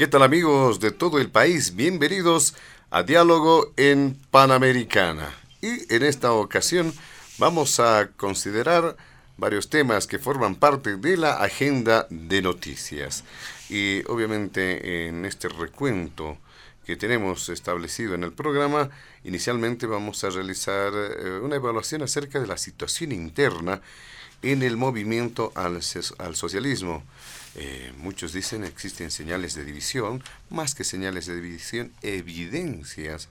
¿Qué tal amigos de todo el país? Bienvenidos a Diálogo en Panamericana. Y en esta ocasión vamos a considerar varios temas que forman parte de la agenda de noticias. Y obviamente en este recuento que tenemos establecido en el programa, inicialmente vamos a realizar eh, una evaluación acerca de la situación interna en el movimiento al, socialismo. Eh, muchos dicen existen señales de división, más que señales de división, evidencias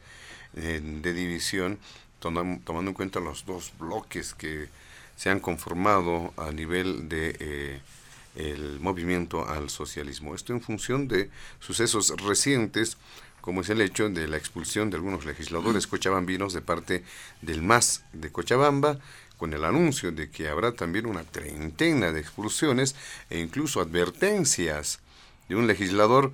eh, de división tomando en cuenta los dos bloques que se han conformado a nivel de eh, el movimiento al socialismo. Esto en función de sucesos recientes, como es el hecho de la expulsión de algunos legisladores cochabambinos de parte del MAS de Cochabamba, con el anuncio de que habrá también una treintena de expulsiones e incluso advertencias de un legislador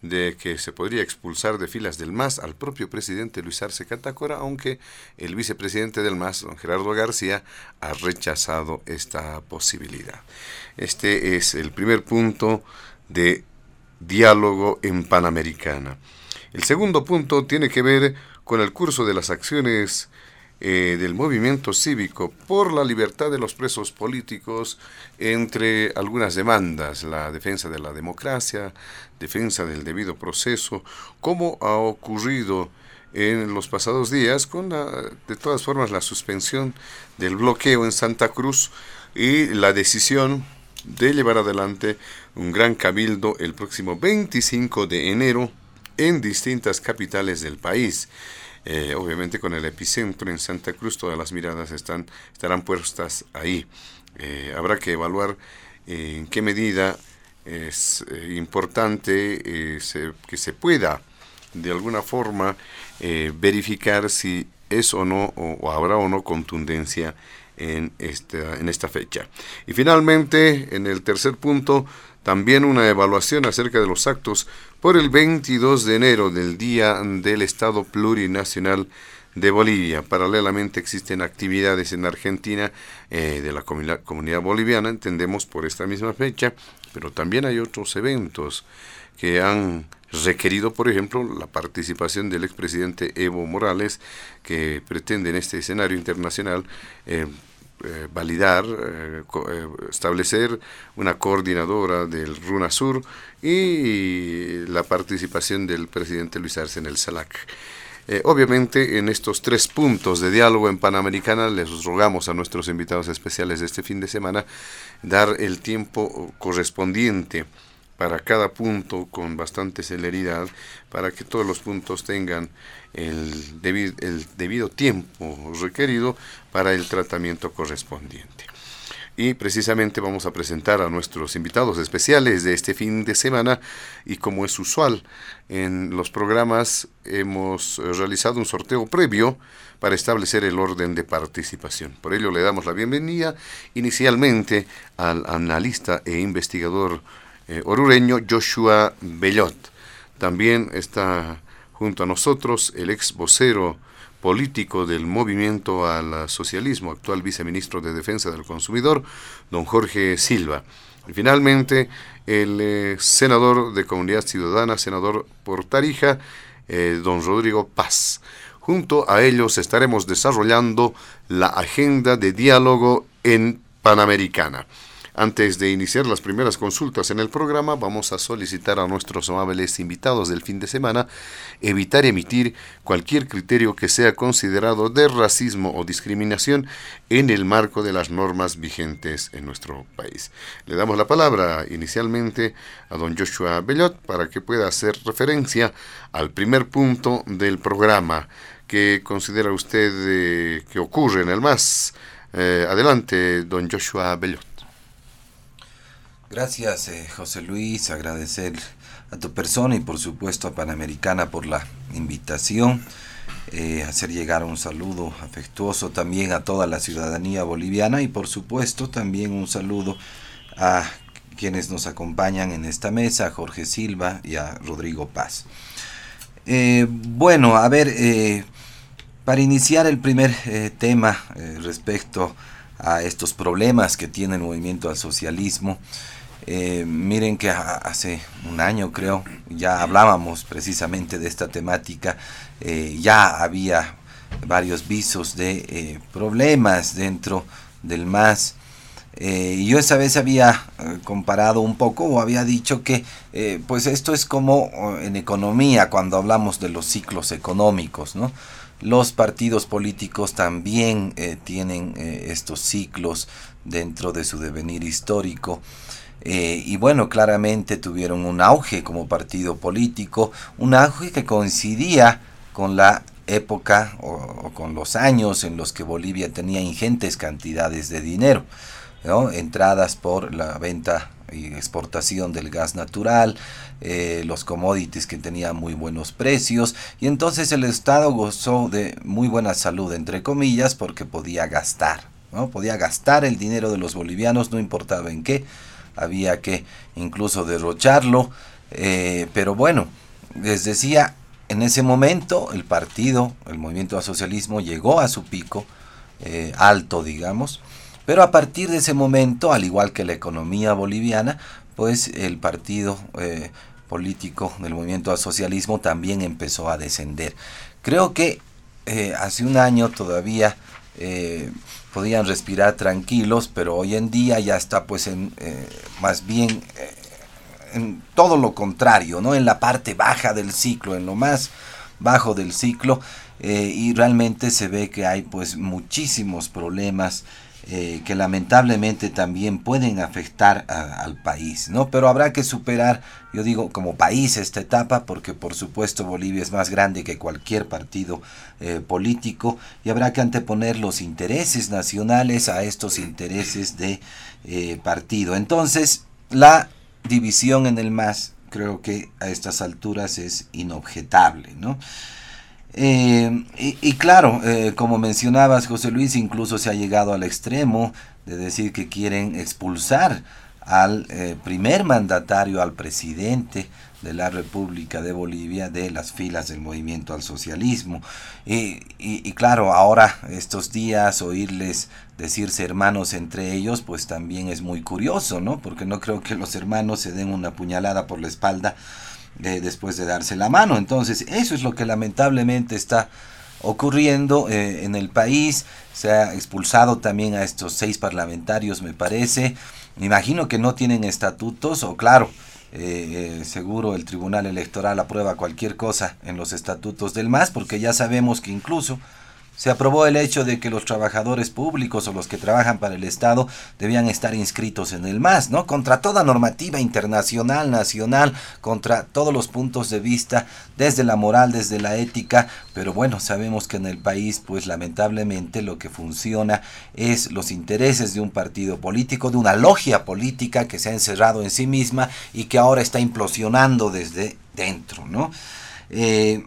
de que se podría expulsar de filas del MAS al propio presidente Luis Arce Catacora, aunque el vicepresidente del MAS, don Gerardo García, ha rechazado esta posibilidad. Este es el primer punto de diálogo en Panamericana. El segundo punto tiene que ver con el curso de las acciones eh, del movimiento cívico por la libertad de los presos políticos, entre algunas demandas, la defensa de la democracia, defensa del debido proceso, como ha ocurrido en los pasados días con de todas formas la suspensión del bloqueo en Santa Cruz y la decisión de llevar adelante un gran cabildo el próximo 25 de enero en distintas capitales del país. Eh, obviamente con el epicentro en Santa Cruz, todas las miradas están, estarán puestas ahí. Eh, habrá que evaluar eh, en qué medida es importante que se pueda de alguna forma verificar si es o no, o, habrá o no contundencia en esta, en esta fecha. Y finalmente, en el tercer punto, también una evaluación acerca de los actos por el 22 de enero del Día del Estado Plurinacional de Bolivia. Paralelamente existen actividades en Argentina eh, de la comunidad boliviana, entendemos por esta misma fecha, pero también hay otros eventos que han requerido, por ejemplo, la participación del expresidente Evo Morales, que pretende en este escenario internacional eh, eh, validar, eh, eh, establecer una coordinadora del RUNA Sur y la participación del presidente Luis Arce en el SALAC. obviamente en estos tres puntos de diálogo en Panamericana les rogamos a nuestros invitados especiales de este fin de semana dar el tiempo correspondiente para cada punto con bastante celeridad, para que todos los puntos tengan el debido, el debido tiempo requerido para el tratamiento correspondiente. Y precisamente vamos a presentar a nuestros invitados especiales de este fin de semana y como es usual en los programas hemos realizado un sorteo previo para establecer el orden de participación. Por ello le damos la bienvenida inicialmente al analista e investigador eh, orureño Joshua Bellot. También está junto a nosotros el ex vocero político del movimiento al socialismo, actual viceministro de Defensa del Consumidor, don Jorge Silva. Y finalmente, el eh, senador de Comunidad Ciudadana, senador por Tarija, eh, don Rodrigo Paz. Junto a ellos estaremos desarrollando la agenda de diálogo en Panamericana. Antes de iniciar las primeras consultas en el programa, vamos a solicitar a nuestros amables invitados del fin de semana evitar emitir cualquier criterio que sea considerado de racismo o discriminación en el marco de las normas vigentes en nuestro país. Le damos la palabra inicialmente a don Joshua Bellot para que pueda hacer referencia al primer punto del programa que considera usted que ocurre en el MAS. Eh, adelante, don Joshua Bellot. Gracias, eh, José Luis. Agradecer a tu persona y por supuesto a Panamericana por la invitación. Eh, hacer llegar un saludo afectuoso también a toda la ciudadanía boliviana y por supuesto también un saludo a quienes nos acompañan en esta mesa, a Jorge Silva y a Rodrigo Paz. Eh, bueno, a ver, para iniciar el primer tema respecto a estos problemas que tiene el movimiento al socialismo, eh, miren que hace un año creo ya hablábamos precisamente de esta temática, eh, ya había varios visos de eh, problemas dentro del MAS. y yo esa vez había comparado un poco o había dicho que pues esto es como en economía cuando hablamos de los ciclos económicos, ¿no? Los partidos políticos también tienen estos ciclos dentro de su devenir histórico. Eh, y bueno, claramente tuvieron un auge como partido político, un auge que coincidía con la época o, con los años en los que Bolivia tenía ingentes cantidades de dinero, entradas por la venta y exportación del gas natural, eh, los commodities que tenían muy buenos precios y entonces el Estado gozó de muy buena salud, entre comillas, porque podía gastar, ¿no? podía gastar el dinero de los bolivianos, no importaba en qué, había que incluso derrocharlo, eh, pero bueno, les decía, en ese momento el partido, el movimiento al socialismo llegó a su pico eh, alto, digamos, pero a partir de ese momento, al igual que la economía boliviana, pues el partido eh, político del movimiento al socialismo también empezó a descender. Creo que hace un año todavía podían respirar tranquilos, pero hoy en día ya está pues en eh, más bien eh, en todo lo contrario, ¿no? En la parte baja del ciclo, en lo más bajo del ciclo, eh, y realmente se ve que hay pues muchísimos problemas eh, que lamentablemente también pueden afectar al país, ¿no? Pero habrá que superar, yo digo, como país esta etapa, porque por supuesto Bolivia es más grande que cualquier partido eh, político y habrá que anteponer los intereses nacionales a estos intereses de eh, partido. Entonces, la división en el MAS creo que a estas alturas es inobjetable, ¿no? Eh, y, claro, eh, como mencionabas, José Luis, incluso se ha llegado al extremo de decir que quieren expulsar al eh, primer mandatario, al presidente de la República de Bolivia de las filas del movimiento al socialismo. Y, y, claro, ahora estos días oírles decirse hermanos entre ellos, pues también es muy curioso, ¿no? Porque no creo que los hermanos se den una puñalada por la espalda después de darse la mano. Entonces, eso es lo que lamentablemente está ocurriendo eh, en el país. Se ha expulsado también a estos seis parlamentarios, me parece. Me imagino que no tienen estatutos, o claro, eh, eh, seguro el Tribunal Electoral aprueba cualquier cosa en los estatutos del MAS, porque ya sabemos que incluso se aprobó el hecho de que los trabajadores públicos o los que trabajan para el Estado debían estar inscritos en el MAS, ¿no? Contra toda normativa internacional, nacional, contra todos los puntos de vista, desde la moral, desde la ética, pero bueno, sabemos que en el país, pues lamentablemente lo que funciona es los intereses de un partido político, de una logia política que se ha encerrado en sí misma y que ahora está implosionando desde dentro, ¿no? Eh,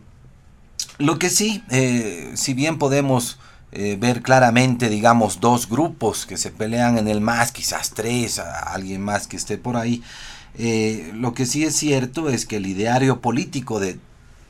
lo que sí, eh, si bien podemos eh, ver claramente, digamos, dos grupos que se pelean en el más, quizás tres, alguien más que esté por ahí, eh, lo que sí es cierto es que el ideario político de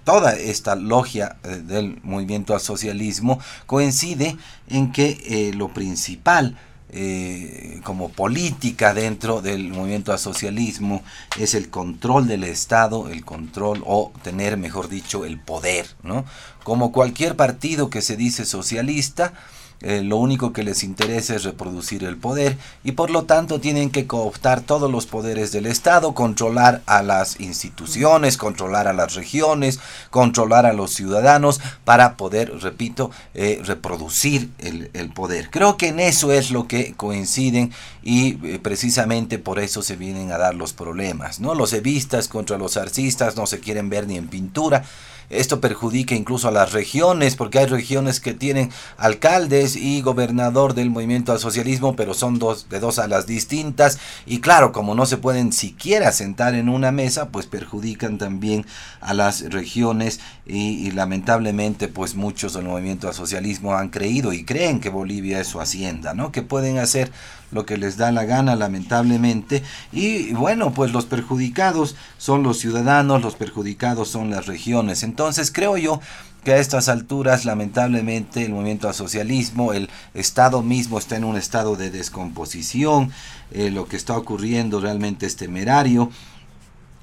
toda esta logia del movimiento al socialismo coincide en que lo principal eh, como política dentro del movimiento al socialismo es el control del Estado, el control o tener, mejor dicho, el poder, ¿no? Como cualquier partido que se dice socialista, eh, lo único que les interesa es reproducir el poder y por lo tanto tienen que cooptar todos los poderes del Estado, controlar a las instituciones, controlar a las regiones, controlar a los ciudadanos para poder, repito, eh, reproducir el, poder. Creo que en eso es lo que coinciden y eh, precisamente por eso se vienen a dar los problemas. ¿no? Los evistas contra los artistas no se quieren ver ni en pintura esto perjudica incluso a las regiones, porque hay regiones que tienen alcaldes y gobernador del movimiento al socialismo, pero son dos, de dos alas distintas. Y claro, como no se pueden siquiera sentar en una mesa, pues perjudican también a las regiones y, lamentablemente pues muchos del movimiento al socialismo han creído y creen que Bolivia es su hacienda, ¿no? Que pueden hacer lo que les da la gana, lamentablemente. Y bueno, pues los perjudicados son los ciudadanos, los perjudicados son las regiones. Entonces creo yo que a estas alturas lamentablemente el movimiento al socialismo, el Estado mismo está en un estado de descomposición, eh, lo que está ocurriendo realmente es temerario.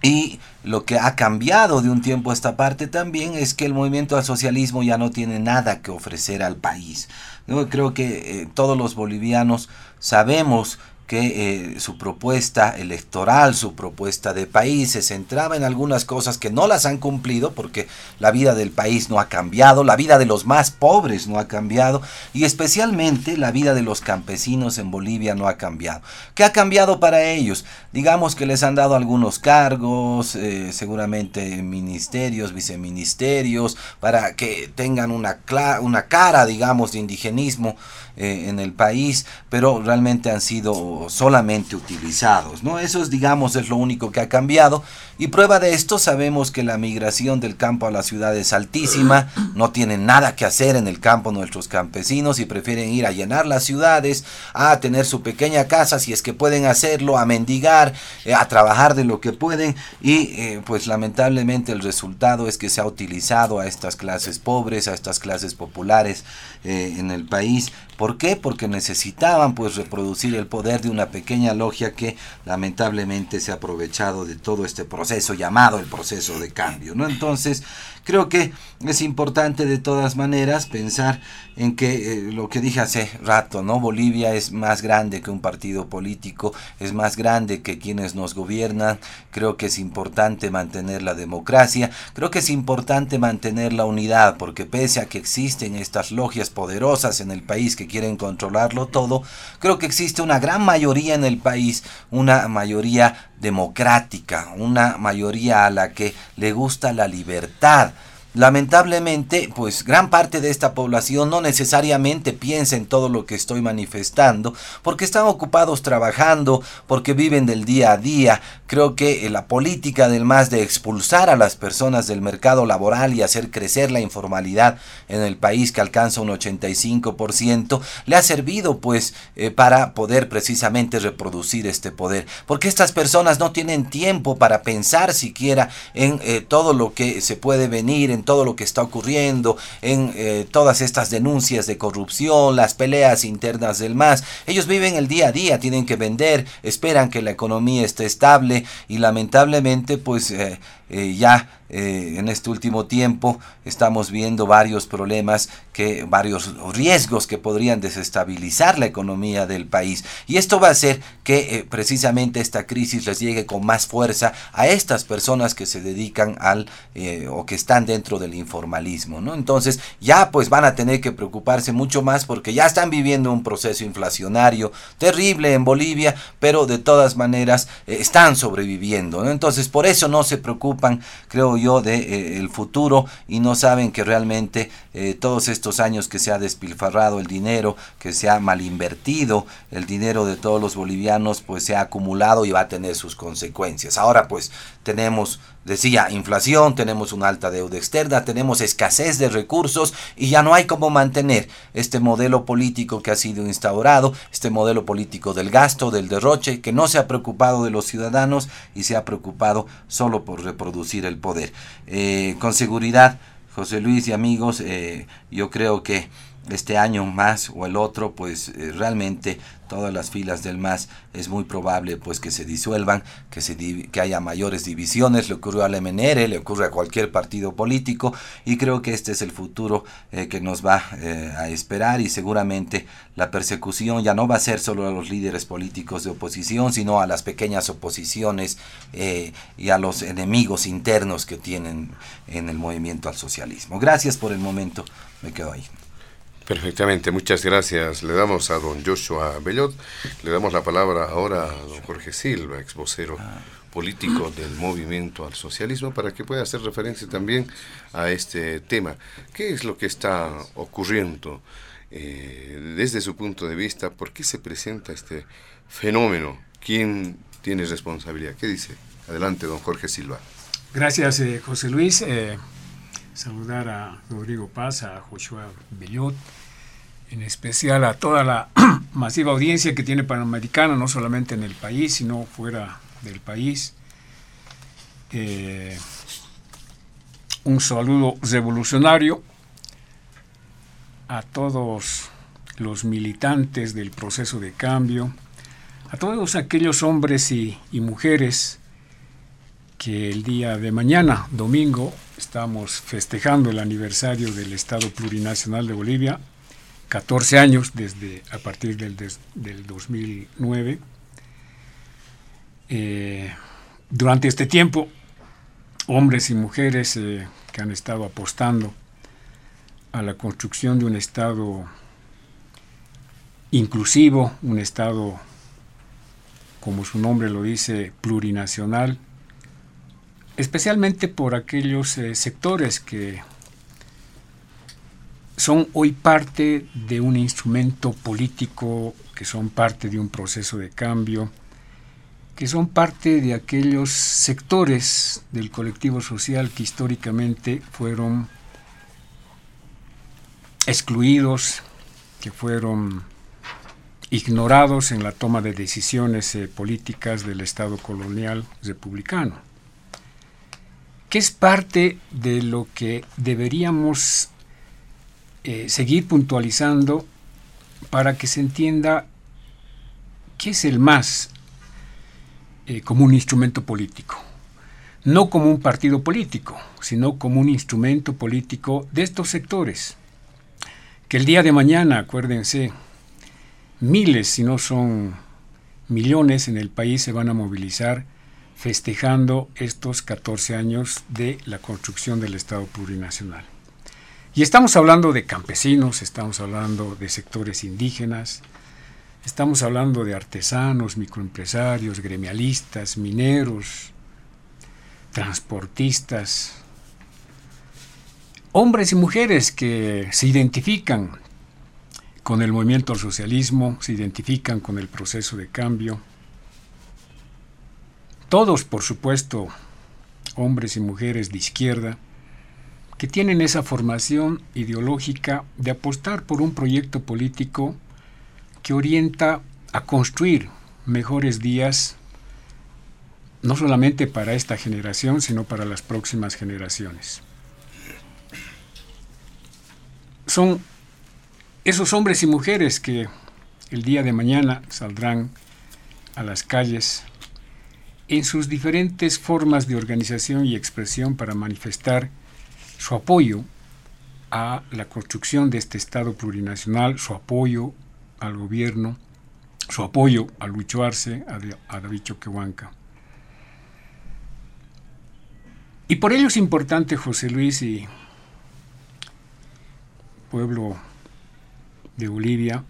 Y lo que ha cambiado de un tiempo a esta parte también es que el movimiento al socialismo ya no tiene nada que ofrecer al país. Creo que eh, todos los bolivianos sabemos que eh, su propuesta electoral, su propuesta de país se centraba en algunas cosas que no las han cumplido porque la vida del país no ha cambiado, la vida de los más pobres no ha cambiado y especialmente la vida de los campesinos en Bolivia no ha cambiado. ¿Qué ha cambiado para ellos? Digamos que les han dado algunos cargos, eh, seguramente ministerios, viceministerios, para que tengan una, una cara, digamos, de indigenismo eh, en el país, pero realmente han sido solamente utilizados. ¿no? Eso es, digamos, es lo único que ha cambiado. Y prueba de esto, sabemos que la migración del campo a la ciudad es altísima, no tienen nada que hacer en el campo nuestros campesinos y prefieren ir a llenar las ciudades, a tener su pequeña casa si es que pueden hacerlo, a mendigar, eh, a trabajar de lo que pueden y eh, pues lamentablemente el resultado es que se ha utilizado a estas clases pobres, a estas clases populares en el país ¿Por qué? Porque necesitaban pues reproducir el poder de una pequeña logia que lamentablemente se ha aprovechado de todo este proceso llamado el proceso de cambio, ¿no? Entonces, Creo que es importante de todas maneras pensar en que eh, lo que dije hace rato, ¿no? Bolivia es más grande que un partido político, es más grande que quienes nos gobiernan. Creo que es importante mantener la democracia, creo que es importante mantener la unidad, porque pese a que existen estas logias poderosas en el país que quieren controlarlo todo, creo que existe una gran mayoría en el país, una mayoría democrática, una mayoría a la que le gusta la libertad, Lamentablemente, pues gran parte de esta población no necesariamente piensa en todo lo que estoy manifestando, porque están ocupados trabajando, porque viven del día a día. Creo que eh, la política del más de expulsar a las personas del mercado laboral y hacer crecer la informalidad en el país que alcanza un 85%, le ha servido pues eh, para poder precisamente reproducir este poder, porque estas personas no tienen tiempo para pensar siquiera en eh, todo lo que se puede venir, en todo lo que está ocurriendo, en eh, todas estas denuncias de corrupción, las peleas internas del MAS. Ellos viven el día a día, tienen que vender, esperan que la economía esté estable y lamentablemente pues eh, eh, ya eh, en este último tiempo estamos viendo varios problemas, que, varios riesgos que podrían desestabilizar la economía del país. Y esto va a hacer que eh, precisamente esta crisis les llegue con más fuerza a estas personas que se dedican al o que están dentro del informalismo. ¿no? Entonces ya pues van a tener que preocuparse mucho más porque ya están viviendo un proceso inflacionario terrible en Bolivia, pero de todas maneras están sobreviviendo. ¿no? Entonces por eso no se preocupen creo yo, de eh, el futuro y no saben que realmente eh, todos estos años que se ha despilfarrado el dinero, que se ha mal invertido, el dinero de todos los bolivianos, pues se ha acumulado y va a tener sus consecuencias. Ahora pues tenemos decía, inflación, tenemos una alta deuda externa, tenemos escasez de recursos y ya no hay cómo mantener este modelo político que ha sido instaurado, este modelo político del gasto, del derroche, que no se ha preocupado de los ciudadanos y se ha preocupado solo por reproducir el poder. Eh, con seguridad, José Luis y amigos, eh, yo creo que este año más o el otro, pues eh, realmente todas las filas del MAS es muy probable pues que se disuelvan, que, se que haya mayores divisiones, le ocurrió al MNR, le ocurre a cualquier partido político y creo que este es el futuro eh, que nos va eh, a esperar y seguramente la persecución ya no va a ser solo a los líderes políticos de oposición, sino a las pequeñas oposiciones y a los enemigos internos que tienen en el movimiento al socialismo. Gracias por el momento, me quedo ahí. Perfectamente, muchas gracias. Le damos a don Joshua Bellot, le damos la palabra ahora a don Jorge Silva, ex vocero político del movimiento al socialismo, para que pueda hacer referencia también a este tema. ¿Qué es lo que está ocurriendo eh, desde su punto de vista? ¿Por qué se presenta este fenómeno? ¿Quién tiene responsabilidad? ¿Qué dice? Adelante, don Jorge Silva. Gracias, eh, José Luis. Eh, saludar a Rodrigo Paz, a Joshua Bellot, en especial a toda la masiva audiencia que tiene Panamericana, no solamente en el país, sino fuera del país. Eh, un saludo revolucionario a todos los militantes del proceso de cambio, a todos aquellos hombres y, y mujeres que el día de mañana, domingo, estamos festejando el aniversario del Estado Plurinacional de Bolivia, 14 años desde a partir del, del 2009. Eh, durante este tiempo, hombres y mujeres eh, que han estado apostando a la construcción de un Estado inclusivo, un Estado, como su nombre lo dice, plurinacional, especialmente por aquellos eh, sectores que son hoy parte de un instrumento político, que son parte de un proceso de cambio, que son parte de aquellos sectores del colectivo social que históricamente fueron excluidos, que fueron ignorados en la toma de decisiones eh, políticas del Estado colonial republicano que es parte de lo que deberíamos eh, seguir puntualizando para que se entienda qué es el MAS eh, como un instrumento político. No como un partido político, sino como un instrumento político de estos sectores. Que el día de mañana, acuérdense, miles, si no son millones en el país se van a movilizar festejando estos 14 años de la construcción del Estado plurinacional. Y estamos hablando de campesinos, estamos hablando de sectores indígenas, estamos hablando de artesanos, microempresarios, gremialistas, mineros, transportistas, hombres y mujeres que se identifican con el movimiento al socialismo, se identifican con el proceso de cambio, todos, por supuesto, hombres y mujeres de izquierda, que tienen esa formación ideológica de apostar por un proyecto político que orienta a construir mejores días, no solamente para esta generación, sino para las próximas generaciones. Son esos hombres y mujeres que el día de mañana saldrán a las calles en sus diferentes formas de organización y expresión para manifestar su apoyo a la construcción de este Estado plurinacional, su apoyo al gobierno, su apoyo a Lucho Arce, a, David Choquehuanca. Y por ello es importante, José Luis y pueblo de Bolivia,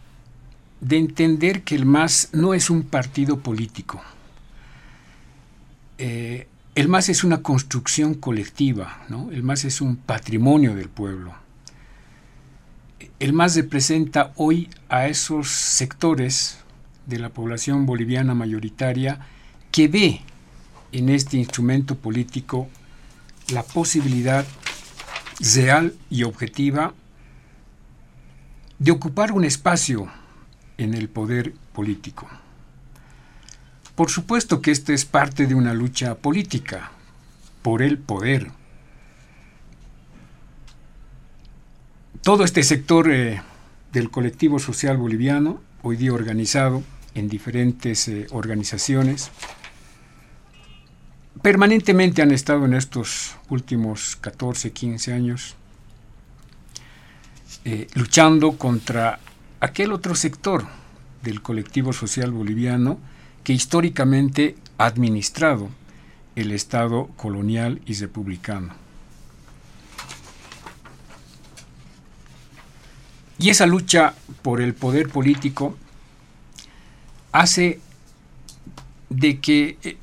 de entender que el MAS no es un partido político eh, el MAS es una construcción colectiva, ¿no? el MAS es un patrimonio del pueblo. El MAS representa hoy a esos sectores de la población boliviana mayoritaria que ve en este instrumento político la posibilidad real y objetiva de ocupar un espacio en el poder político. Por supuesto que esto es parte de una lucha política por el poder. Todo este sector eh, del colectivo social boliviano, hoy día organizado en diferentes eh, organizaciones, permanentemente han estado en estos últimos 14, 15 años eh, luchando contra aquel otro sector del colectivo social boliviano que históricamente ha administrado el Estado colonial y republicano. Y esa lucha por el poder político hace de que eh,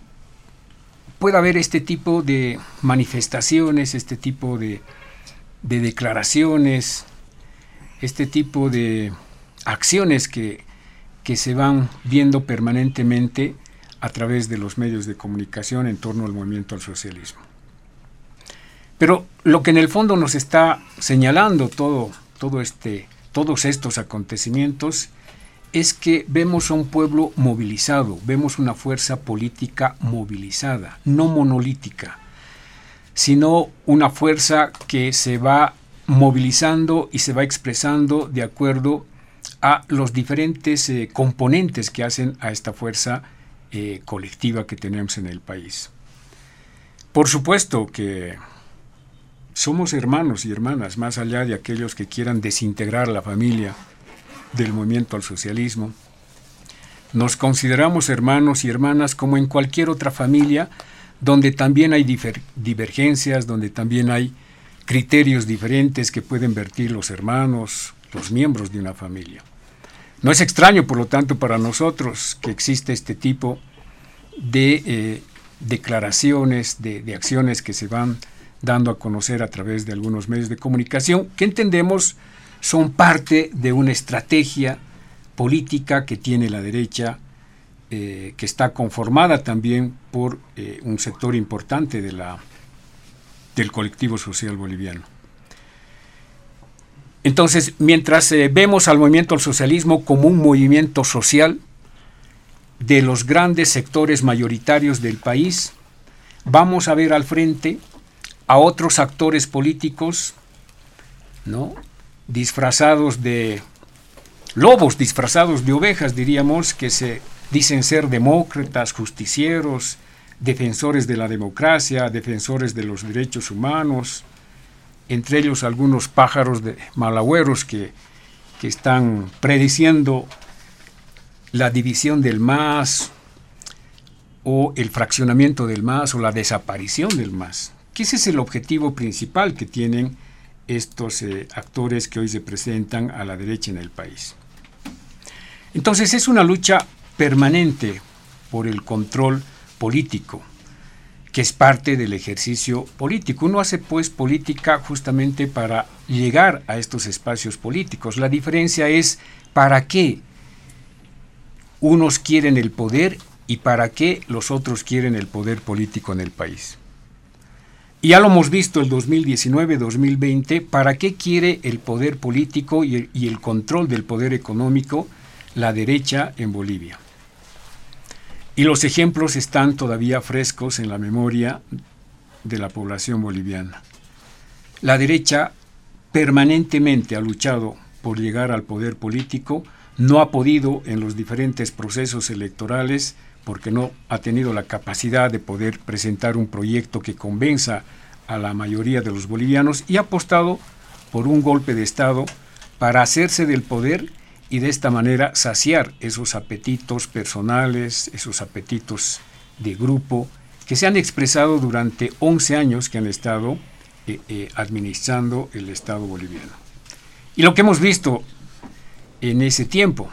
pueda haber este tipo de manifestaciones, este tipo de, de declaraciones, este tipo de acciones que, que se van viendo permanentemente a través de los medios de comunicación en torno al movimiento al socialismo. Pero lo que en el fondo nos está señalando todo, todo este, todos estos acontecimientos es que vemos a un pueblo movilizado, vemos una fuerza política movilizada, no monolítica, sino una fuerza que se va movilizando y se va expresando de acuerdo a los diferentes eh, componentes que hacen a esta fuerza eh, colectiva que tenemos en el país. Por supuesto que somos hermanos y hermanas, más allá de aquellos que quieran desintegrar la familia del movimiento al socialismo. Nos consideramos hermanos y hermanas como en cualquier otra familia donde también hay divergencias, donde también hay criterios diferentes que pueden vertir los hermanos, los miembros de una familia. No es extraño, por lo tanto, para nosotros que existe este tipo de eh, declaraciones, de, acciones que se van dando a conocer a través de algunos medios de comunicación, que entendemos son parte de una estrategia política que tiene la derecha, eh, que está conformada también por eh, un sector importante del colectivo social boliviano. Entonces, mientras eh, vemos al movimiento al socialismo como un movimiento social de los grandes sectores mayoritarios del país, vamos a ver al frente a otros actores políticos, ¿no? disfrazados de lobos, disfrazados de ovejas, diríamos, que se dicen ser demócratas, justicieros, defensores de la democracia, defensores de los derechos humanos, entre ellos algunos pájaros de malagüeros que, que están prediciendo la división del MAS o el fraccionamiento del MAS o la desaparición del MAS, que ese es el objetivo principal que tienen estos eh, actores que hoy se presentan a la derecha en el país. Entonces es una lucha permanente por el control político, que es parte del ejercicio político. Uno hace pues política justamente para llegar a estos espacios políticos. La diferencia es para qué unos quieren el poder y para qué los otros quieren el poder político en el país. Y ya lo hemos visto el 2019-2020, ¿para qué quiere el poder político y el, y el control del poder económico la derecha en Bolivia? Y los ejemplos están todavía frescos en la memoria de la población boliviana. La derecha permanentemente ha luchado por llegar al poder político, no ha podido en los diferentes procesos electorales porque no ha tenido la capacidad de poder presentar un proyecto que convenza a la mayoría de los bolivianos y ha apostado por un golpe de Estado para hacerse del poder y de esta manera saciar esos apetitos personales, esos apetitos de grupo que se han expresado durante 11 años que han estado eh, eh, administrando el Estado boliviano. Y lo que hemos visto en ese tiempo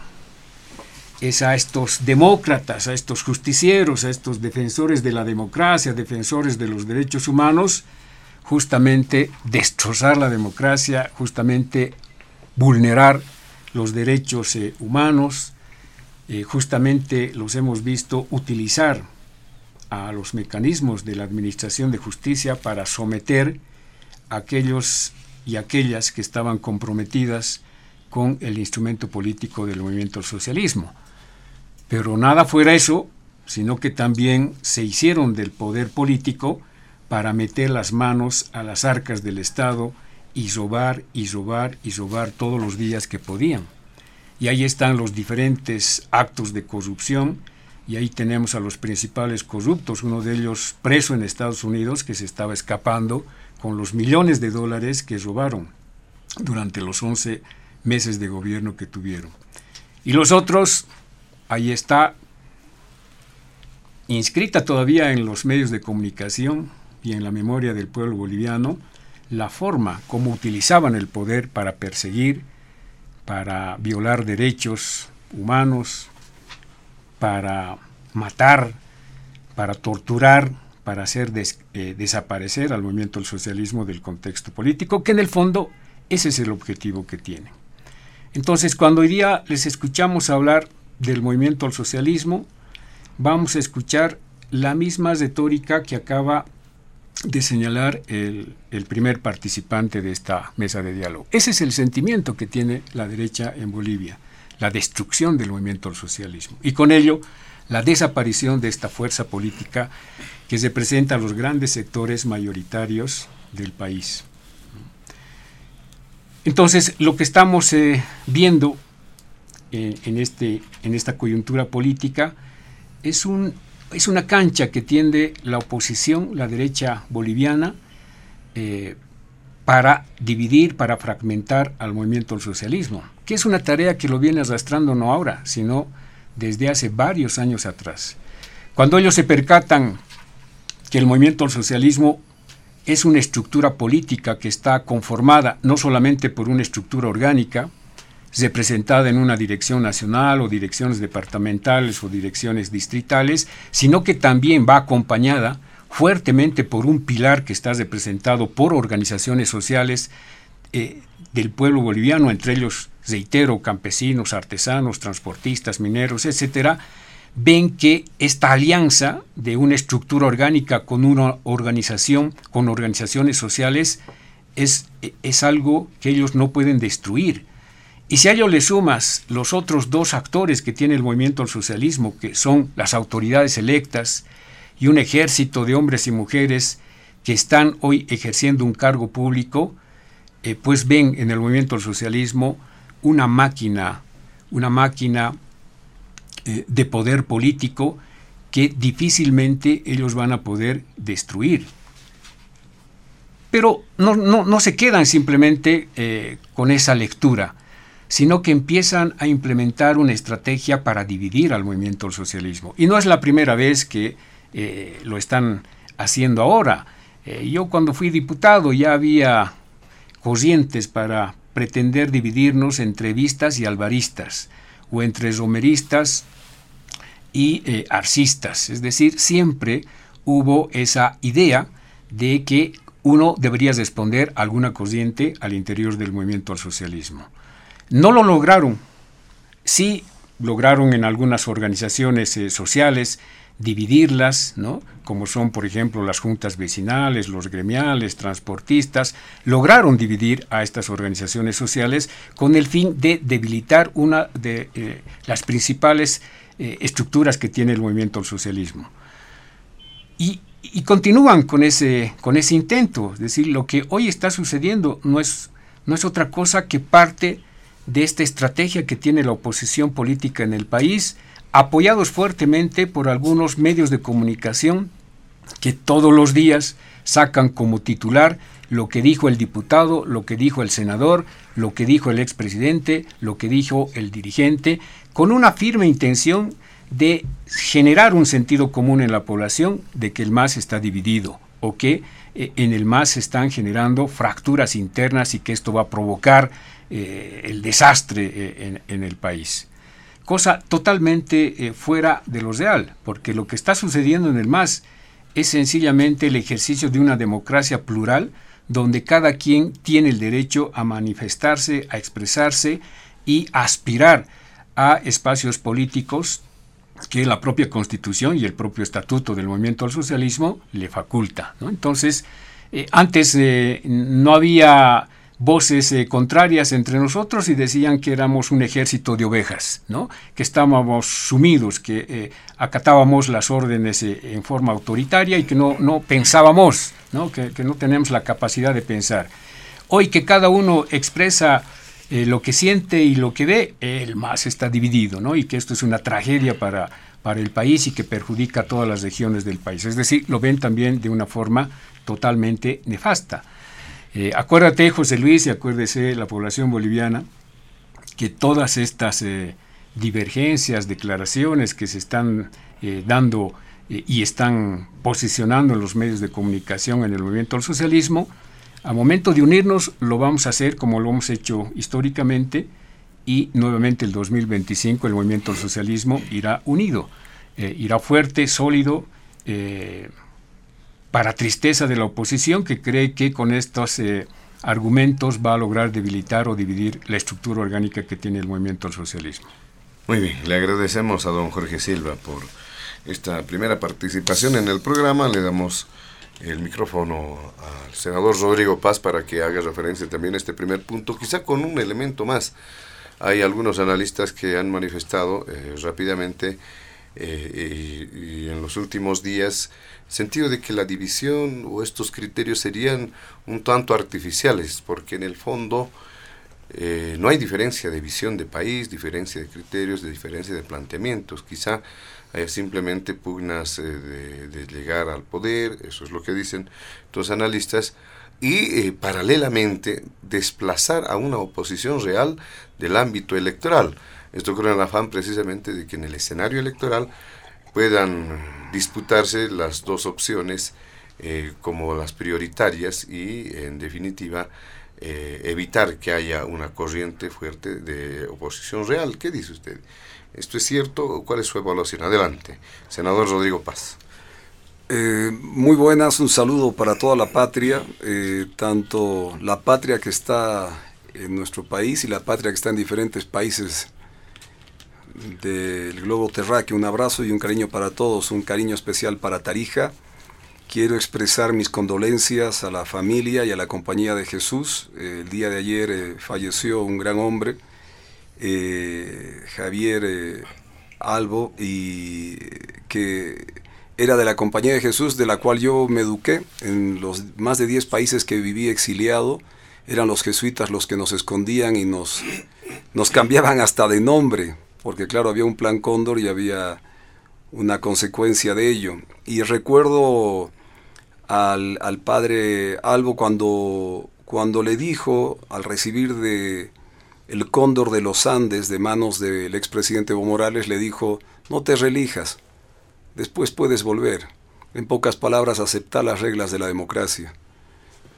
es a estos demócratas, a estos justicieros, a estos defensores de la democracia, defensores de los derechos humanos, justamente destrozar la democracia, justamente vulnerar los derechos eh, humanos, eh, justamente los hemos visto utilizar a los mecanismos de la Administración de Justicia para someter a aquellos y aquellas que estaban comprometidas con el instrumento político del movimiento socialismo. Pero nada fuera eso, sino que también se hicieron del poder político para meter las manos a las arcas del Estado y robar y robar y robar todos los días que podían. Y ahí están los diferentes actos de corrupción y ahí tenemos a los principales corruptos, uno de ellos preso en Estados Unidos que se estaba escapando con los millones de dólares que robaron durante los 11 meses de gobierno que tuvieron. Y los otros, ahí está inscrita todavía en los medios de comunicación y en la memoria del pueblo boliviano la forma como utilizaban el poder para perseguir, para violar derechos humanos, para matar, para torturar, para hacer eh, desaparecer al movimiento del socialismo del contexto político, que en el fondo ese es el objetivo que tiene. Entonces, cuando hoy día les escuchamos hablar del movimiento al socialismo, vamos a escuchar la misma retórica que acaba de señalar el, primer participante de esta mesa de diálogo. Ese es el sentimiento que tiene la derecha en Bolivia, la destrucción del movimiento al socialismo. Y con ello, la desaparición de esta fuerza política que representa a los grandes sectores mayoritarios del país. Entonces, lo que estamos eh, viendo eh, en, este, en esta coyuntura política es un es una cancha que tiende la oposición, la derecha boliviana, eh, para dividir, para fragmentar al movimiento del socialismo, que es una tarea que lo viene arrastrando no ahora, sino desde hace varios años atrás. Cuando ellos se percatan que el movimiento del socialismo es una estructura política que está conformada no solamente por una estructura orgánica, representada en una dirección nacional o direcciones departamentales o direcciones distritales, sino que también va acompañada fuertemente por un pilar que está representado por organizaciones sociales eh, del pueblo boliviano, entre ellos, reitero, campesinos, artesanos, transportistas, mineros, etcétera, ven que esta alianza de una estructura orgánica con una organización, con organizaciones sociales, es, es algo que ellos no pueden destruir y si a ello le sumas los otros dos actores que tiene el movimiento al socialismo, que son las autoridades electas y un ejército de hombres y mujeres que están hoy ejerciendo un cargo público, eh, pues ven en el movimiento al socialismo una máquina, una máquina eh, de poder político que difícilmente ellos van a poder destruir. Pero no, no, se quedan simplemente eh, con esa lectura sino que empiezan a implementar una estrategia para dividir al movimiento del socialismo. Y no es la primera vez que eh, lo están haciendo ahora. Eh, yo cuando fui diputado ya había corrientes para pretender dividirnos entre vistas y alvaristas, o entre romeristas y eh, arcistas. Es decir, siempre hubo esa idea de que uno debería responder a alguna corriente al interior del movimiento al socialismo. No lo lograron. Sí lograron en algunas organizaciones eh, sociales dividirlas, ¿no? como son por ejemplo las juntas vecinales, los gremiales, transportistas, lograron dividir a estas organizaciones sociales con el fin de debilitar una de eh, las principales eh, estructuras que tiene el movimiento del socialismo. Y, y, continúan con ese, con ese intento, es decir, lo que hoy está sucediendo no es, no es otra cosa que parte de esta estrategia que tiene la oposición política en el país, apoyados fuertemente por algunos medios de comunicación que todos los días sacan como titular lo que dijo el diputado, lo que dijo el senador, lo que dijo el expresidente, lo que dijo el dirigente, con una firme intención de generar un sentido común en la población de que el MAS está dividido o que eh, en el MAS se están generando fracturas internas y que esto va a provocar eh, el desastre eh, en, el país. Cosa totalmente eh, fuera de lo real, porque lo que está sucediendo en el MAS es sencillamente el ejercicio de una democracia plural donde cada quien tiene el derecho a manifestarse, a expresarse y aspirar a espacios políticos que la propia constitución y el propio estatuto del movimiento al socialismo le faculta. Entonces, antes no había voces eh, contrarias entre nosotros y decían que éramos un ejército de ovejas, ¿no? que estábamos sumidos, que eh, acatábamos las órdenes eh, en forma autoritaria y que no, no pensábamos, ¿no? Que, no tenemos la capacidad de pensar. Hoy que cada uno expresa lo que siente y lo que ve, el MAS está dividido, ¿no? Y que esto es una tragedia para, para el país y que perjudica a todas las regiones del país. Es decir, lo ven también de una forma totalmente nefasta. Eh, acuérdate, José Luis, y acuérdese la población boliviana, que todas estas eh, divergencias, declaraciones que se están eh, dando y están posicionando en los medios de comunicación en el movimiento del socialismo, a momento de unirnos lo vamos a hacer como lo hemos hecho históricamente y nuevamente el 2025 el movimiento del socialismo irá unido, irá fuerte, sólido, para tristeza de la oposición que cree que con estos eh, argumentos va a lograr debilitar o dividir la estructura orgánica que tiene el movimiento al socialismo. Muy bien, le agradecemos a don Jorge Silva por esta primera participación en el programa. Le damos el micrófono al senador Rodrigo Paz para que haga referencia también a este primer punto, quizá con un elemento más. Hay algunos analistas que han manifestado eh, rápidamente eh, y, en los últimos días sentido de que la división o estos criterios serían un tanto artificiales, porque en el fondo eh, no hay diferencia de visión de país, diferencia de criterios, de diferencia de planteamientos. Quizá haya simplemente pugnas eh, de, llegar al poder, eso es lo que dicen los analistas, y eh, paralelamente desplazar a una oposición real del ámbito electoral. Esto con el afán precisamente de que en el escenario electoral puedan disputarse las dos opciones eh, como las prioritarias y en definitiva eh, evitar que haya una corriente fuerte de oposición real. ¿Qué dice usted? ¿Esto es cierto? ¿Cuál es su evaluación? Adelante. Senador Rodrigo Paz. Eh, muy buenas, un saludo para toda la patria, tanto la patria que está en nuestro país y la patria que está en diferentes países del globo terráqueo. Un abrazo y un cariño para todos, un cariño especial para Tarija. Quiero expresar mis condolencias a la familia y a la compañía de Jesús. el día de ayer eh, falleció un gran hombre, eh, Javier eh, Albo, y que era de la compañía de Jesús, de la cual yo me eduqué en los más de 10 países que viví exiliado. Eran los jesuitas los que nos escondían y nos, nos cambiaban hasta de nombre porque claro, había un plan cóndor y había una consecuencia de ello. Y recuerdo al, padre Albo cuando, cuando le dijo, al recibir de el cóndor de los Andes de manos del expresidente Evo Morales, le dijo, no te relijas, después puedes volver. En pocas palabras, aceptar las reglas de la democracia.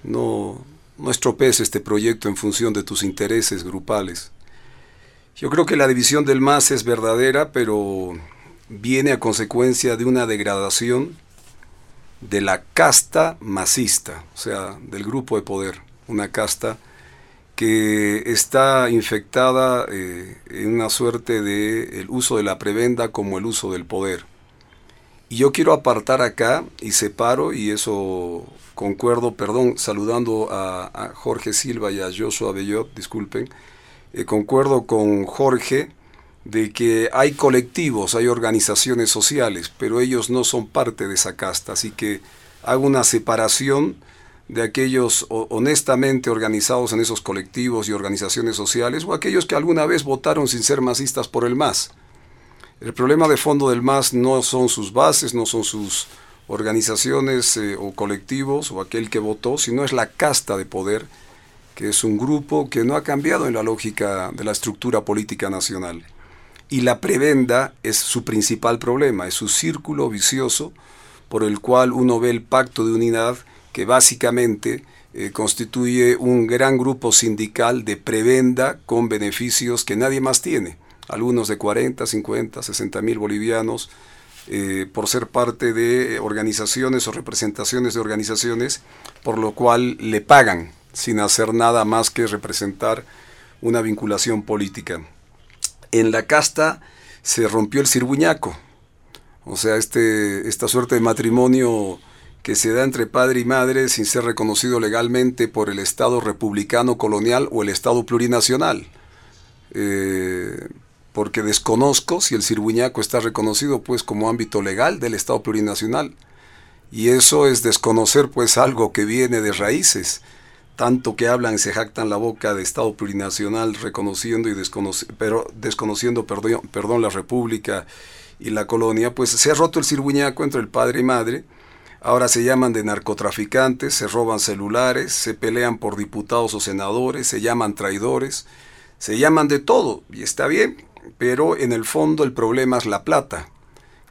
No, no estropees este proyecto en función de tus intereses grupales. Yo creo que la división del MAS es verdadera, pero viene a consecuencia de una degradación de la casta masista, o sea, del grupo de poder, una casta que está infectada eh, en una suerte de el uso de la prebenda como el uso del poder. Y yo quiero apartar acá y separo, y eso concuerdo, perdón, saludando a, a Jorge Silva y a Joshua Bellot, disculpen, eh, concuerdo con Jorge de que hay colectivos, hay organizaciones sociales, pero ellos no son parte de esa casta, así que hago una separación de aquellos honestamente organizados en esos colectivos y organizaciones sociales o aquellos que alguna vez votaron sin ser masistas por el MAS. El problema de fondo del MAS no son sus bases, no son sus organizaciones eh, o colectivos o aquel que votó, sino es la casta de poder es un grupo que no ha cambiado en la lógica de la estructura política nacional. Y la prebenda es su principal problema, es su círculo vicioso por el cual uno ve el pacto de unidad que básicamente eh, constituye un gran grupo sindical de prebenda con beneficios que nadie más tiene. Algunos de 40, 50, 60 mil bolivianos eh, por ser parte de organizaciones o representaciones de organizaciones, por lo cual le pagan sin hacer nada más que representar una vinculación política. En la casta se rompió el cirbuñaco, o sea, este, esta suerte de matrimonio que se da entre padre y madre sin ser reconocido legalmente por el Estado republicano colonial o el Estado plurinacional. Eh, porque desconozco si el cirbuñaco está reconocido pues como ámbito legal del Estado plurinacional. Y eso es desconocer pues algo que viene de raíces tanto que hablan y se jactan la boca de Estado plurinacional, reconociendo y pero desconociendo perdón, perdón, la República y la colonia, pues se ha roto el cirbuñaco entre el padre y madre. Ahora se llaman de narcotraficantes, se roban celulares, se pelean por diputados o senadores, se llaman traidores, se llaman de todo, y está bien, pero en el fondo el problema es la plata.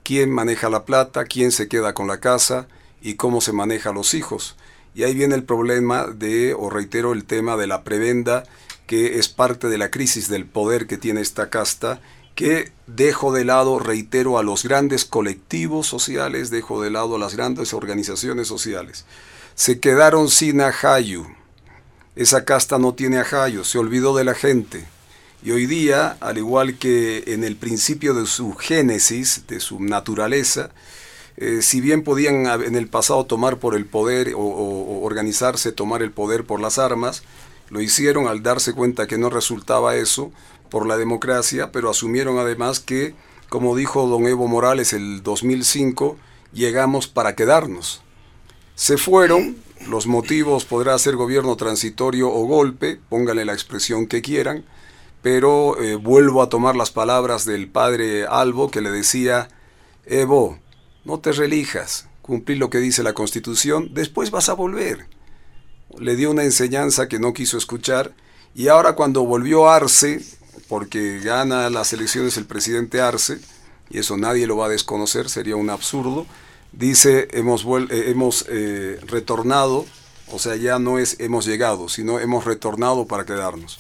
¿Quién maneja la plata? ¿Quién se queda con la casa? ¿Y cómo se maneja los hijos? Y ahí viene el problema de, o reitero, el tema de la prebenda, que es parte de la crisis del poder que tiene esta casta, que dejo de lado, reitero, a los grandes colectivos sociales, dejo de lado a las grandes organizaciones sociales. Se quedaron sin ajayu. Esa casta no tiene ajayo, se olvidó de la gente. Y hoy día, al igual que en el principio de su génesis, de su naturaleza, eh, si bien podían en el pasado tomar por el poder o, organizarse, tomar el poder por las armas, lo hicieron al darse cuenta que no resultaba eso por la democracia, pero asumieron además que, como dijo don Evo Morales el 2005, llegamos para quedarnos. Se fueron, los motivos podrá ser gobierno transitorio o golpe, pónganle la expresión que quieran, pero eh, vuelvo a tomar las palabras del padre Albo que le decía, Evo, no te relijas, cumplir lo que dice la Constitución, después vas a volver. Le dio una enseñanza que no quiso escuchar y ahora cuando volvió Arce, porque gana las elecciones el presidente Arce, y eso nadie lo va a desconocer, sería un absurdo, dice hemos, eh, hemos eh, retornado, o sea, ya no es hemos llegado, sino hemos retornado para quedarnos.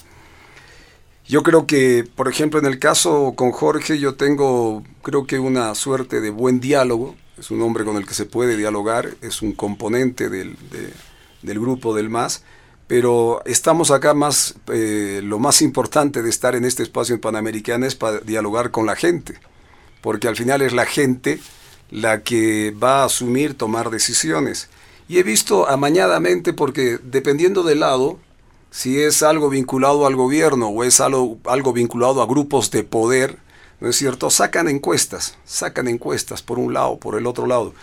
Yo creo que, por ejemplo, en el caso con Jorge, yo tengo, creo que una suerte de buen diálogo. Es un hombre con el que se puede dialogar, es un componente del, del grupo del MAS. Pero estamos acá más, eh, lo más importante de estar en este espacio en Panamericana es para dialogar con la gente. Porque al final es la gente la que va a asumir, tomar decisiones. Y he visto amañadamente, porque dependiendo del lado, si es algo vinculado al gobierno o es algo, algo vinculado a grupos de poder, ¿no es cierto? Sacan encuestas, sacan encuestas por un lado, por el otro lado.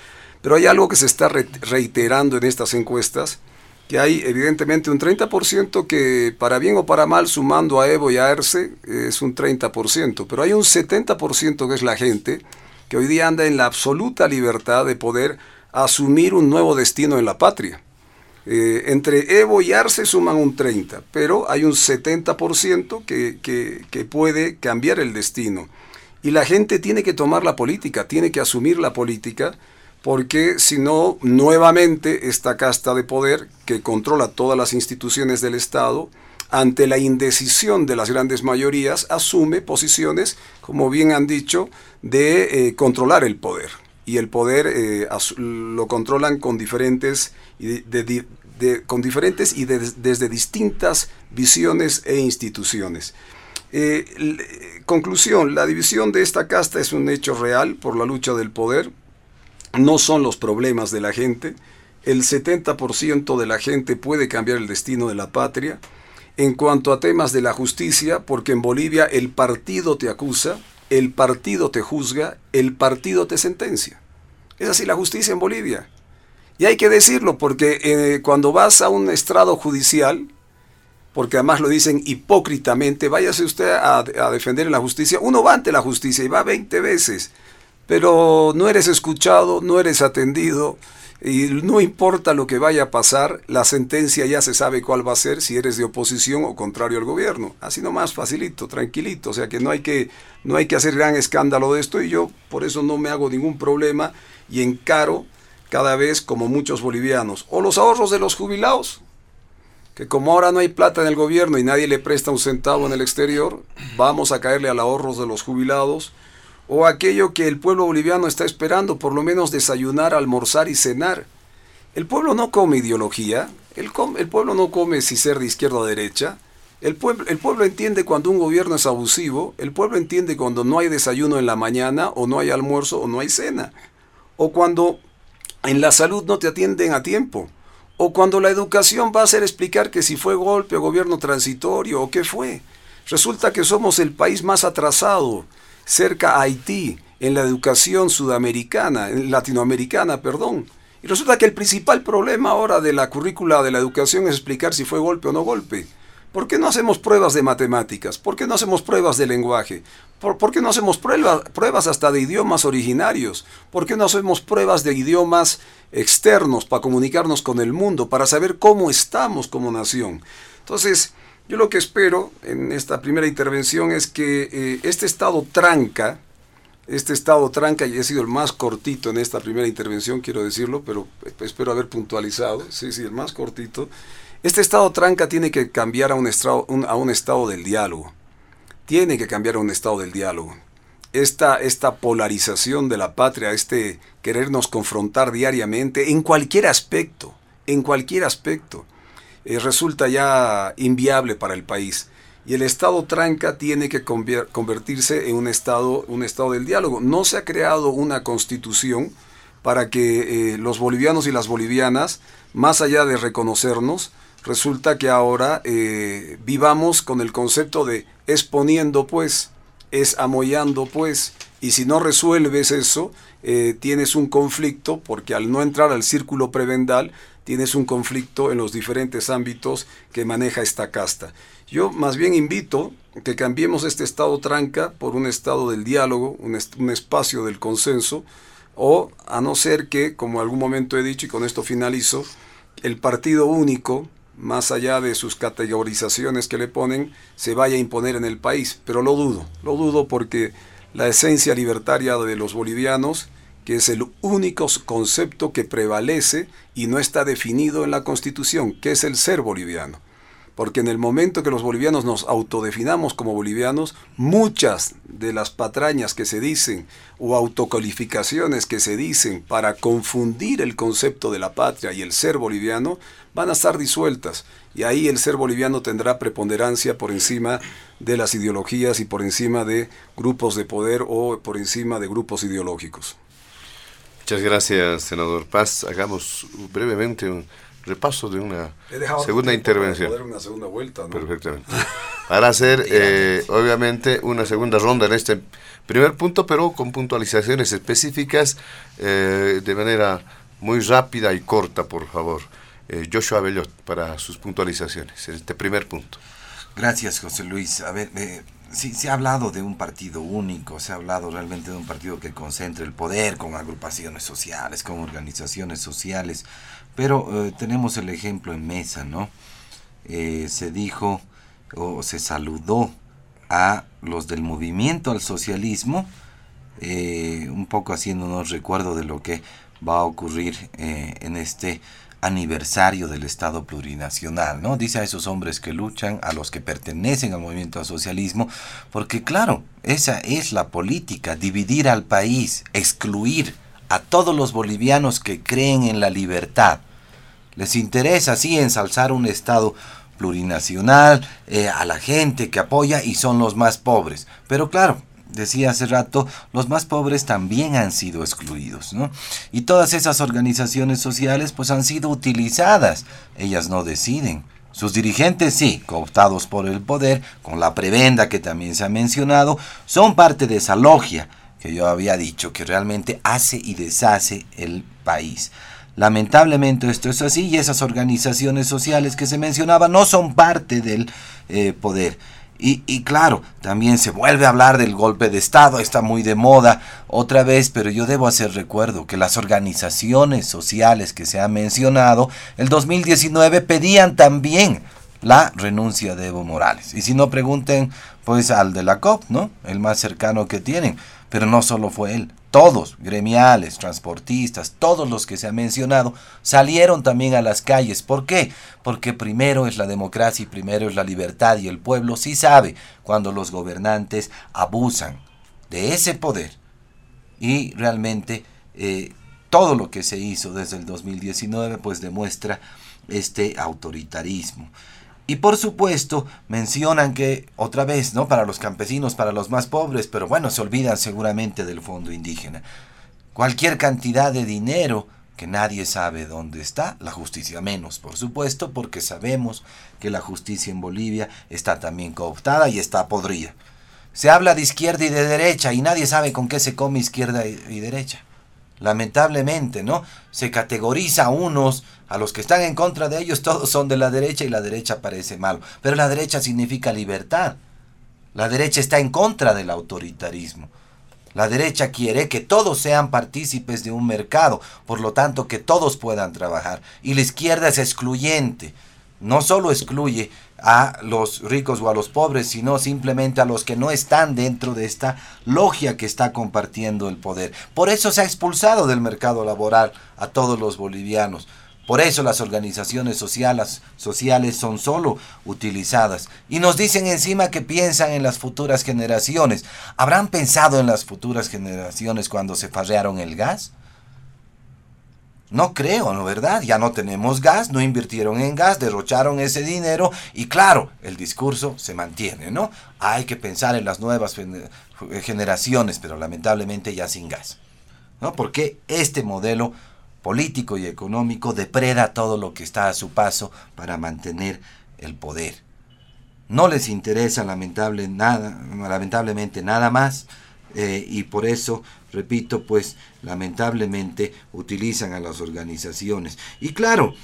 Pero hay algo que se está reiterando en estas encuestas, que hay evidentemente un 30% que para bien o para mal, sumando a Evo y a Erce, es un 30%, pero hay un 70% que es la gente que hoy día anda en la absoluta libertad de poder asumir un nuevo destino en la patria. Eh, entre Evo y Arce suman un 30, pero hay un 70% que, que, que puede cambiar el destino. Y la gente tiene que tomar la política, tiene que asumir la política, porque si no, nuevamente esta casta de poder que controla todas las instituciones del Estado, ante la indecisión de las grandes mayorías, asume posiciones, como bien han dicho, de eh, controlar el poder. Y el poder eh, lo controlan con diferentes, con diferentes y desde distintas visiones e instituciones. Eh, conclusión, la división de esta casta es un hecho real por la lucha del poder, no son los problemas de la gente, el 70% de la gente puede cambiar el destino de la patria. En cuanto a temas de la justicia, porque en Bolivia el partido te acusa, el partido te juzga, el partido te sentencia. Es así la justicia en Bolivia. Y hay que decirlo, porque eh, cuando vas a un estrado judicial, porque además lo dicen hipócritamente, váyase usted a, defender en la justicia, uno va ante la justicia y va 20 veces, pero no eres escuchado, no eres atendido, y no importa lo que vaya a pasar, la sentencia ya se sabe cuál va a ser si eres de oposición o contrario al gobierno. Así nomás, facilito, tranquilito. O sea que no hay que, no hay que hacer gran escándalo de esto y yo por eso no me hago ningún problema y encaro cada vez como muchos bolivianos. O los ahorros de los jubilados, que como ahora no hay plata en el gobierno y nadie le presta un centavo en el exterior, vamos a caerle al ahorros de los jubilados. O aquello que el pueblo boliviano está esperando, por lo menos desayunar, almorzar y cenar. El pueblo no come ideología, el, el pueblo no come si ser de izquierda o derecha. El pueblo, el pueblo entiende cuando un gobierno es abusivo, el pueblo entiende cuando no hay desayuno en la mañana, o no hay almuerzo, o no hay cena. O cuando en la salud no te atienden a tiempo. O cuando la educación va a ser explicar que si fue golpe o gobierno transitorio o qué fue. Resulta que somos el país más atrasado, cerca a Haití, en la educación sudamericana, latinoamericana, perdón. Y resulta que el principal problema ahora de la currícula de la educación es explicar si fue golpe o no golpe. ¿Por qué no hacemos pruebas de matemáticas? ¿Por qué no hacemos pruebas de lenguaje? ¿Por, qué no hacemos pruebas hasta de idiomas originarios? ¿Por qué no hacemos pruebas de idiomas externos para comunicarnos con el mundo, para saber cómo estamos como nación? Entonces, yo lo que espero en esta primera intervención es que eh, este estado tranca, este estado tranca, y he sido el más cortito en esta primera intervención, quiero decirlo, pero espero haber puntualizado, sí, sí, el más cortito, este estado tranca tiene que cambiar a un, a un estado del diálogo. Tiene que cambiar un estado del diálogo. Esta, esta polarización de la patria, este querernos confrontar diariamente en cualquier aspecto, en cualquier aspecto, eh, resulta ya inviable para el país. Y el Estado tranca tiene que convertirse en un estado, un estado del diálogo. No se ha creado una constitución para que eh, los bolivianos y las bolivianas, más allá de reconocernos, resulta que ahora eh, vivamos con el concepto de exponiendo pues, es amoyando pues, y si no resuelves eso, eh, tienes un conflicto, porque al no entrar al círculo prebendal, tienes un conflicto en los diferentes ámbitos que maneja esta casta. Yo más bien invito que cambiemos este estado tranca por un estado del diálogo, un, un espacio del consenso, o a no ser que, como algún momento he dicho y con esto finalizo, el partido único más allá de sus categorizaciones que le ponen, se vaya a imponer en el país. Pero lo dudo, lo dudo porque la esencia libertaria de los bolivianos, que es el único concepto que prevalece y no está definido en la Constitución, que es el ser boliviano porque en el momento que los bolivianos nos autodefinamos como bolivianos, muchas de las patrañas que se dicen o autocalificaciones que se dicen para confundir el concepto de la patria y el ser boliviano van a estar disueltas y ahí el ser boliviano tendrá preponderancia por encima de las ideologías y por encima de grupos de poder o por encima de grupos ideológicos. Muchas gracias, senador Paz. Hagamos brevemente un repaso de una segunda intervención. una segunda vuelta, Perfectamente. Para hacer, eh, obviamente, una segunda ronda en este primer punto, pero con puntualizaciones específicas eh, de manera muy rápida y corta, por favor. Eh, Joshua Bellot, para sus puntualizaciones este primer punto. Gracias, José Luis. A ver, sí, se ha hablado de un partido único, se ha hablado realmente de un partido que concentre el poder con agrupaciones sociales, con organizaciones sociales. Pero eh, tenemos el ejemplo en mesa, ¿no? Eh, se dijo o se saludó a los del movimiento al socialismo, eh, un poco haciéndonos recuerdo de lo que va a ocurrir en este aniversario del Estado plurinacional, ¿no? Dice a esos hombres que luchan, a los que pertenecen al movimiento al socialismo, porque claro, esa es la política, dividir al país, excluir a todos los bolivianos que creen en la libertad. Les interesa, sí, ensalzar un Estado plurinacional, eh, a la gente que apoya y son los más pobres. Pero claro, decía hace rato, los más pobres también han sido excluidos, ¿no? Y todas esas organizaciones sociales pues han sido utilizadas, ellas no deciden. Sus dirigentes sí, cooptados por el poder, con la prebenda que también se ha mencionado, son parte de esa logia que yo había dicho, que realmente hace y deshace el país. Lamentablemente esto es así y esas organizaciones sociales que se mencionaban no son parte del eh, poder. Y, y, claro, también se vuelve a hablar del golpe de Estado, está muy de moda otra vez, pero yo debo hacer recuerdo que las organizaciones sociales que se han mencionado, el 2019 pedían también la renuncia de Evo Morales. Y si no pregunten, pues al de la COP, ¿no? El más cercano que tienen. Pero no solo fue él, todos, gremiales, transportistas, todos los que se han mencionado, salieron también a las calles. ¿Por qué? Porque primero es la democracia y primero es la libertad y el pueblo sí sabe cuando los gobernantes abusan de ese poder. Y realmente eh, todo lo que se hizo desde el 2019 pues demuestra este autoritarismo. Y por supuesto, mencionan que, otra vez, ¿no? Para los campesinos, para los más pobres, pero bueno, se olvidan seguramente del fondo indígena. Cualquier cantidad de dinero que nadie sabe dónde está, la justicia menos, por supuesto, porque sabemos que la justicia en Bolivia está también cooptada y está podrida. Se habla de izquierda y de derecha y nadie sabe con qué se come izquierda y derecha. Lamentablemente, ¿no? Se categoriza a unos, a los que están en contra de ellos, todos son de la derecha y la derecha parece malo. Pero la derecha significa libertad. La derecha está en contra del autoritarismo. La derecha quiere que todos sean partícipes de un mercado, por lo tanto que todos puedan trabajar. Y la izquierda es excluyente. No solo excluye a los ricos o a los pobres, sino simplemente a los que no están dentro de esta logia que está compartiendo el poder. Por eso se ha expulsado del mercado laboral a todos los bolivianos. Por eso las organizaciones sociales, sociales son solo utilizadas. Y nos dicen encima que piensan en las futuras generaciones. ¿Habrán pensado en las futuras generaciones cuando se farrearon el gas? No creo, ¿no verdad? Ya no tenemos gas, no invirtieron en gas, derrocharon ese dinero y claro, el discurso se mantiene, ¿no? Hay que pensar en las nuevas generaciones, pero lamentablemente ya sin gas. ¿No? Porque este modelo político y económico depreda todo lo que está a su paso para mantener el poder. No les interesa lamentable nada, lamentablemente nada más eh, y por eso, repito, pues lamentablemente utilizan a las organizaciones. Y claro,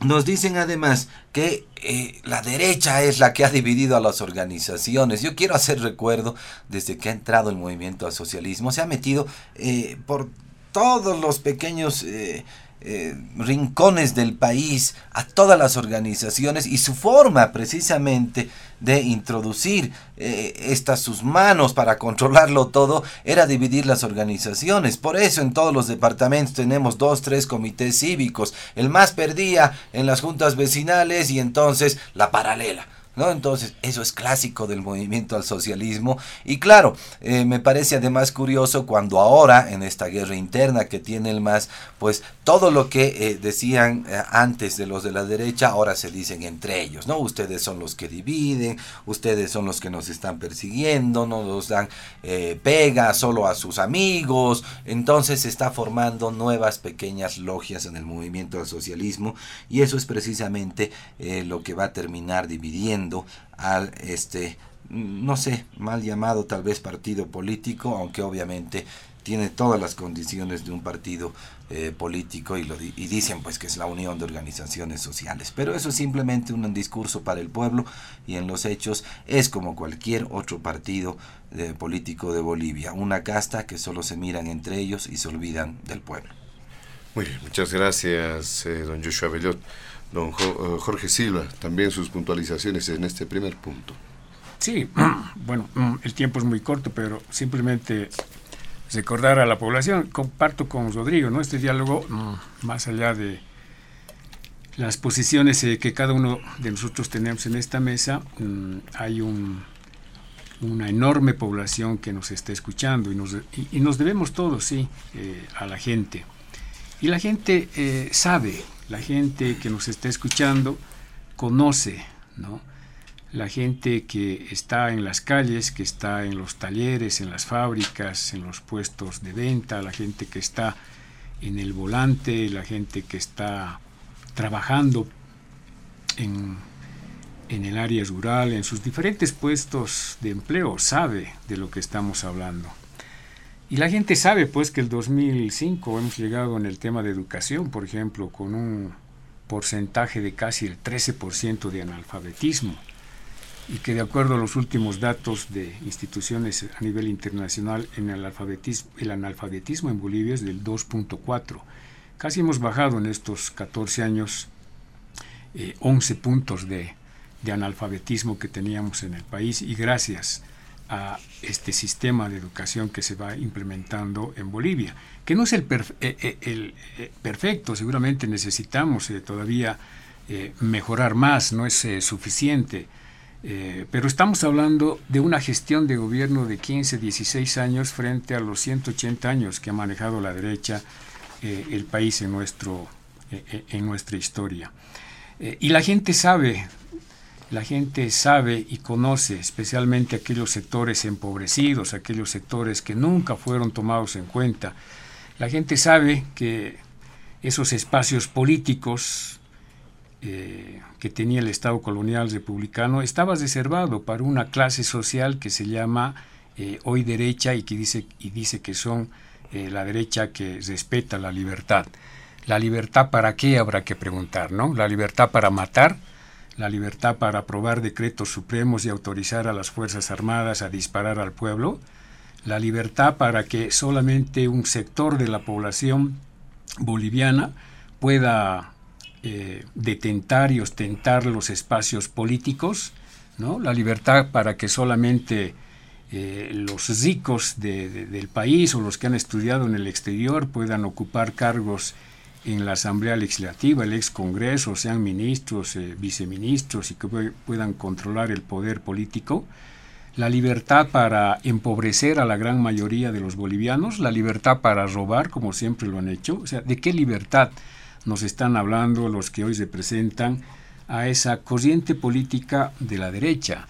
nos dicen además que eh, la derecha es la que ha dividido a las organizaciones. Yo quiero hacer recuerdo, desde que ha entrado el movimiento al socialismo, se ha metido eh, por todos los pequeños rincones del país, a todas las organizaciones y su forma precisamente de introducir eh, estas sus manos para controlarlo todo era dividir las organizaciones. Por eso en todos los departamentos tenemos dos, tres comités cívicos. El más perdía en las juntas vecinales y entonces la paralela. ¿No? Entonces, eso es clásico del movimiento al socialismo. Y claro, eh, me parece además curioso cuando ahora, en esta guerra interna que tiene el MAS, pues todo lo que eh, decían eh, antes de los de la derecha, ahora se dicen entre ellos, ¿no? Ustedes son los que dividen, ustedes son los que nos están persiguiendo, no nos dan pega solo a sus amigos. Entonces se está formando nuevas pequeñas logias en el movimiento al socialismo y eso es precisamente lo que va a terminar dividiendo al este no sé, mal llamado tal vez partido político, aunque obviamente tiene todas las condiciones de un partido eh, político y, lo y dicen pues que es la unión de organizaciones sociales. Pero eso es simplemente un discurso para el pueblo y en los hechos es como cualquier otro partido eh, político de Bolivia, una casta que solo se miran entre ellos y se olvidan del pueblo. Muy bien, muchas gracias, eh, don Joshua Bellot. Don eh, Jorge Silva, también sus puntualizaciones en este primer punto. Sí, bueno, mm, el tiempo es muy corto, pero simplemente recordar a la población, comparto con Rodrigo, ¿no? Este diálogo, mm, más allá de las posiciones eh, que cada uno de nosotros tenemos en esta mesa, mm, hay un, una enorme población que nos está escuchando y nos, y, nos debemos todos, sí, eh, a la gente. Y la gente sabe la gente que nos está escuchando conoce, ¿no? La gente que está en las calles, que está en los talleres, en las fábricas, en los puestos de venta, la gente que está en el volante, la gente que está trabajando en, en el área rural, en sus diferentes puestos de empleo, sabe de lo que estamos hablando. Y la gente sabe pues que el 2005 hemos llegado en el tema de educación, por ejemplo, con un porcentaje de casi el 13% de analfabetismo y que de acuerdo a los últimos datos de instituciones a nivel internacional en el analfabetismo, en Bolivia es del 2.4. Casi hemos bajado en estos 14 años 11 eh, puntos de, de analfabetismo que teníamos en el país y gracias a este sistema de educación que se va implementando en Bolivia, que no es el, eh, eh, eh, perfecto, seguramente necesitamos todavía mejorar más, no es suficiente, pero estamos hablando de una gestión de gobierno de 15, 16 años frente a los 180 años que ha manejado la derecha el país en, nuestro, en nuestra historia. y la gente sabe la gente sabe y conoce, especialmente aquellos sectores empobrecidos, aquellos sectores que nunca fueron tomados en cuenta. La gente sabe que esos espacios políticos eh, que tenía el Estado colonial republicano estaba reservado para una clase social que se llama eh, hoy derecha y que dice, y dice que son eh, la derecha que respeta la libertad. La libertad para qué habrá que preguntar, ¿no? La libertad para matar, la libertad para aprobar decretos supremos y autorizar a las Fuerzas Armadas a disparar al pueblo, la libertad para que solamente un sector de la población boliviana pueda eh, detentar y ostentar los espacios políticos, ¿no? la libertad para que solamente eh, los ricos del país o los que han estudiado en el exterior puedan ocupar cargos en la Asamblea Legislativa, el ex Congreso, sean ministros, eh, viceministros y que puedan controlar el poder político, la libertad para empobrecer a la gran mayoría de los bolivianos, la libertad para robar, como siempre lo han hecho. O sea, ¿de qué libertad nos están hablando los que hoy representan a esa corriente política de la derecha?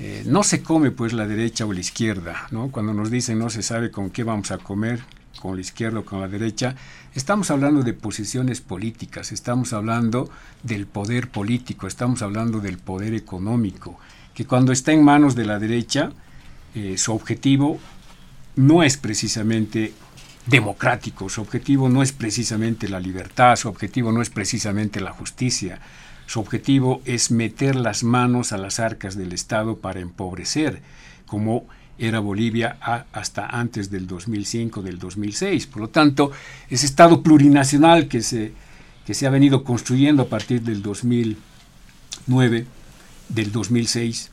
Eh, no se come pues la derecha o la izquierda, ¿no? Cuando nos dicen no se sabe con qué vamos a comer, con la izquierda o con la derecha, estamos hablando de posiciones políticas, estamos hablando del poder político, estamos hablando del poder económico, que cuando está en manos de la derecha, eh, su objetivo no es precisamente democrático, su objetivo no es precisamente la libertad, su objetivo no es precisamente la justicia, su objetivo es meter las manos a las arcas del Estado para empobrecer, como era Bolivia hasta antes del 2005, del 2006. Por lo tanto, ese Estado plurinacional que se, que se ha venido construyendo a partir del 2009, del 2006,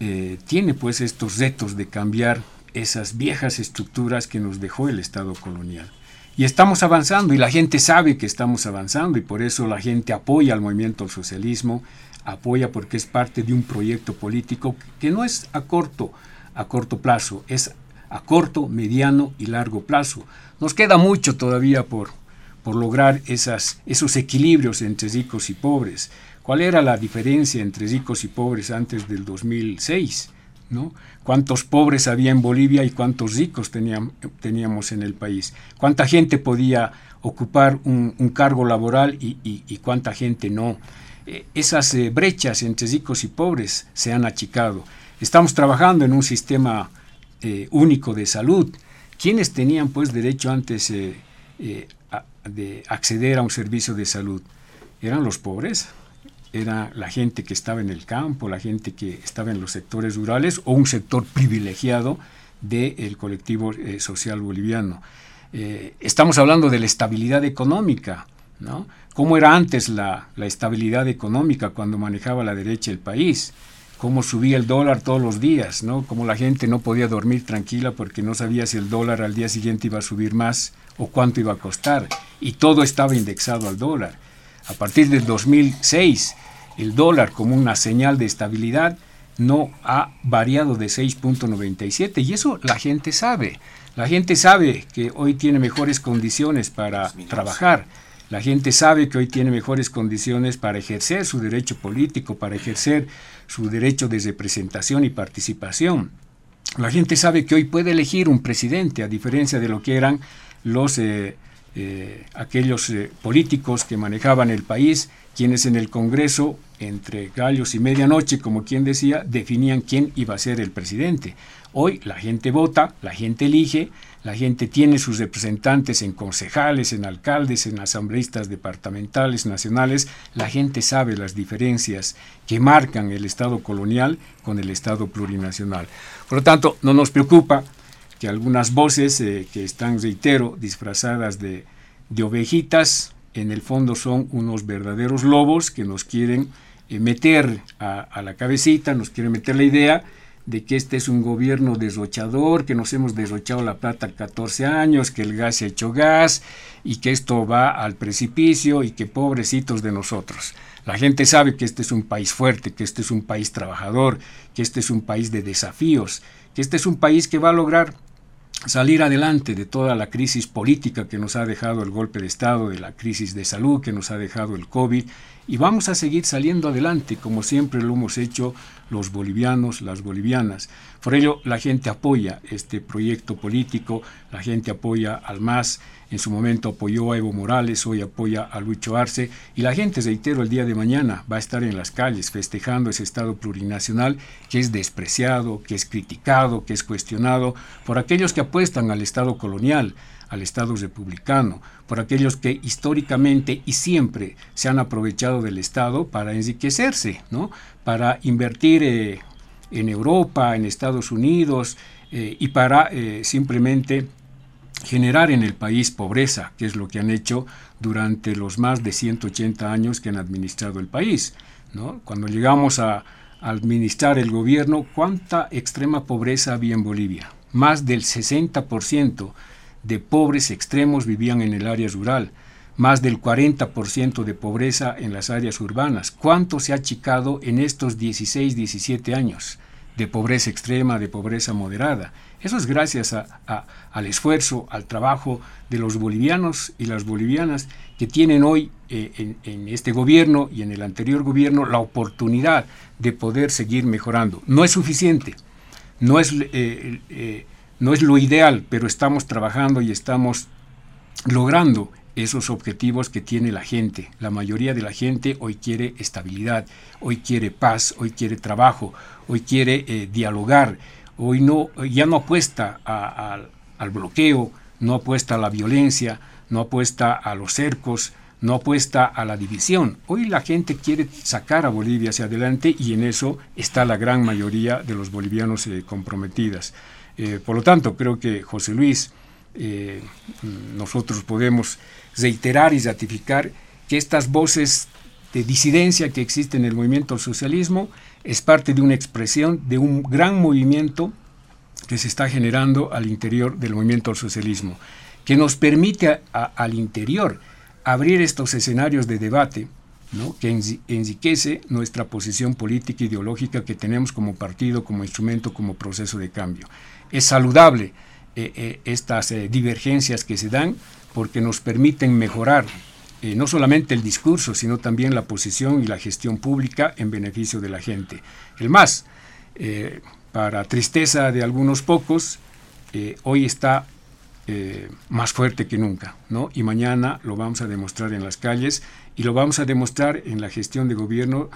eh, tiene pues estos retos de cambiar esas viejas estructuras que nos dejó el Estado colonial. Y estamos avanzando y la gente sabe que estamos avanzando y por eso la gente apoya al movimiento al socialismo, apoya porque es parte de un proyecto político que no es a corto, a corto plazo, es a corto, mediano y largo plazo. Nos queda mucho todavía por, por lograr esas, esos equilibrios entre ricos y pobres. ¿Cuál era la diferencia entre ricos y pobres antes del 2006? cuántos pobres había en Bolivia y cuántos ricos teníamos en el país, cuánta gente podía ocupar un, cargo laboral y, cuánta gente no. Eh, esas eh, brechas entre ricos y pobres se han achicado. Estamos trabajando en un sistema eh, único de salud. ¿Quiénes tenían pues derecho antes de acceder a un servicio de salud? ¿Eran los pobres? era la gente que estaba en el campo, la gente que estaba en los sectores rurales o un sector privilegiado del colectivo eh, social boliviano. Eh, estamos hablando de la estabilidad económica, ¿no? ¿Cómo era antes la, estabilidad económica cuando manejaba la derecha el país? ¿Cómo subía el dólar todos los días? ¿no? Cómo la gente no podía dormir tranquila porque no sabía si el dólar al día siguiente iba a subir más o cuánto iba a costar. Y todo estaba indexado al dólar. A partir del 2006, el dólar como una señal de estabilidad no ha variado de 6.97 y eso la gente sabe. La gente sabe que hoy tiene mejores condiciones para trabajar. La gente sabe que hoy tiene mejores condiciones para ejercer su derecho político, para ejercer su derecho de representación y participación. La gente sabe que hoy puede elegir un presidente, a diferencia de lo que eran los eh, eh, aquellos eh, políticos que manejaban el país, quienes en el Congreso, entre gallos y medianoche, como quien decía, definían quién iba a ser el presidente. Hoy la gente vota, la gente elige, la gente tiene sus representantes en concejales, en alcaldes, en asambleístas departamentales, nacionales, la gente sabe las diferencias que marcan el Estado colonial con el Estado plurinacional. Por lo tanto, no nos preocupa que algunas voces eh, que están, reitero, disfrazadas de, ovejitas, en el fondo son unos verdaderos lobos que nos quieren eh, meter a, la cabecita, nos quieren meter la idea de que este es un gobierno derrochador, que nos hemos derrochado la plata 14 años, que el gas se ha hecho gas y que esto va al precipicio y que pobrecitos de nosotros. La gente sabe que este es un país fuerte, que este es un país trabajador, que este es un país de desafíos, que este es un país que va a lograr salir adelante de toda la crisis política que nos ha dejado el golpe de Estado, de la crisis de salud que nos ha dejado el COVID, y vamos a seguir saliendo adelante como siempre lo hemos hecho los bolivianos, las bolivianas. Por ello, la gente apoya este proyecto político, la gente apoya al MAS, en su momento apoyó a Evo Morales, hoy apoya a Lucho Arce, y la gente, reitero, el día de mañana va a estar en las calles festejando ese Estado plurinacional que es despreciado, que es criticado, que es cuestionado por aquellos que apuestan al Estado colonial, al Estado republicano, por aquellos que históricamente y siempre se han aprovechado del Estado para enriquecerse, ¿no? Para invertir eh, en Europa, en Estados Unidos eh, y para eh, simplemente generar en el país pobreza, que es lo que han hecho durante los más de 180 años que han administrado el país. Cuando llegamos a administrar el gobierno, ¿cuánta extrema pobreza había en Bolivia? Más del 60% de pobres extremos vivían en el área rural, más del 40% de pobreza en las áreas urbanas. ¿Cuánto se ha achicado en estos 16, 17 años de pobreza extrema, de pobreza moderada? Eso es gracias al esfuerzo, al trabajo de los bolivianos y las bolivianas que tienen hoy eh, en, este gobierno y en el anterior gobierno la oportunidad de poder seguir mejorando. No es suficiente, no es eh, eh, no es lo ideal, pero estamos trabajando y estamos logrando esos objetivos que tiene la gente. La mayoría de la gente hoy quiere estabilidad, hoy quiere paz, hoy quiere trabajo, hoy quiere eh, dialogar, hoy no, ya no apuesta al bloqueo, no apuesta a la violencia, no apuesta a los cercos, no apuesta a la división. Hoy la gente quiere sacar a Bolivia hacia adelante y en eso está la gran mayoría de los bolivianos eh, comprometidas. Eh, por lo tanto, creo que José Luis, nosotros podemos reiterar y ratificar que estas voces de disidencia que existen en el movimiento al socialismo es parte de una expresión de un gran movimiento que se está generando al interior del movimiento al socialismo, que nos permite al interior abrir estos escenarios de debate que enriquece nuestra posición política e ideológica que tenemos como partido, como instrumento, como proceso de cambio. Es saludable eh, eh, estas eh, divergencias que se dan porque nos permiten mejorar no solamente el discurso, sino también la posición y la gestión pública en beneficio de la gente. El más, para tristeza de algunos pocos, hoy está más fuerte que nunca, ¿no? Y mañana lo vamos a demostrar en las calles y lo vamos a demostrar en la gestión de gobierno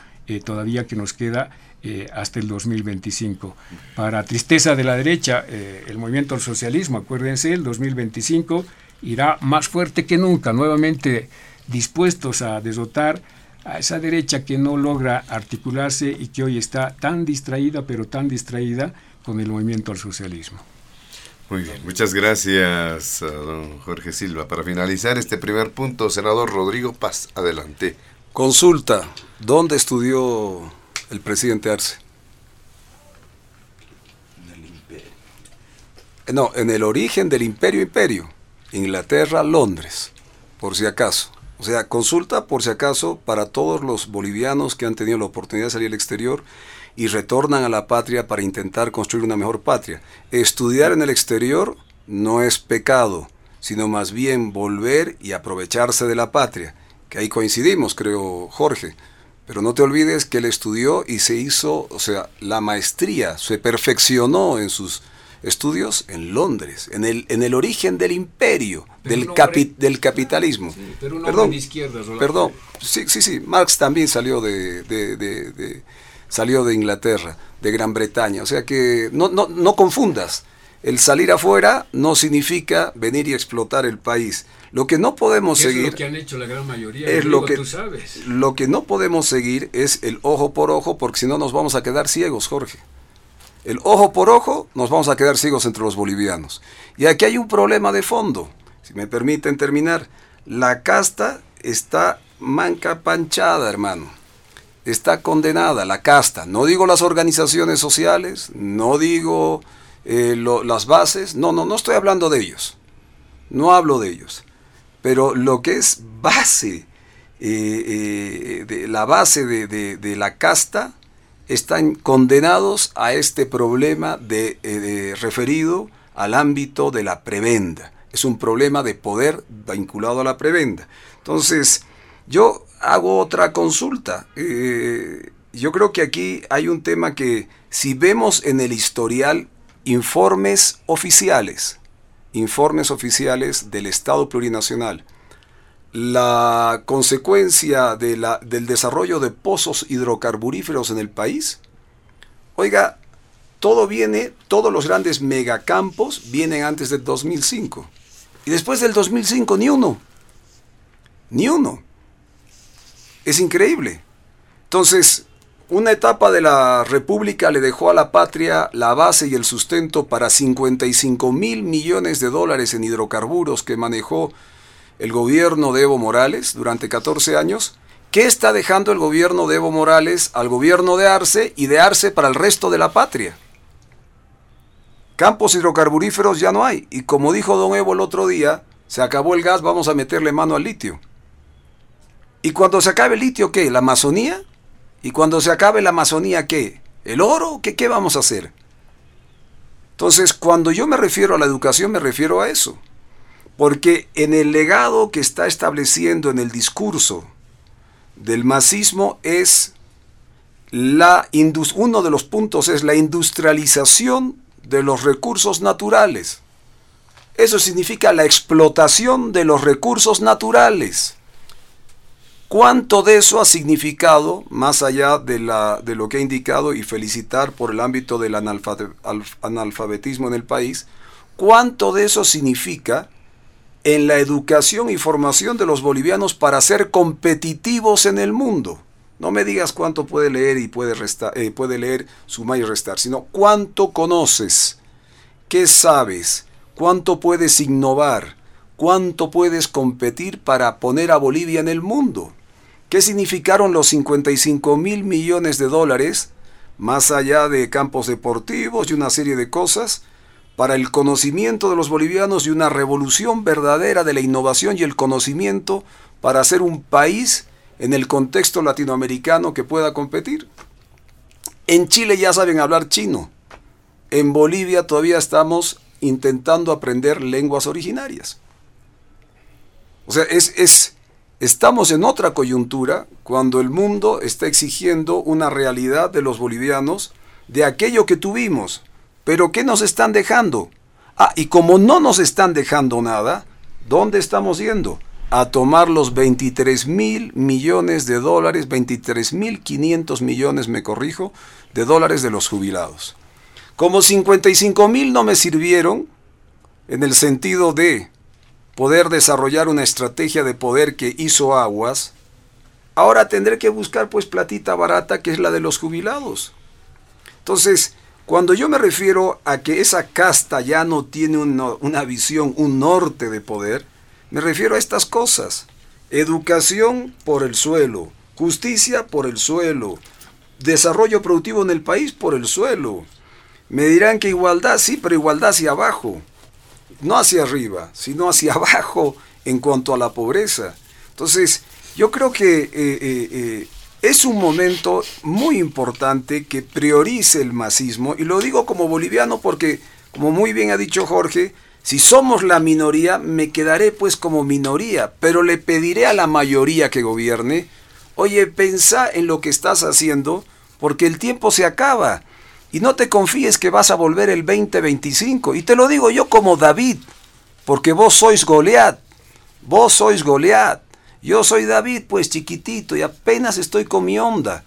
todavía que nos queda eh, hasta el 2025. Para tristeza de la derecha, eh, el movimiento al socialismo, acuérdense, el 2025 irá más fuerte que nunca, nuevamente dispuestos a derrotar a esa derecha que no logra articularse y que hoy está tan distraída, pero tan distraída con el movimiento al socialismo. Muy bien, muchas gracias, don Jorge Silva. Para finalizar este primer punto, senador Rodrigo Paz, adelante. Consulta, ¿dónde estudió el presidente Arce? No, en el origen del imperio imperio. Inglaterra, Londres, por si acaso. O sea, consulta por si acaso para todos los bolivianos que han tenido la oportunidad de salir al exterior y retornan a la patria para intentar construir una mejor patria. Estudiar en el exterior no es pecado, sino más bien volver y aprovecharse de la patria. Que ahí coincidimos, creo, Jorge. Pero no te olvides que él estudió y se hizo, o sea, la maestría, se perfeccionó en sus estudios en Londres, en el, en el origen del imperio, del, del capitalismo. pero perdón, de izquierda, perdón, sí, sí, sí, Marx también salió de, de, salió de Inglaterra, de Gran Bretaña. O sea que no, no, no confundas. El salir afuera no significa venir y explotar el país. Lo que no podemos seguir. Es lo que han hecho la gran mayoría. Es lo que tú sabes. Lo que no podemos seguir es el ojo por ojo, porque si no nos vamos a quedar ciegos, Jorge. El ojo por ojo nos vamos a quedar ciegos entre los bolivianos. Y aquí hay un problema de fondo. Si me permiten terminar, la casta está manca panchada, hermano. Está condenada la casta. No digo las organizaciones sociales, no digo eh, las bases. No, no, no estoy hablando de ellos. No hablo de ellos. Pero lo que es base, eh, eh, la base de, la casta, están condenados a este problema de, eh, referido al ámbito de la prebenda. Es un problema de poder vinculado a la prebenda. Entonces, yo hago otra consulta. yo creo que aquí hay un tema que si vemos en el historial informes oficiales, informes oficiales del Estado plurinacional. La consecuencia de la, del desarrollo de pozos hidrocarburíferos en el país, oiga, todo viene, todos los grandes megacampos vienen antes del 2005. Y después del 2005, ni uno. Ni uno. Es increíble. Entonces, una etapa de la República le dejó a la patria la base y el sustento para 55 mil millones de dólares en hidrocarburos que manejó el gobierno de Evo Morales durante 14 años. ¿Qué está dejando el gobierno de Evo Morales al gobierno de Arce y de Arce para el resto de la patria? Campos hidrocarburíferos ya no hay. Y como dijo don Evo el otro día, se acabó el gas, vamos a meterle mano al litio. ¿Y cuando se acabe el litio, qué? ¿La Amazonía? ¿Y cuando se acabe la Amazonía, qué? ¿El oro? ¿Qué, qué vamos a hacer? Entonces, cuando yo me refiero a la educación, me refiero a eso. Porque en el legado que está estableciendo en el discurso del masismo es la uno de los puntos es la industrialización de los recursos naturales. Eso significa la explotación de los recursos naturales. ¿Cuánto de eso ha significado, más allá de, la, de lo que he indicado y felicitar por el ámbito del analfabetismo en el país, cuánto de eso significa en la educación y formación de los bolivianos para ser competitivos en el mundo? No me digas cuánto puede leer y puede, restar, eh, puede leer, sumar y restar, sino cuánto conoces, qué sabes, cuánto puedes innovar, cuánto puedes competir para poner a Bolivia en el mundo. ¿Qué significaron los 55 mil millones de dólares, más allá de campos deportivos y una serie de cosas, para el conocimiento de los bolivianos y una revolución verdadera de la innovación y el conocimiento para ser un país en el contexto latinoamericano que pueda competir. En Chile ya saben hablar chino. En Bolivia todavía estamos intentando aprender lenguas originarias. O sea, es, es, estamos en otra coyuntura cuando el mundo está exigiendo una realidad de los bolivianos de aquello que tuvimos. Pero ¿qué nos están dejando? Ah, y como no nos están dejando nada, ¿dónde estamos yendo? a tomar los 23 mil millones de dólares, 23 mil 500 millones, me corrijo, de dólares de los jubilados. Como 55 mil no me sirvieron, en el sentido de poder desarrollar una estrategia de poder que hizo aguas, ahora tendré que buscar pues platita barata que es la de los jubilados. Entonces, cuando yo me refiero a que esa casta ya no tiene una, visión, un norte de poder, me refiero a estas cosas. Educación por el suelo, justicia por el suelo, desarrollo productivo en el país por el suelo. Me dirán que igualdad, sí, pero igualdad hacia abajo, no hacia arriba, sino hacia abajo en cuanto a la pobreza. Entonces, yo creo que eh, eh, eh, es un momento muy importante que priorice el masismo, y lo digo como boliviano porque, como muy bien ha dicho Jorge, si somos la minoría, me quedaré pues como minoría, pero le pediré a la mayoría que gobierne, oye, pensá en lo que estás haciendo, porque el tiempo se acaba. Y no te confíes que vas a volver el 2025. Y te lo digo yo como David, porque vos sois Goliat. Vos sois Goliat. Yo soy David, pues chiquitito, y apenas estoy con mi onda.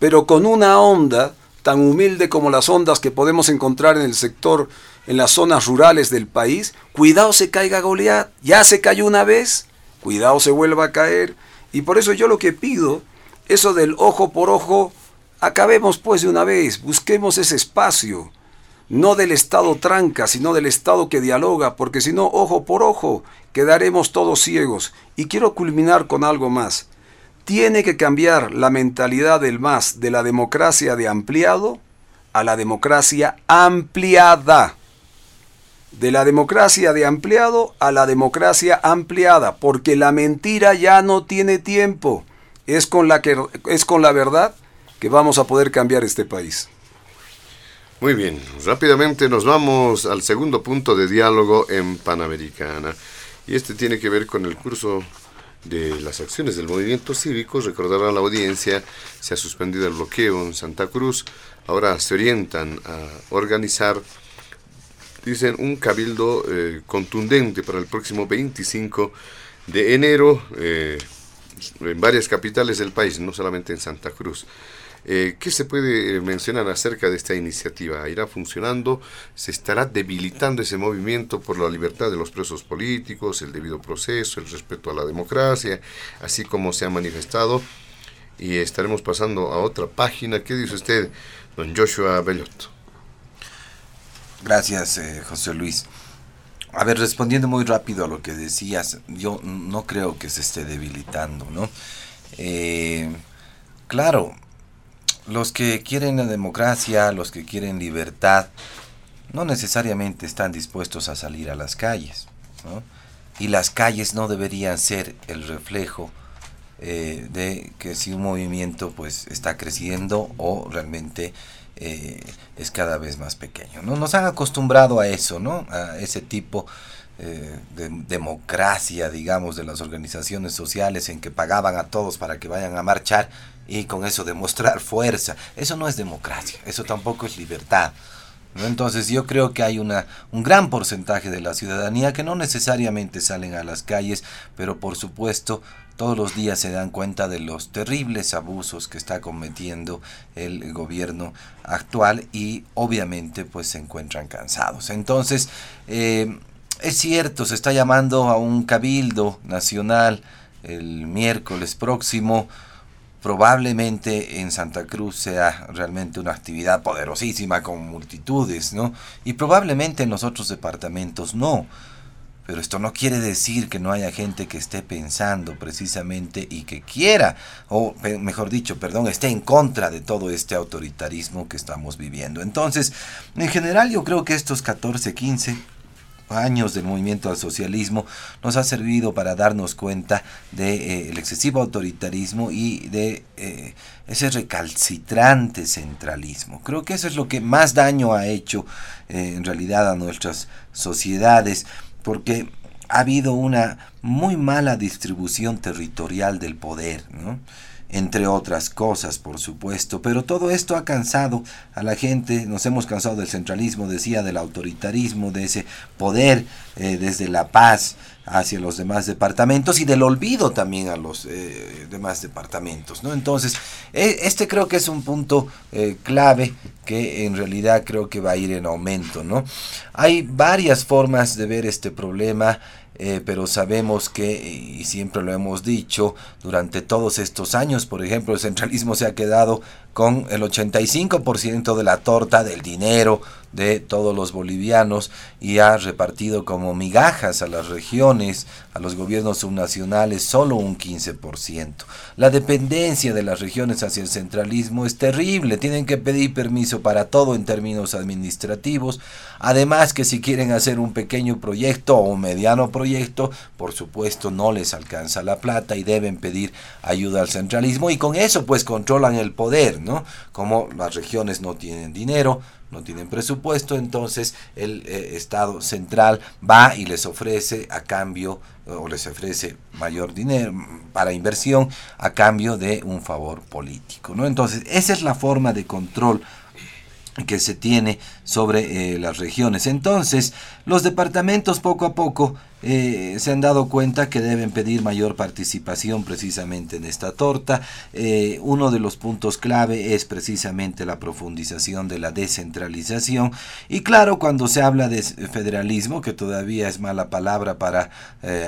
Pero con una onda tan humilde como las ondas que podemos encontrar en el sector en las zonas rurales del país, cuidado se caiga Goliat, ya se cayó una vez, cuidado se vuelva a caer. Y por eso yo lo que pido, eso del ojo por ojo, acabemos pues de una vez, busquemos ese espacio, no del Estado tranca, sino del Estado que dialoga, porque si no, ojo por ojo, quedaremos todos ciegos. Y quiero culminar con algo más. Tiene que cambiar la mentalidad del más de la democracia de ampliado a la democracia ampliada de la democracia de ampliado a la democracia ampliada, porque la mentira ya no tiene tiempo. Es con la, que, es con la verdad que vamos a poder cambiar este país. Muy bien, rápidamente nos vamos al segundo punto de diálogo en Panamericana. Y este tiene que ver con el curso de las acciones del movimiento cívico. Recordará la audiencia, se ha suspendido el bloqueo en Santa Cruz. Ahora se orientan a organizar dicen, un cabildo eh, contundente para el próximo 25 de enero eh, en varias capitales del país, no solamente en Santa Cruz. Eh, ¿Qué se puede mencionar acerca de esta iniciativa? ¿Irá funcionando? ¿Se estará debilitando ese movimiento por la libertad de los presos políticos, el debido proceso, el respeto a la democracia, así como se ha manifestado? Y estaremos pasando a otra página. ¿Qué dice usted, don Joshua Bellot? Gracias, eh, José Luis. A ver, respondiendo muy rápido a lo que decías, yo no creo que se esté debilitando, ¿no? Eh, claro, los que quieren la democracia, los que quieren libertad, no necesariamente están dispuestos a salir a las calles, ¿no? Y las calles no deberían ser el reflejo eh, de que si un movimiento pues está creciendo o realmente eh, es cada vez más pequeño. ¿no? Nos han acostumbrado a eso, ¿no? a ese tipo eh, de democracia, digamos, de las organizaciones sociales en que pagaban a todos para que vayan a marchar y con eso demostrar fuerza. Eso no es democracia, eso tampoco es libertad. Entonces yo creo que hay una, un gran porcentaje de la ciudadanía que no necesariamente salen a las calles, pero por supuesto todos los días se dan cuenta de los terribles abusos que está cometiendo el gobierno actual y obviamente pues se encuentran cansados. Entonces, eh, es cierto, se está llamando a un cabildo nacional el miércoles próximo. Probablemente en Santa Cruz sea realmente una actividad poderosísima con multitudes, ¿no? Y probablemente en los otros departamentos no. Pero esto no quiere decir que no haya gente que esté pensando precisamente y que quiera, o mejor dicho, perdón, esté en contra de todo este autoritarismo que estamos viviendo. Entonces, en general yo creo que estos 14, 15 años del movimiento al socialismo nos ha servido para darnos cuenta del de, eh, excesivo autoritarismo y de eh, ese recalcitrante centralismo. Creo que eso es lo que más daño ha hecho eh, en realidad a nuestras sociedades porque ha habido una muy mala distribución territorial del poder, ¿no? Entre otras cosas, por supuesto. Pero todo esto ha cansado a la gente, nos hemos cansado del centralismo, decía, del autoritarismo, de ese poder eh, desde la paz hacia los demás departamentos y del olvido también a los eh, demás departamentos. ¿no? Entonces, e, este creo que es un punto eh, clave que en realidad creo que va a ir en aumento. ¿no? Hay varias formas de ver este problema. Eh, pero sabemos que, y siempre lo hemos dicho, durante todos estos años, por ejemplo, el centralismo se ha quedado con el 85% de la torta del dinero de todos los bolivianos y ha repartido como migajas a las regiones, a los gobiernos subnacionales, solo un 15%. La dependencia de las regiones hacia el centralismo es terrible, tienen que pedir permiso para todo en términos administrativos, además que si quieren hacer un pequeño proyecto o un mediano proyecto, por supuesto no les alcanza la plata y deben pedir ayuda al centralismo y con eso pues controlan el poder, ¿no? Como las regiones no tienen dinero, no tienen presupuesto, entonces el eh, Estado central va y les ofrece a cambio o les ofrece mayor dinero para inversión a cambio de un favor político, ¿no? Entonces, esa es la forma de control que se tiene sobre eh, las regiones. Entonces, los departamentos poco a poco eh, se han dado cuenta que deben pedir mayor participación precisamente en esta torta. Eh, uno de los puntos clave es precisamente la profundización de la descentralización. Y claro, cuando se habla de federalismo, que todavía es mala palabra para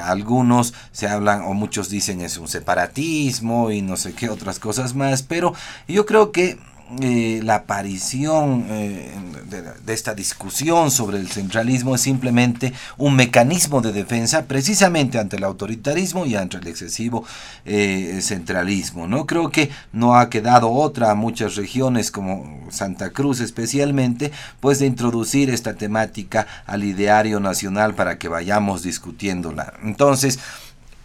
algunos, se hablan o muchos dicen es un separatismo y no sé qué otras cosas más, pero yo creo que eh, la aparición eh, de, esta discusión sobre el centralismo es simplemente un mecanismo de defensa precisamente ante el autoritarismo y ante el excesivo eh, centralismo. ¿no? Creo que no ha quedado otra a muchas regiones como Santa Cruz especialmente, pues de introducir esta temática al ideario nacional para que vayamos discutiéndola. Entonces,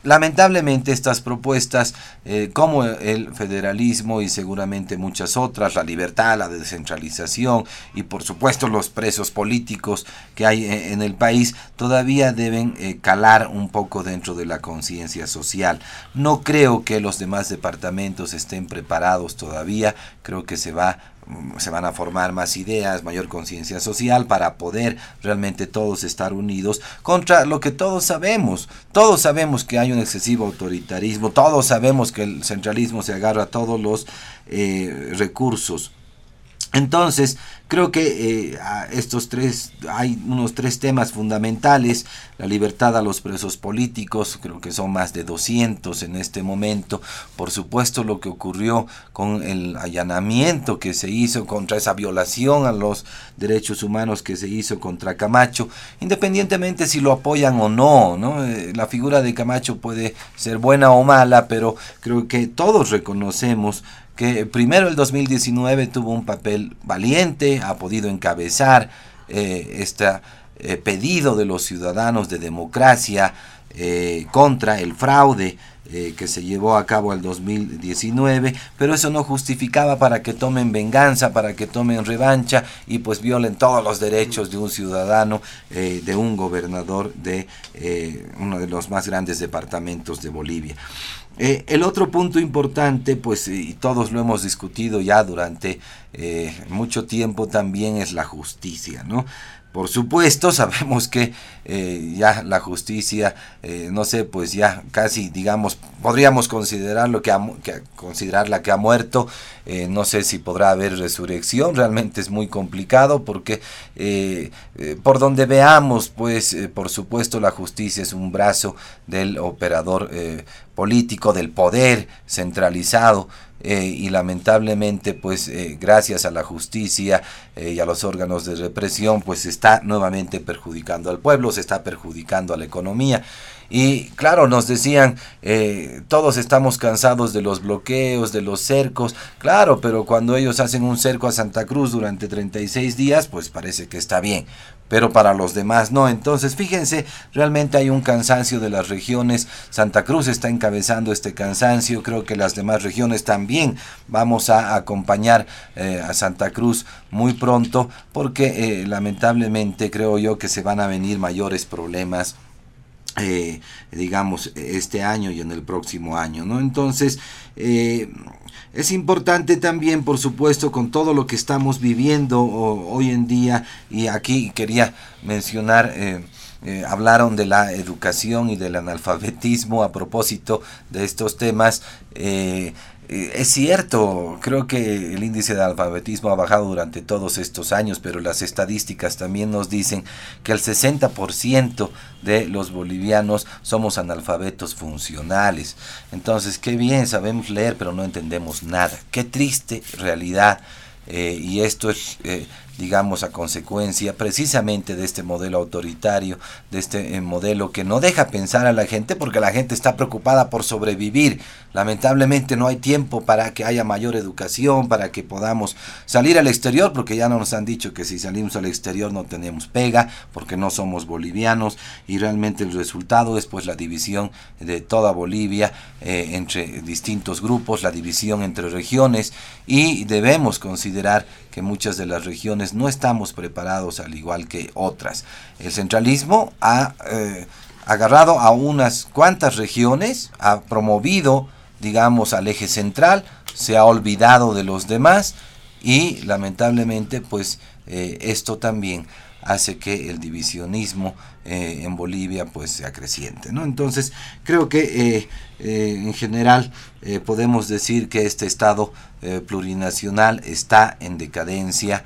Lamentablemente estas propuestas, eh, como el federalismo y seguramente muchas otras, la libertad, la descentralización y por supuesto los presos políticos que hay eh, en el país, todavía deben eh, calar un poco dentro de la conciencia social. No creo que los demás departamentos estén preparados todavía, creo que se va se van a formar más ideas, mayor conciencia social para poder realmente todos estar unidos contra lo que todos sabemos. Todos sabemos que hay un excesivo autoritarismo, todos sabemos que el centralismo se agarra a todos los eh, recursos entonces, creo que eh, estos tres, hay unos tres temas fundamentales, la libertad a los presos políticos, creo que son más de 200 en este momento, por supuesto lo que ocurrió con el allanamiento que se hizo contra esa violación a los derechos humanos que se hizo contra Camacho, independientemente si lo apoyan o no, ¿no? Eh, la figura de Camacho puede ser buena o mala, pero creo que todos reconocemos que primero el 2019 tuvo un papel valiente, ha podido encabezar eh, este eh, pedido de los ciudadanos de democracia eh, contra el fraude que se llevó a cabo el 2019, pero eso no justificaba para que tomen venganza, para que tomen revancha y pues violen todos los derechos de un ciudadano, de un gobernador de uno de los más grandes departamentos de Bolivia. Eh, el otro punto importante, pues, y todos lo hemos discutido ya durante eh, mucho tiempo, también es la justicia, ¿no? Por supuesto, sabemos que eh, ya la justicia, no sé, pues ya casi, digamos, podríamos considerarlo que, que considerarla que ha muerto. no sé si podrá haber resurrección. Realmente es muy complicado porque por donde veamos, pues, por supuesto, la justicia es un brazo del operador político, del poder centralizado. Eh, y lamentablemente pues eh, gracias a la justicia eh, y a los órganos de represión pues está nuevamente perjudicando al pueblo, se está perjudicando a la economía. Y claro, nos decían, todos estamos cansados de los bloqueos, de los cercos, claro, pero cuando ellos hacen un cerco a Santa Cruz durante 36 días, pues parece que está bien pero para los demás no. Entonces, fíjense, realmente hay un cansancio de las regiones. Santa Cruz está encabezando este cansancio. Creo que las demás regiones también vamos a acompañar eh, a Santa Cruz muy pronto porque eh, lamentablemente creo yo que se van a venir mayores problemas eh, digamos, este año y en el próximo año, ¿no? Entonces, eh, es importante también, por supuesto, con todo lo que estamos viviendo hoy en día, y aquí quería mencionar... Eh, hablaron de la educación y del analfabetismo a propósito de estos temas. Eh, es cierto, creo que el índice de alfabetismo ha bajado durante todos estos años, pero las estadísticas también nos dicen que el 60% de los bolivianos somos analfabetos funcionales. Entonces, qué bien, sabemos leer, pero no entendemos nada. Qué triste realidad. Eh, y esto es eh, digamos, a consecuencia precisamente de este modelo autoritario, de este eh, modelo que no deja pensar a la gente porque la gente está preocupada por sobrevivir. Lamentablemente no hay tiempo para que haya mayor educación, para que podamos salir al exterior, porque ya nos han dicho que si salimos al exterior no tenemos pega, porque no somos bolivianos, y realmente el resultado es pues la división de toda Bolivia eh, entre distintos grupos, la división entre regiones, y debemos considerar que muchas de las regiones no estamos preparados al igual que otras. El centralismo ha eh, agarrado a unas cuantas regiones, ha promovido, digamos, al eje central, se ha olvidado de los demás y lamentablemente pues eh, esto también hace que el divisionismo eh, en Bolivia pues sea creciente. ¿no? Entonces creo que en general podemos decir que este Estado plurinacional está en decadencia,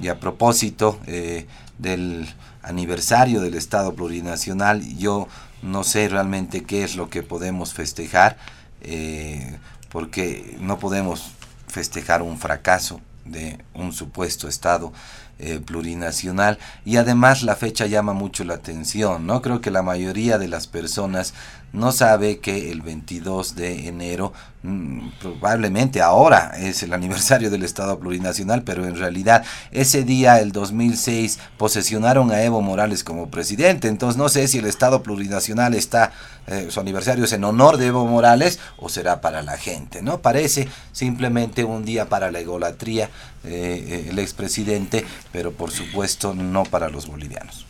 y a propósito eh, del aniversario del Estado plurinacional, yo no sé realmente qué es lo que podemos festejar, eh, porque no podemos festejar un fracaso de un supuesto Estado eh, plurinacional y además la fecha llama mucho la atención, ¿no? Creo que la mayoría de las personas no sabe que el 22 de enero, mm, probablemente ahora es el aniversario del Estado plurinacional, pero en realidad ese día, el 2006, posesionaron a Evo Morales como presidente. Entonces no sé si el Estado plurinacional está, eh, su aniversario es en honor de Evo Morales o será para la gente, ¿no? Parece simplemente un día para la egolatría, eh, el expresidente, pero por supuesto no para los bolivianos.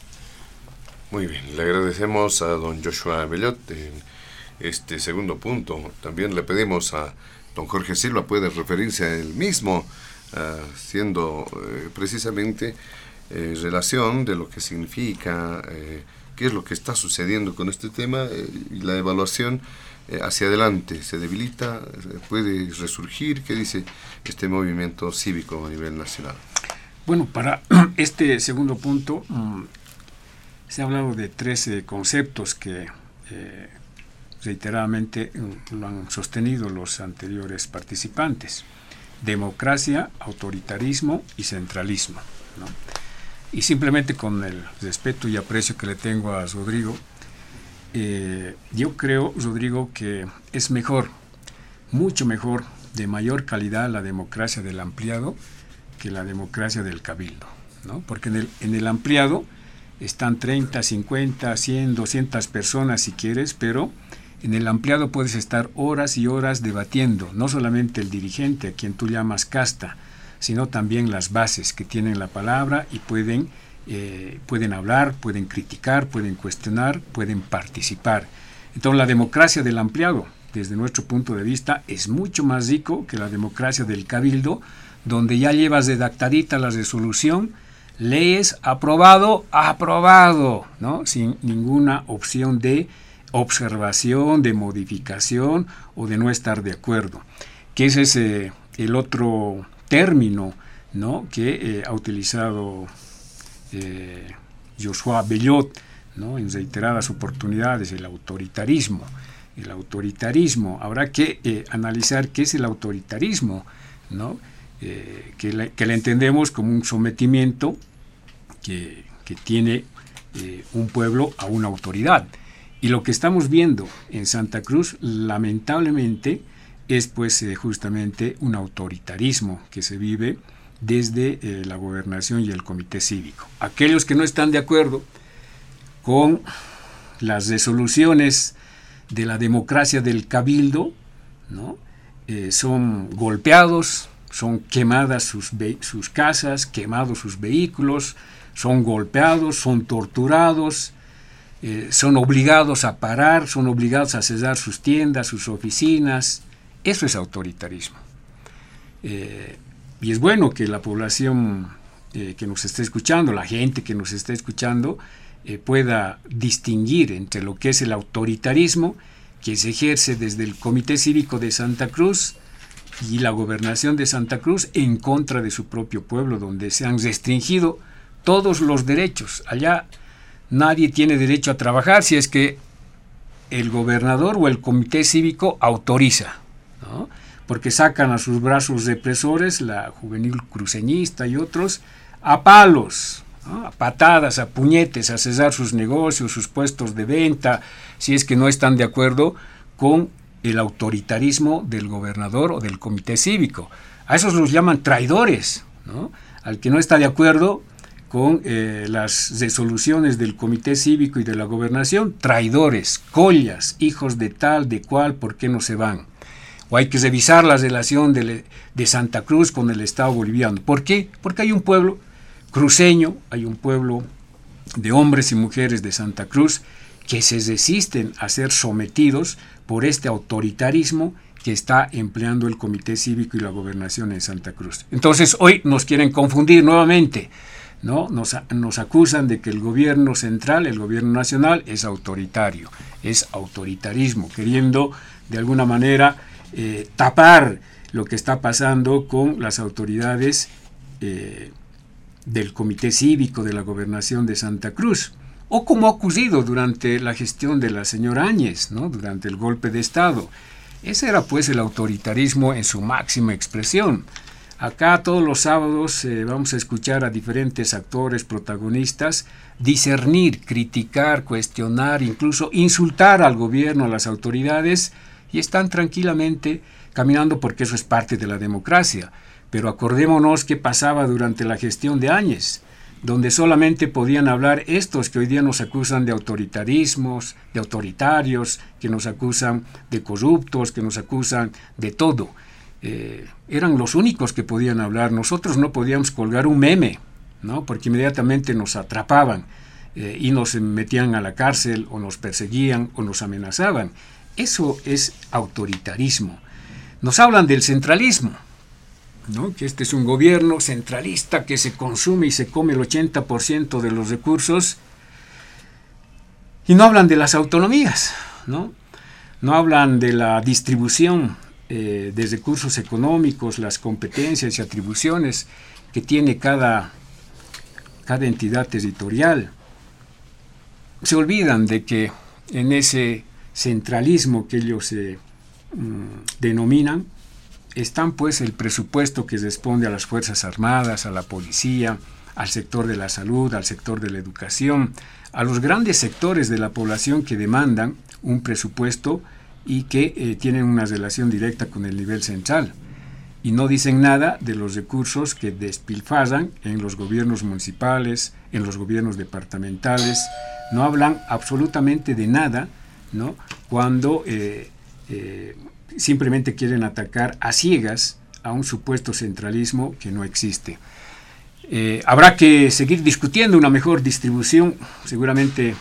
Muy bien, le agradecemos a don Joshua Bellot en este segundo punto. También le pedimos a don Jorge Silva, puede referirse a él mismo haciendo precisamente relación de lo que significa, qué es lo que está sucediendo con este tema y la evaluación hacia adelante. ¿Se debilita? ¿Puede resurgir? ¿Qué dice este movimiento cívico a nivel nacional? Bueno, para este segundo punto, mm, se ha hablado de tres conceptos que eh, reiteradamente mm, lo han sostenido los anteriores participantes. Democracia, autoritarismo y centralismo. Y simplemente con el respeto y aprecio que le tengo a Rodrigo, eh, yo creo, Rodrigo, que es mejor, mucho mejor, de mayor calidad la democracia del ampliado que la democracia del cabildo. ¿no? Porque en el, en el ampliado están 30, 50, 100, 200 personas si quieres, pero en el ampliado puedes estar horas y horas debatiendo, no solamente el dirigente, a quien tú llamas casta, sino también las bases que tienen la palabra y pueden, eh, pueden hablar, pueden criticar, pueden cuestionar, pueden participar. Entonces la democracia del ampliado, desde nuestro punto de vista, es mucho más rico que la democracia del cabildo, donde ya llevas redactadita la resolución, lees aprobado, aprobado, ¿no? Sin ninguna opción de observación, de modificación o de no estar de acuerdo. Que ese es eh, el otro término ¿no? que eh, ha utilizado eh, Joshua Bellot ¿no? en reiteradas oportunidades, el autoritarismo. El autoritarismo, habrá que analizar qué es el autoritarismo, ¿no? Eh, que, le, entendemos como un sometimiento que, tiene eh, un pueblo a una autoridad. Y lo que estamos viendo en Santa Cruz, lamentablemente, es pues eh, justamente un autoritarismo que se vive desde la gobernación y el comité cívico. Aquellos que no están de acuerdo con las resoluciones de la democracia del cabildo, ¿no? son golpeados, son quemadas sus, sus casas, quemados sus vehículos, son golpeados, son torturados, eh, son obligados a parar, son obligados a cesar sus tiendas, sus oficinas. Eso es autoritarismo. Eh, y es bueno que la población eh, que nos está escuchando, la gente que nos está escuchando, pueda distinguir entre lo que es el autoritarismo que se ejerce desde el Comité Cívico de Santa Cruz, y la gobernación de Santa Cruz en contra de su propio pueblo, donde se han restringido todos los derechos. Allá nadie tiene derecho a trabajar si es que el gobernador o el comité cívico autoriza, porque sacan a sus brazos represores, la juvenil cruceñista y otros, a palos, a patadas, a puñetes, a cesar sus negocios, sus puestos de venta, si es que no están de acuerdo con el autoritarismo del gobernador o del comité cívico. A esos los llaman traidores, ¿no? al que no está de acuerdo con eh, las resoluciones del comité cívico y de la gobernación, traidores, collas, hijos de tal, de cual, ¿por qué no se van? O hay que revisar la relación de, Santa Cruz con el Estado boliviano. ¿Por qué? Porque hay un pueblo cruceño, hay un pueblo de hombres y mujeres de Santa Cruz que se resisten a ser sometidos por este autoritarismo que está empleando el Comité Cívico y la Gobernación en Santa Cruz. Entonces hoy nos quieren confundir nuevamente, ¿no? Nos acusan de que el gobierno central, el gobierno nacional, es autoritario, es autoritarismo, queriendo de alguna manera eh, tapar lo que está pasando con las autoridades eh, del Comité Cívico de la Gobernación de Santa Cruz o como ha ocurrido durante la gestión de la señora Áñez, ¿no? durante el golpe de Estado. Ese era pues el autoritarismo en su máxima expresión. Acá todos los sábados eh, vamos a escuchar a diferentes actores protagonistas discernir, criticar, cuestionar, incluso insultar al gobierno, a las autoridades, y están tranquilamente caminando porque eso es parte de la democracia. Pero acordémonos qué pasaba durante la gestión de Áñez donde solamente podían hablar estos que hoy día nos acusan de autoritarismos, de autoritarios, que nos acusan de corruptos, que nos acusan de todo. Eh, eran los únicos que podían hablar. Nosotros no podíamos colgar un meme, ¿no? porque inmediatamente nos atrapaban eh, y nos metían a la cárcel o nos perseguían o nos amenazaban. Eso es autoritarismo. Nos hablan del centralismo. ¿no? que este es un gobierno centralista que se consume y se come el 80% de los recursos, y no hablan de las autonomías, ¿no? no hablan de la distribución eh, de recursos económicos, las competencias y atribuciones que tiene cada, cada entidad territorial. Se olvidan de que en ese centralismo que ellos se mm, denominan, están pues el presupuesto que responde a las Fuerzas Armadas, a la policía, al sector de la salud, al sector de la educación, a los grandes sectores de la población que demandan un presupuesto y que eh, tienen una relación directa con el nivel central. Y no dicen nada de los recursos que despilfarran en los gobiernos municipales, en los gobiernos departamentales. No hablan absolutamente de nada cuando eh, eh, simplemente quieren atacar a ciegas a un supuesto centralismo que no existe. habrá que seguir discutiendo una mejor distribución, seguramente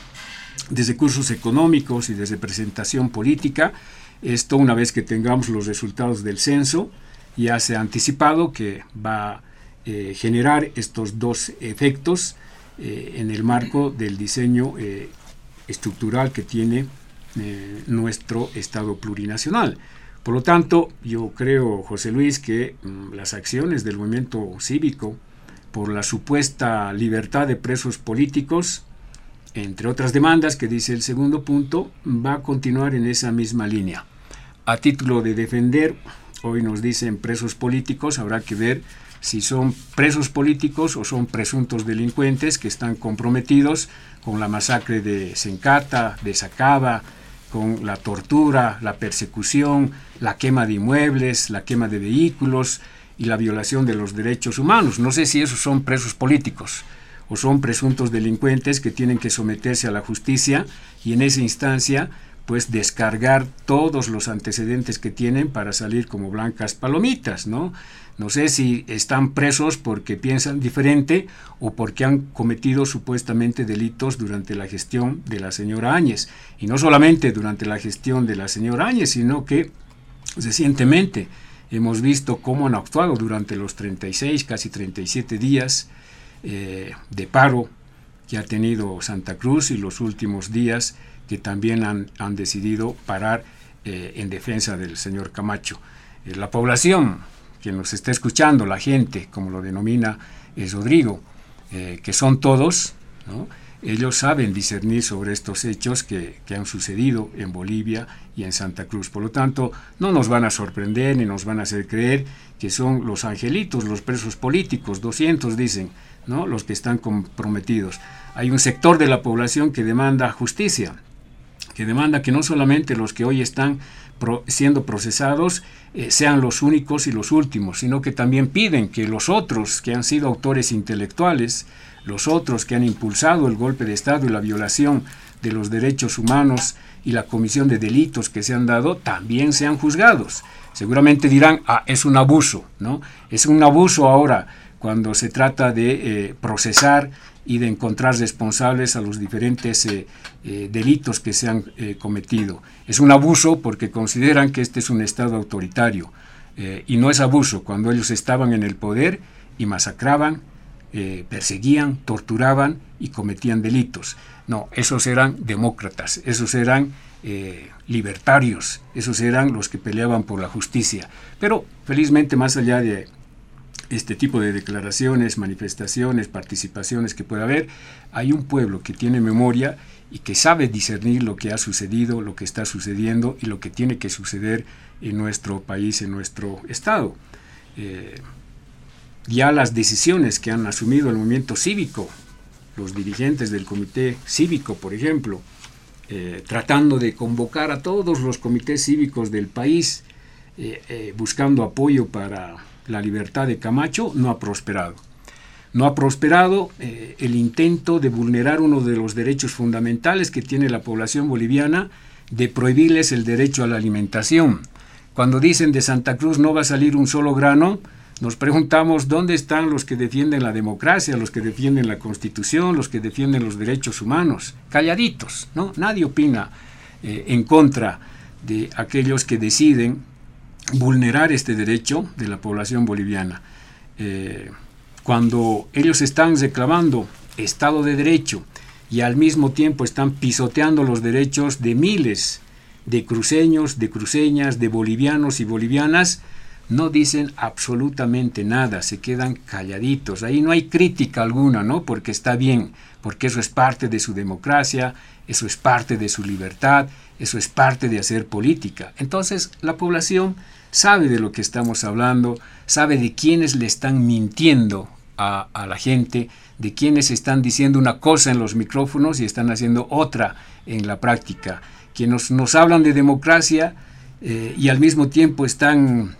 desde cursos económicos y desde presentación política. Esto una vez que tengamos los resultados del censo, ya se ha anticipado que va a eh, generar estos dos efectos eh, en el marco del diseño eh, estructural que tiene nuestro Estado plurinacional. Por lo tanto, yo creo, José Luis, que mm, las acciones del movimiento cívico por la supuesta libertad de presos políticos entre otras demandas que dice el segundo punto, va a continuar en esa misma línea. A título de defender, hoy nos dicen presos políticos, habrá que ver si son presos políticos o son presuntos delincuentes que están comprometidos con la masacre de Sencata, de Sacaba, con la tortura, la persecución, la quema de inmuebles, la quema de vehículos y la violación de los derechos humanos. No sé si esos son presos políticos o son presuntos delincuentes que tienen que someterse a la justicia y en esa instancia pues descargar todos los antecedentes que tienen para salir como blancas palomitas, ¿no? No sé si están presos porque piensan diferente o porque han cometido supuestamente delitos durante la gestión de la señora Áñez. Y no solamente durante la gestión de la señora Áñez, sino que recientemente hemos visto cómo han actuado durante los 36, casi 37 días eh, de paro que ha tenido Santa Cruz y los últimos días que también han, decidido parar eh, en defensa del señor Camacho. Eh, la población que nos está escuchando, la gente, como lo denomina es Rodrigo, que son todos, ellos saben discernir sobre estos hechos que, que, han sucedido en Bolivia y en Santa Cruz. Por lo tanto, no nos van a sorprender ni nos van a hacer creer que son los angelitos, los presos políticos, 200 dicen, ¿no? los que están comprometidos. Hay un sector de la población que demanda justicia, que demanda que no solamente los que hoy están siendo procesados eh, sean los únicos y los últimos, sino que también piden que los otros que han sido autores intelectuales, los otros que han impulsado el golpe de Estado y la violación de los derechos humanos y la comisión de delitos que se han dado, también sean juzgados. Seguramente dirán, ah, es un abuso, ¿no? Es un abuso ahora cuando se trata de eh, procesar y de encontrar responsables a los diferentes eh, eh, delitos que se han cometido. Es un abuso porque consideran que este es un Estado autoritario y no es abuso cuando ellos estaban en el poder y masacraban, perseguían, torturaban y cometían delitos. No, esos eran demócratas, esos eran libertarios, esos eran los que peleaban por la justicia. Pero felizmente más allá de este tipo de declaraciones, manifestaciones, participaciones que pueda haber, hay un pueblo que tiene memoria y que sabe discernir lo que ha sucedido, lo que está sucediendo y lo que tiene que suceder en nuestro país, en nuestro estado. Eh, ya las decisiones que han asumido el movimiento cívico, los dirigentes del comité cívico, por ejemplo, eh, tratando de convocar a todos los comités cívicos del país, eh, buscando apoyo para la libertad de Camacho no ha prosperado. No ha prosperado eh, el intento de vulnerar uno de los derechos fundamentales que tiene la población boliviana de prohibirles el derecho a la alimentación. Cuando dicen de Santa Cruz no va a salir un solo grano, nos preguntamos dónde están los que defienden la democracia, los que defienden la constitución, los que defienden los derechos humanos. Calladitos, ¿no? Nadie opina eh, en contra de aquellos que deciden vulnerar este derecho de la población boliviana. Eh, cuando ellos están reclamando Estado de Derecho y al mismo tiempo están pisoteando los derechos de miles de cruceños, de cruceñas, de bolivianos y bolivianas, no dicen absolutamente nada, se quedan calladitos. Ahí no hay crítica alguna, ¿no? Porque está bien, porque eso es parte de su democracia, eso es parte de su libertad, eso es parte de hacer política. Entonces, la población sabe de lo que estamos hablando, sabe de quiénes le están mintiendo a, la gente, de quienes están diciendo una cosa en los micrófonos y están haciendo otra en la práctica. Quienes nos hablan de democracia eh, y al mismo tiempo están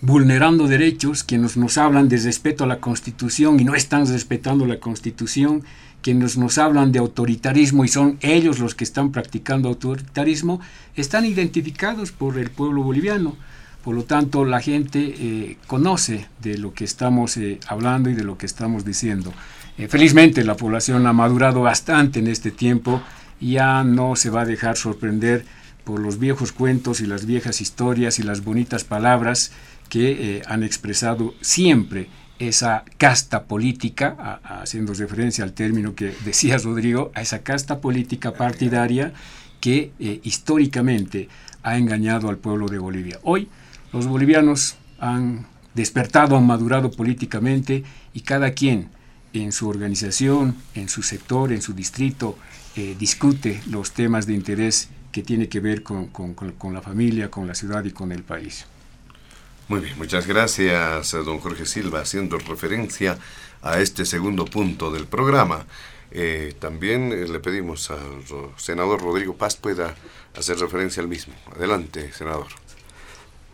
vulnerando derechos, quienes nos hablan de respeto a la Constitución y no están respetando la Constitución, quienes nos hablan de autoritarismo y son ellos los que están practicando autoritarismo, están identificados por el pueblo boliviano. Por lo tanto, la gente eh, conoce de lo que estamos eh, hablando y de lo que estamos diciendo. Eh, felizmente la población ha madurado bastante en este tiempo y ya no se va a dejar sorprender por los viejos cuentos y las viejas historias y las bonitas palabras que han expresado siempre esa casta política, haciendo referencia al término que decía Rodrigo, a esa casta política partidaria que históricamente ha engañado al pueblo de Bolivia. Hoy los bolivianos han despertado, han madurado políticamente y cada quien en su organización, en su sector, en su distrito, eh, discute los temas de interés que tiene que ver con, la familia, con la ciudad y con el país. Muy bien, muchas gracias, don Jorge Silva, haciendo referencia a este segundo punto del programa. Eh, también eh, le pedimos al senador Rodrigo Paz pueda hacer referencia al mismo. Adelante, senador.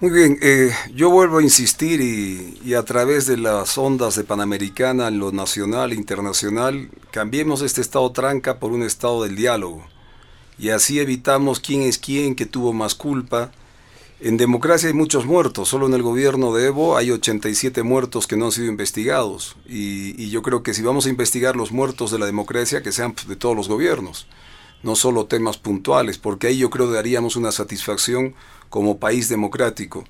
Muy bien, eh, yo vuelvo a insistir y, a través de las ondas de Panamericana, lo nacional e internacional, cambiemos este estado tranca por un estado del diálogo. Y así evitamos quién es quién, que tuvo más culpa. En democracia hay muchos muertos, solo en el gobierno de Evo hay 87 muertos que no han sido investigados. Y, yo creo que si vamos a investigar los muertos de la democracia, que sean de todos los gobiernos, no solo temas puntuales, porque ahí yo creo que daríamos una satisfacción como país democrático.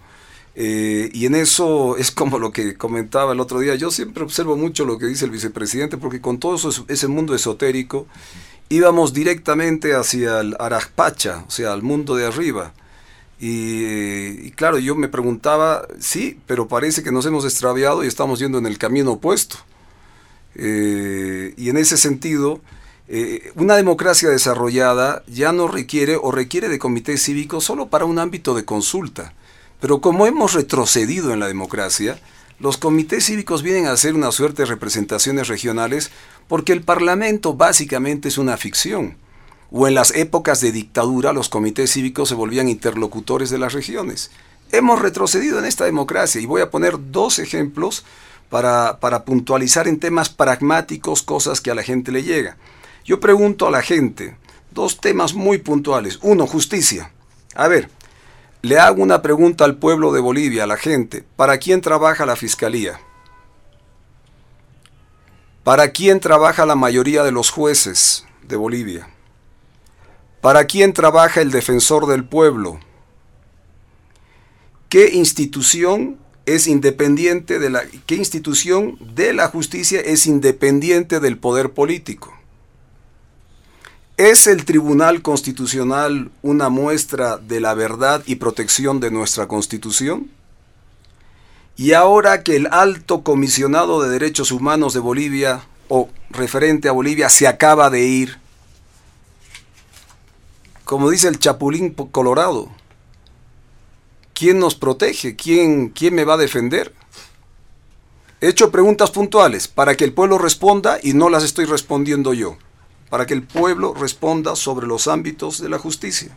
Eh, y en eso es como lo que comentaba el otro día. Yo siempre observo mucho lo que dice el vicepresidente, porque con todo ese mundo esotérico íbamos directamente hacia el Arajpacha, o sea, al mundo de arriba. Y, claro, yo me preguntaba, sí, pero parece que nos hemos extraviado y estamos yendo en el camino opuesto. Eh, y en ese sentido, eh, una democracia desarrollada ya no requiere o requiere de comités cívicos solo para un ámbito de consulta. Pero como hemos retrocedido en la democracia, los comités cívicos vienen a ser una suerte de representaciones regionales porque el Parlamento básicamente es una ficción. O en las épocas de dictadura los comités cívicos se volvían interlocutores de las regiones. Hemos retrocedido en esta democracia y voy a poner dos ejemplos para, para puntualizar en temas pragmáticos cosas que a la gente le llega. Yo pregunto a la gente dos temas muy puntuales. Uno, justicia. A ver, le hago una pregunta al pueblo de Bolivia, a la gente. ¿Para quién trabaja la fiscalía? ¿Para quién trabaja la mayoría de los jueces de Bolivia? ¿Para quién trabaja el defensor del pueblo? ¿Qué institución es independiente de la qué institución de la justicia es independiente del poder político? ¿Es el Tribunal Constitucional una muestra de la verdad y protección de nuestra Constitución? Y ahora que el alto comisionado de derechos humanos de Bolivia, o referente a Bolivia, se acaba de ir, como dice el Chapulín Colorado, ¿quién nos protege? ¿Quién, quién me va a defender? He hecho preguntas puntuales para que el pueblo responda y no las estoy respondiendo yo para que el pueblo responda sobre los ámbitos de la justicia.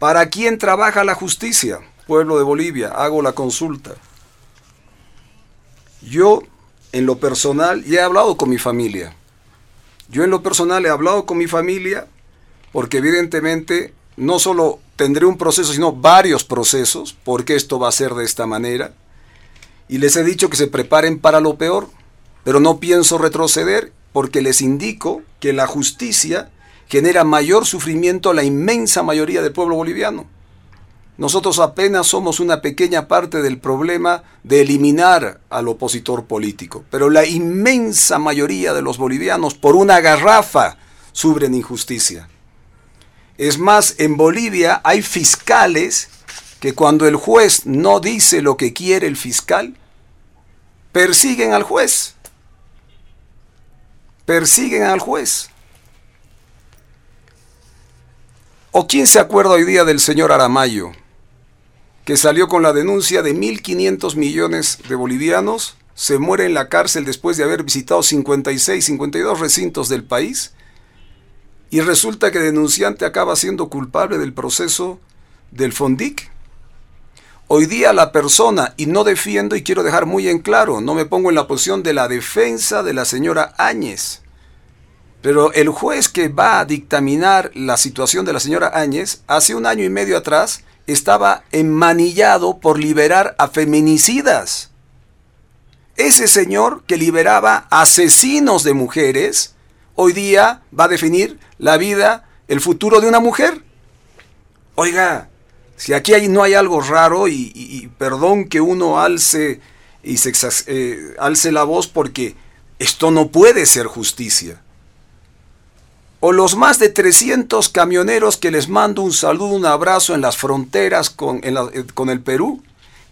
¿Para quién trabaja la justicia? Pueblo de Bolivia, hago la consulta. Yo, en lo personal, ya he hablado con mi familia. Yo en lo personal he hablado con mi familia porque evidentemente no solo tendré un proceso, sino varios procesos, porque esto va a ser de esta manera. Y les he dicho que se preparen para lo peor, pero no pienso retroceder porque les indico que la justicia genera mayor sufrimiento a la inmensa mayoría del pueblo boliviano. nosotros apenas somos una pequeña parte del problema de eliminar al opositor político, pero la inmensa mayoría de los bolivianos por una garrafa sufren injusticia. Es más, en Bolivia hay fiscales que cuando el juez no dice lo que quiere el fiscal, persiguen al juez. Persiguen al juez. ¿O quién se acuerda hoy día del señor Aramayo, que salió con la denuncia de 1.500 millones de bolivianos, se muere en la cárcel después de haber visitado 56, 52 recintos del país, y resulta que el denunciante acaba siendo culpable del proceso del FONDIC? Hoy día la persona, y no defiendo y quiero dejar muy en claro, no me pongo en la posición de la defensa de la señora Áñez, pero el juez que va a dictaminar la situación de la señora Áñez, hace un año y medio atrás, estaba enmanillado por liberar a feminicidas. Ese señor que liberaba asesinos de mujeres, hoy día va a definir la vida, el futuro de una mujer. Oiga, si aquí no hay algo raro y, perdón que uno alce, y se, eh, alce la voz porque esto no puede ser justicia. O los más de 300 camioneros que les mando un saludo, un abrazo en las fronteras con, eh, con el Perú.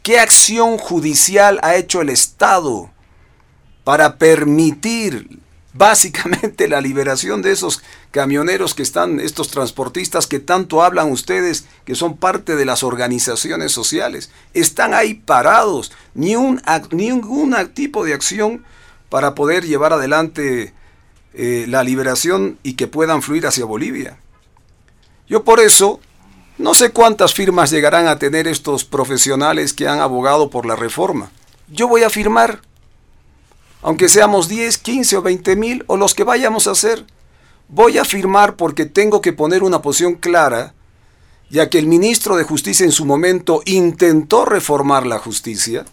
¿Qué acción judicial ha hecho el Estado para permitir básicamente la liberación de esos camioneros que están, estos transportistas que tanto hablan ustedes, que son parte de las organizaciones sociales, están ahí parados, ni un ningún tipo de acción para poder llevar adelante eh, la liberación y que puedan fluir hacia Bolivia. Yo por eso no sé cuántas firmas llegarán a tener estos profesionales que han abogado por la reforma. Yo voy a firmar, aunque seamos 10, 15 o 20 mil o los que vayamos a hacer. Voy a firmar porque tengo que poner una posición clara, ya que el ministro de Justicia en su momento intentó reformar la justicia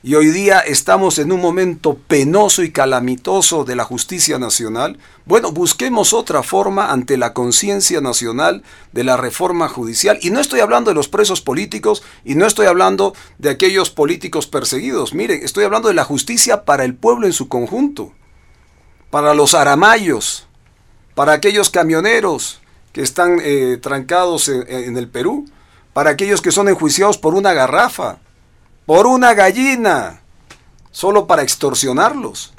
y hoy día estamos en un momento penoso y calamitoso de la justicia nacional, bueno, busquemos otra forma ante la conciencia nacional de la reforma judicial. Y no estoy hablando de los presos políticos y no estoy hablando de aquellos políticos perseguidos. Miren, estoy hablando de la justicia para el pueblo en su conjunto, para los aramayos, para aquellos camioneros que están eh, trancados en el Perú, para aquellos que son enjuiciados por una garrafa por una gallina, solo para extorsionarlos.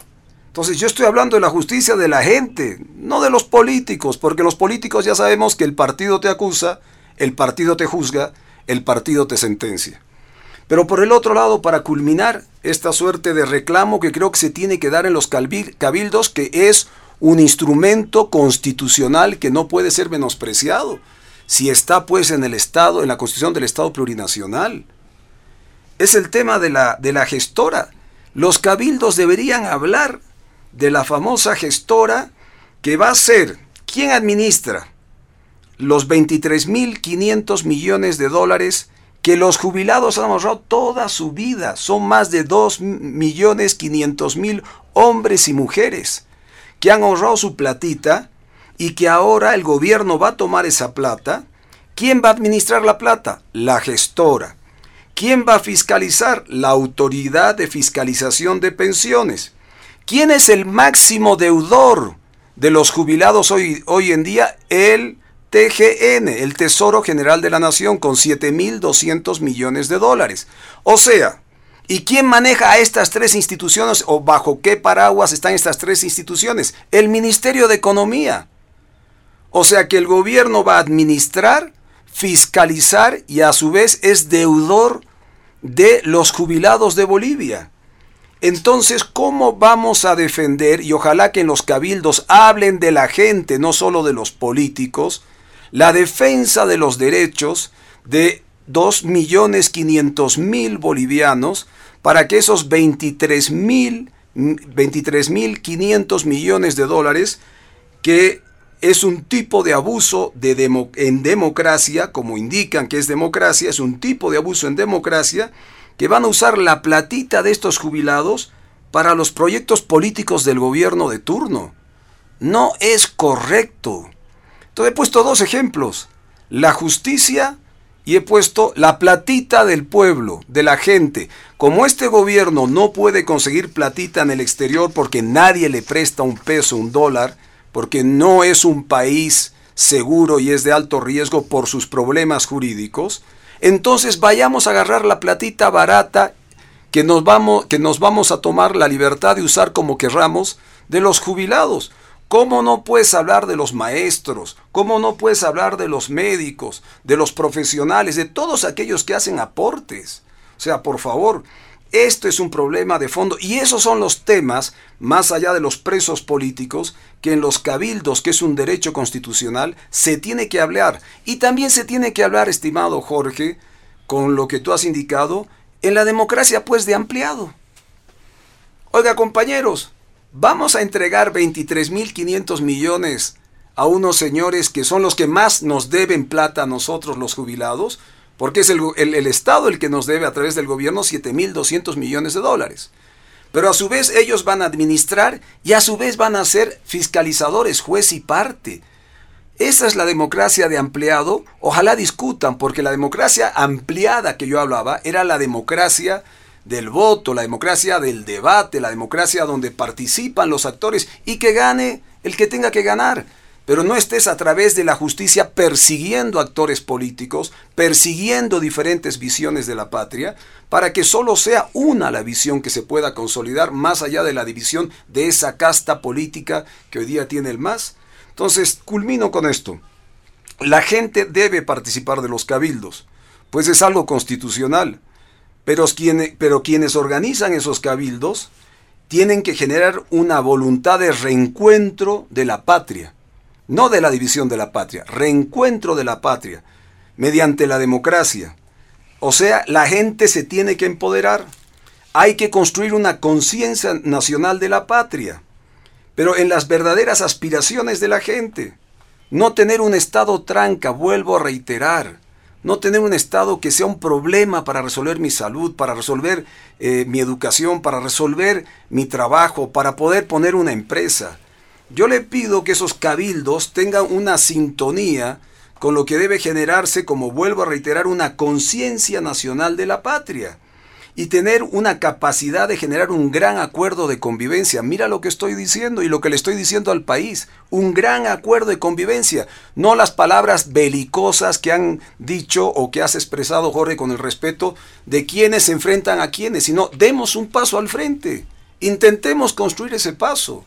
Entonces yo estoy hablando de la justicia de la gente, no de los políticos, porque los políticos ya sabemos que el partido te acusa, el partido te juzga, el partido te sentencia. Pero por el otro lado, para culminar esta suerte de reclamo que creo que se tiene que dar en los cabildos, que es un instrumento constitucional que no puede ser menospreciado, si está pues en el Estado, en la Constitución del Estado plurinacional es el tema de la, de la gestora. Los cabildos deberían hablar de la famosa gestora que va a ser quien administra los 23.500 millones de dólares que los jubilados han ahorrado toda su vida. Son más de 2.500.000 hombres y mujeres que han ahorrado su platita y que ahora el gobierno va a tomar esa plata. ¿Quién va a administrar la plata? La gestora. ¿Quién va a fiscalizar? La autoridad de fiscalización de pensiones. ¿Quién es el máximo deudor de los jubilados hoy, hoy en día? El TGN, el Tesoro General de la Nación, con 7.200 millones de dólares. O sea, ¿y quién maneja a estas tres instituciones o bajo qué paraguas están estas tres instituciones? El Ministerio de Economía. O sea que el gobierno va a administrar, fiscalizar y a su vez es deudor de los jubilados de Bolivia. Entonces, ¿cómo vamos a defender, y ojalá que en los cabildos hablen de la gente, no solo de los políticos, la defensa de los derechos de 2.500.000 bolivianos para que esos 23.500 millones de dólares que es un tipo de abuso en democracia, como indican que es democracia, es un tipo de abuso en democracia, que van a usar la platita de estos jubilados para los proyectos políticos del gobierno de turno. No es correcto. Entonces he puesto dos ejemplos, la justicia y he puesto la platita del pueblo, de la gente. Como este gobierno no puede conseguir platita en el exterior porque nadie le presta un peso, un dólar, porque no es un país seguro y es de alto riesgo por sus problemas jurídicos, entonces vayamos a agarrar la platita barata que nos vamos, que nos vamos a tomar la libertad de usar como querramos de los jubilados. ¿Cómo no puedes hablar de los maestros? ¿Cómo no puedes hablar de los médicos, de los profesionales, de todos aquellos que hacen aportes? O sea, por favor, esto es un problema de fondo y esos son los temas, más allá de los presos políticos, que en los cabildos, que es un derecho constitucional, se tiene que hablar. Y también se tiene que hablar, estimado Jorge, con lo que tú has indicado, en la democracia pues de ampliado. Oiga compañeros, vamos a entregar 23.500 millones a unos señores que son los que más nos deben plata a nosotros los jubilados, porque es el, Estado el que nos debe a través del gobierno 7.200 millones de dólares. Pero a su vez ellos van a administrar y a su vez van a ser fiscalizadores, juez y parte. Esa es la democracia de ampliado. Ojalá discutan, porque la democracia ampliada que yo hablaba era la democracia del voto, la democracia del debate, la democracia donde participan los actores y que gane el que tenga que ganar pero no estés a través de la justicia persiguiendo actores políticos, persiguiendo diferentes visiones de la patria, para que solo sea una la visión que se pueda consolidar más allá de la división de esa casta política que hoy día tiene el MAS. Entonces, culmino con esto. La gente debe participar de los cabildos, pues es algo constitucional, pero, pero quienes organizan esos cabildos tienen que generar una voluntad de reencuentro de la patria no de la división de la patria, reencuentro de la patria, mediante la democracia. O sea, la gente se tiene que empoderar. Hay que construir una conciencia nacional de la patria, pero en las verdaderas aspiraciones de la gente. No tener un Estado tranca, vuelvo a reiterar. No tener un Estado que sea un problema para resolver mi salud, para resolver eh, mi educación, para resolver mi trabajo, para poder poner una empresa. Yo le pido que esos cabildos tengan una sintonía con lo que debe generarse, como vuelvo a reiterar, una conciencia nacional de la patria y tener una capacidad de generar un gran acuerdo de convivencia. Mira lo que estoy diciendo y lo que le estoy diciendo al país. Un gran acuerdo de convivencia. No las palabras belicosas que han dicho o que has expresado, Jorge, con el respeto de quienes se enfrentan a quienes, sino demos un paso al frente. Intentemos construir ese paso.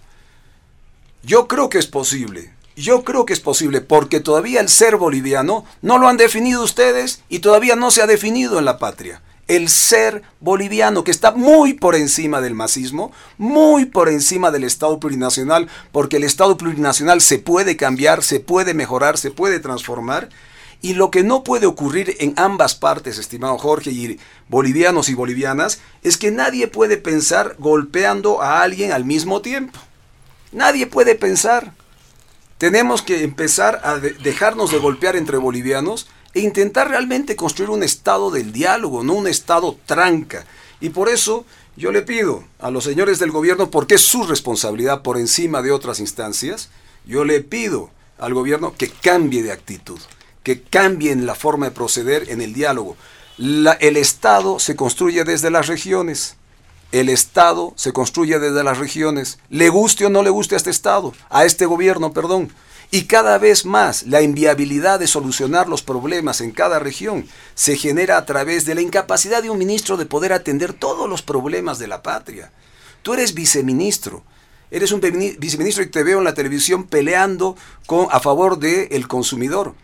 Yo creo que es posible. Yo creo que es posible porque todavía el ser boliviano no lo han definido ustedes y todavía no se ha definido en la patria. El ser boliviano que está muy por encima del masismo, muy por encima del Estado plurinacional, porque el Estado plurinacional se puede cambiar, se puede mejorar, se puede transformar. Y lo que no puede ocurrir en ambas partes, estimado Jorge, y bolivianos y bolivianas, es que nadie puede pensar golpeando a alguien al mismo tiempo. Nadie puede pensar. Tenemos que empezar a dejarnos de golpear entre bolivianos e intentar realmente construir un estado del diálogo, no un estado tranca. Y por eso yo le pido a los señores del gobierno, porque es su responsabilidad por encima de otras instancias, yo le pido al gobierno que cambie de actitud, que cambien la forma de proceder en el diálogo. el Estado se construye desde las regiones. El Estado se construye desde las regiones, le guste o no le guste a este Estado, a este gobierno, perdón. Y cada vez más la inviabilidad de solucionar los problemas en cada región se genera a través de la incapacidad de un ministro de poder atender todos los problemas de la patria. Tú eres viceministro, eres un viceministro y te veo en la televisión peleando con, a favor del consumidor.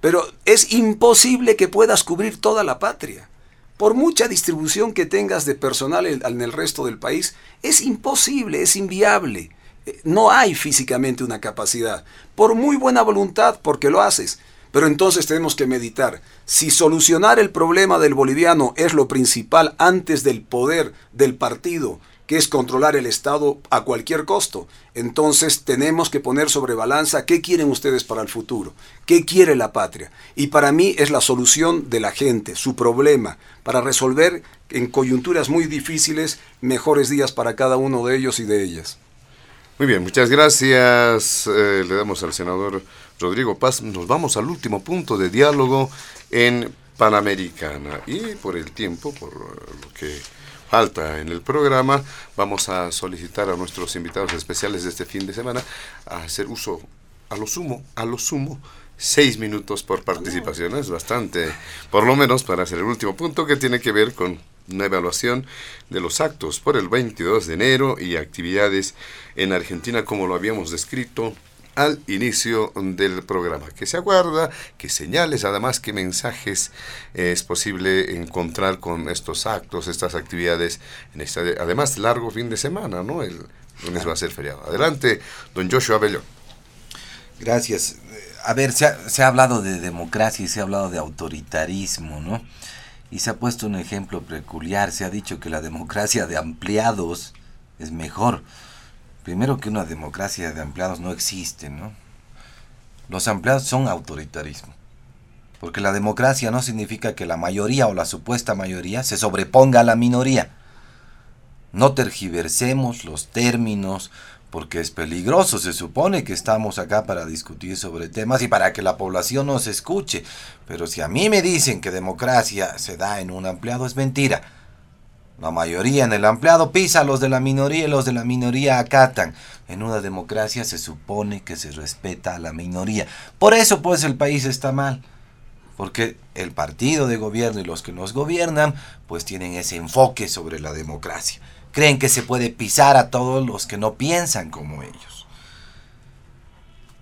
Pero es imposible que puedas cubrir toda la patria. Por mucha distribución que tengas de personal en el resto del país, es imposible, es inviable. Eh, no hay físicamente una capacidad. Por muy buena voluntad, porque lo haces. Pero entonces tenemos que meditar. Si solucionar el problema del boliviano es lo principal antes del poder del partido, que es controlar el Estado a cualquier costo. Entonces tenemos que poner sobre balanza qué quieren ustedes para el futuro, qué quiere la patria. Y para mí es la solución de la gente, su problema, para resolver en coyunturas muy difíciles mejores días para cada uno de ellos y de ellas. Muy bien, muchas gracias. Eh, le damos al senador Rodrigo Paz. Nos vamos al último punto de diálogo en Panamericana. Y por el tiempo, por lo que falta en el programa, vamos a solicitar a nuestros invitados especiales de este fin de semana a hacer uso a lo sumo, a lo sumo, seis minutos por participación. Es bastante, por lo menos para hacer el último punto que tiene que ver con una evaluación de los actos por el 22 de enero y actividades en Argentina como lo habíamos descrito al inicio del programa. Que se aguarda, que señales, además que mensajes es posible encontrar con estos actos, estas actividades, en este, además largo fin de semana, ¿no? El lunes va a ser feriado. Adelante, don Joshua Bellón. Gracias. A ver, se ha, se ha hablado de democracia y se ha hablado de autoritarismo, ¿no? Y se ha puesto un ejemplo peculiar, se ha dicho que la democracia de ampliados es mejor. Primero que una democracia de ampliados no existe, ¿no? Los ampliados son autoritarismo. Porque la democracia no significa que la mayoría o la supuesta mayoría se sobreponga a la minoría. No tergiversemos los términos, porque es peligroso. Se supone que estamos acá para discutir sobre temas y para que la población nos escuche. Pero si a mí me dicen que democracia se da en un ampliado, es mentira. La mayoría en el ampliado pisa a los de la minoría y los de la minoría acatan. En una democracia se supone que se respeta a la minoría. Por eso pues el país está mal. Porque el partido de gobierno y los que nos gobiernan pues tienen ese enfoque sobre la democracia. Creen que se puede pisar a todos los que no piensan como ellos.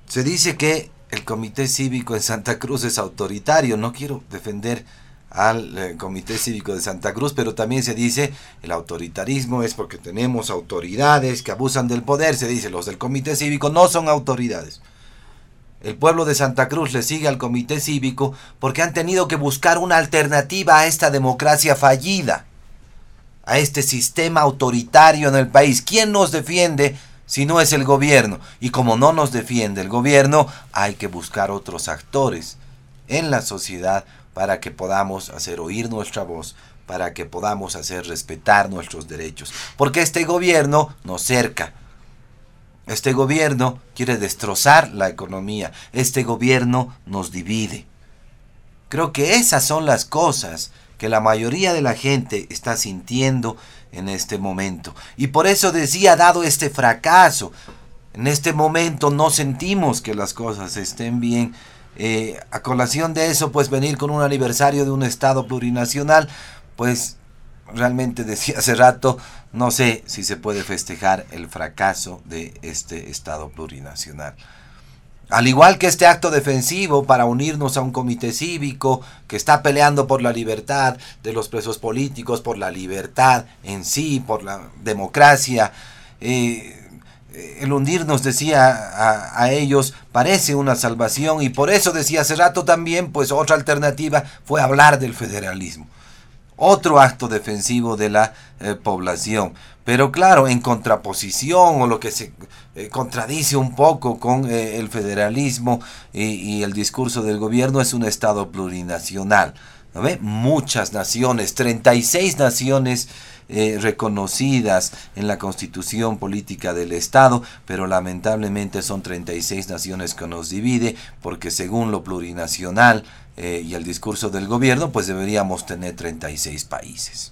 Se dice que el comité cívico en Santa Cruz es autoritario. No quiero defender al eh, Comité Cívico de Santa Cruz, pero también se dice el autoritarismo es porque tenemos autoridades que abusan del poder, se dice los del Comité Cívico no son autoridades. El pueblo de Santa Cruz le sigue al Comité Cívico porque han tenido que buscar una alternativa a esta democracia fallida, a este sistema autoritario en el país. ¿Quién nos defiende si no es el gobierno? Y como no nos defiende el gobierno, hay que buscar otros actores en la sociedad para que podamos hacer oír nuestra voz, para que podamos hacer respetar nuestros derechos. Porque este gobierno nos cerca. Este gobierno quiere destrozar la economía. Este gobierno nos divide. Creo que esas son las cosas que la mayoría de la gente está sintiendo en este momento. Y por eso decía, dado este fracaso, en este momento no sentimos que las cosas estén bien, eh, a colación de eso, pues venir con un aniversario de un Estado plurinacional, pues realmente decía hace rato, no sé si se puede festejar el fracaso de este Estado plurinacional. Al igual que este acto defensivo para unirnos a un comité cívico que está peleando por la libertad de los presos políticos, por la libertad en sí, por la democracia, eh, el hundirnos, decía a, ellos, parece una salvación y por eso decía hace rato también, pues otra alternativa fue hablar del federalismo. Otro acto defensivo de la eh, población. Pero claro, en contraposición o lo que se eh, contradice un poco con eh, el federalismo y, y, el discurso del gobierno es un Estado plurinacional. ¿No ve? Muchas naciones, 36 naciones eh, reconocidas en la constitución política del Estado, pero lamentablemente son 36 naciones que nos divide, porque según lo plurinacional eh, y el discurso del gobierno, pues deberíamos tener 36 países.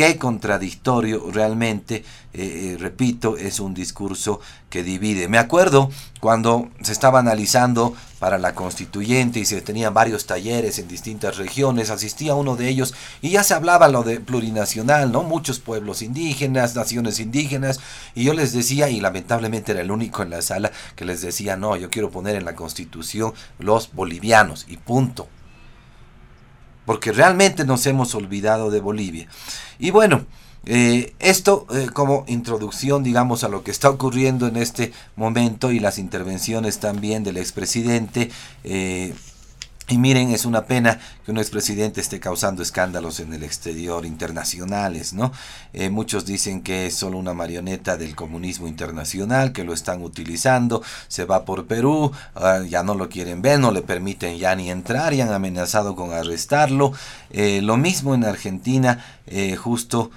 Qué contradictorio realmente, eh, repito, es un discurso que divide. Me acuerdo cuando se estaba analizando para la constituyente y se tenían varios talleres en distintas regiones, asistía a uno de ellos y ya se hablaba lo de plurinacional, ¿no? Muchos pueblos indígenas, naciones indígenas, y yo les decía, y lamentablemente era el único en la sala que les decía, no, yo quiero poner en la constitución los bolivianos y punto. Porque realmente nos hemos olvidado de Bolivia. Y bueno, eh, esto eh, como introducción, digamos, a lo que está ocurriendo en este momento y las intervenciones también del expresidente. Eh, y miren, es una pena que un expresidente esté causando escándalos en el exterior internacionales, ¿no? Eh, muchos dicen que es solo una marioneta del comunismo internacional, que lo están utilizando, se va por Perú, ah, ya no lo quieren ver, no le permiten ya ni entrar y han amenazado con arrestarlo. Eh, lo mismo en Argentina, eh, justo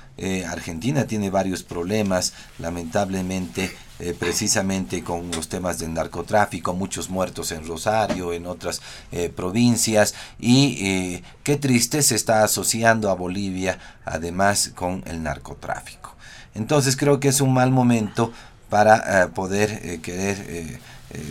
Argentina tiene varios problemas, lamentablemente eh, precisamente con los temas del narcotráfico, muchos muertos en Rosario, en otras eh, provincias, y qué triste se está asociando a Bolivia además con el narcotráfico. Entonces creo que es un mal momento para poder querer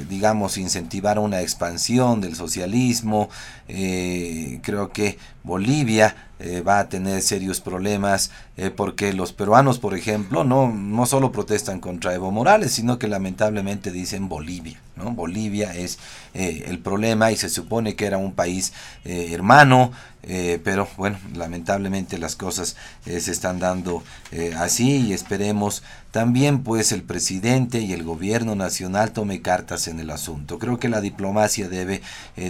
digamos, incentivar una expansión del socialismo. creo que Bolivia eh, va a tener serios problemas eh, porque los peruanos, por ejemplo, no, no solo protestan contra Evo Morales, sino que lamentablemente dicen Bolivia. Bolivia es eh, el problema y se supone que era un país hermano, pero bueno, lamentablemente las cosas se están dando así y esperemos también pues el presidente y el gobierno nacional tome cartas en el asunto. Creo que la diplomacia debe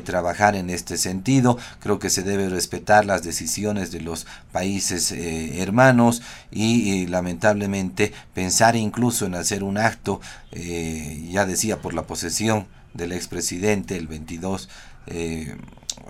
trabajar en este sentido, creo que se debe respetar las decisiones de los países eh, hermanos y, lamentablemente pensar incluso en hacer un acto, eh, ya decía, por la posesión del expresidente el 22 eh,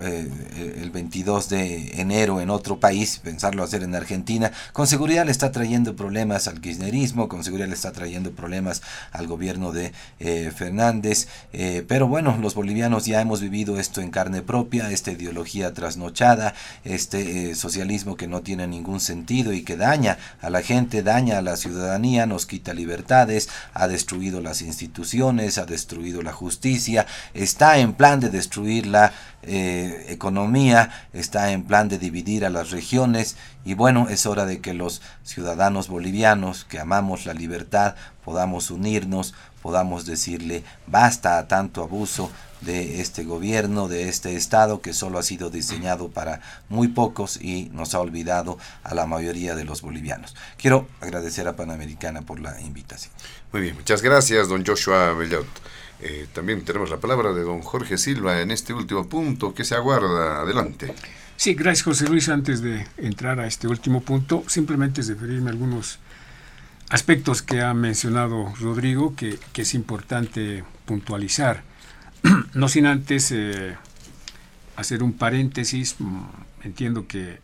el 22 de enero en otro país, pensarlo hacer en Argentina, con seguridad le está trayendo problemas al kirchnerismo, con seguridad le está trayendo problemas al gobierno de eh, Fernández, eh, pero bueno, los bolivianos ya hemos vivido esto en carne propia, esta ideología trasnochada, este socialismo que no tiene ningún sentido y que daña a la gente, daña a la ciudadanía, nos quita libertades, ha destruido las instituciones, ha destruido la justicia, está en plan de destruir la eh, economía, está en plan de dividir a las regiones y bueno, es hora de que los ciudadanos bolivianos que amamos la libertad podamos unirnos, podamos decirle basta a tanto abuso de este gobierno, de este Estado que solo ha sido diseñado para muy pocos y nos ha olvidado a la mayoría de los bolivianos. Quiero agradecer a Panamericana por la invitación. Muy bien, muchas gracias, don Joshua Bellot. Eh, también tenemos la palabra de don Jorge Silva en este último punto que se aguarda. Adelante. Sí, gracias José Luis. Antes de entrar a este último punto, simplemente es referirme a algunos aspectos que ha mencionado Rodrigo que, es importante puntualizar. no sin antes eh, hacer un paréntesis, mm, entiendo que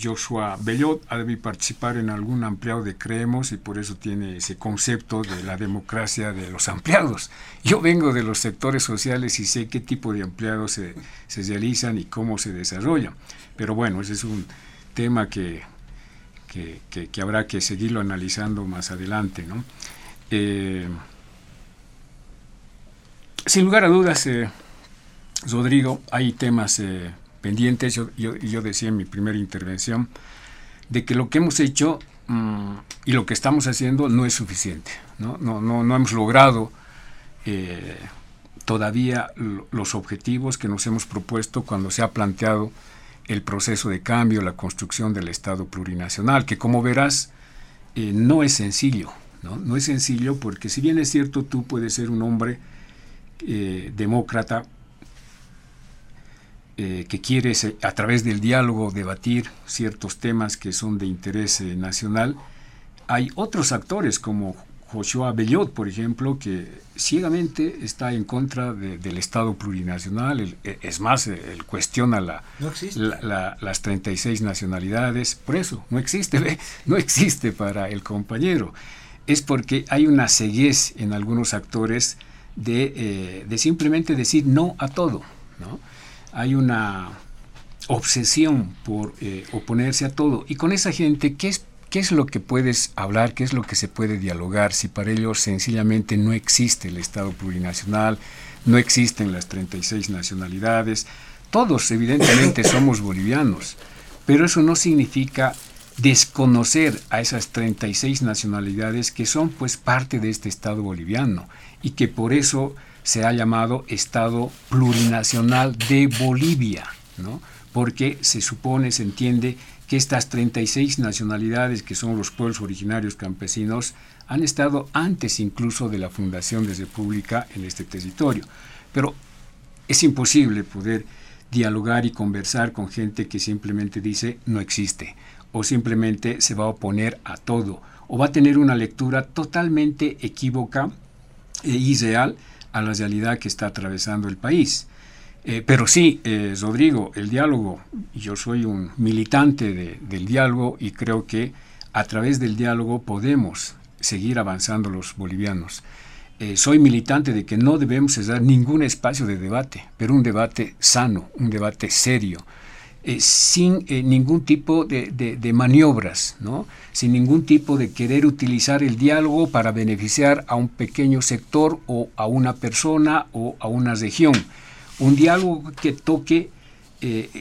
Joshua Bellot ha de participar en algún ampliado de Creemos y por eso tiene ese concepto de la democracia de los ampliados. Yo vengo de los sectores sociales y sé qué tipo de ampliados se, realizan y cómo se desarrollan. Pero bueno, ese es un tema que, que, habrá que seguirlo analizando más adelante. ¿no? Eh, sin lugar a dudas, eh, Rodrigo, hay temas... Eh, pendientes, yo, yo, decía en mi primera intervención, de que lo que hemos hecho mm, y lo que estamos haciendo no es suficiente. No, no, no, no hemos logrado eh, todavía los objetivos que nos hemos propuesto cuando se ha planteado el proceso de cambio, la construcción del Estado plurinacional, que como verás eh, no es sencillo. ¿no? no es sencillo porque si bien es cierto tú puedes ser un hombre eh, demócrata, eh, que quiere a través del diálogo debatir ciertos temas que son de interés eh, nacional, hay otros actores como Joshua Bellot, por ejemplo, que ciegamente está en contra del Estado plurinacional. E, es más, él cuestiona la, las 36 nacionalidades. Por eso, no existe, no existe para el compañero. Es porque hay una ceguez en algunos actores de, eh, de simplemente decir no a todo. ¿no? Hay una obsesión por eh, oponerse a todo. Y con esa gente, ¿qué es, ¿qué es lo que puedes hablar? ¿Qué es lo que se puede dialogar? Si para ellos sencillamente no existe el Estado plurinacional, no existen las 36 nacionalidades. Todos, evidentemente, somos bolivianos, pero eso no significa desconocer a esas 36 nacionalidades que son pues parte de este Estado boliviano y que por eso se ha llamado Estado Plurinacional de Bolivia, ¿no? porque se supone, se entiende que estas 36 nacionalidades que son los pueblos originarios campesinos han estado antes incluso de la fundación de república en este territorio. Pero es imposible poder dialogar y conversar con gente que simplemente dice no existe o simplemente se va a oponer a todo o va a tener una lectura totalmente equívoca e irreal a la realidad que está atravesando el país. Eh, pero sí, eh, Rodrigo, el diálogo, yo soy un militante del diálogo y creo que a través del diálogo podemos seguir avanzando los bolivianos. Eh, soy militante de que no debemos cesar ningún espacio de debate, pero un debate sano, un debate serio, eh, sin eh, ningún tipo de, maniobras, ¿no? sin ningún tipo de querer utilizar el diálogo para beneficiar a un pequeño sector o a una persona o a una región. Un diálogo que toque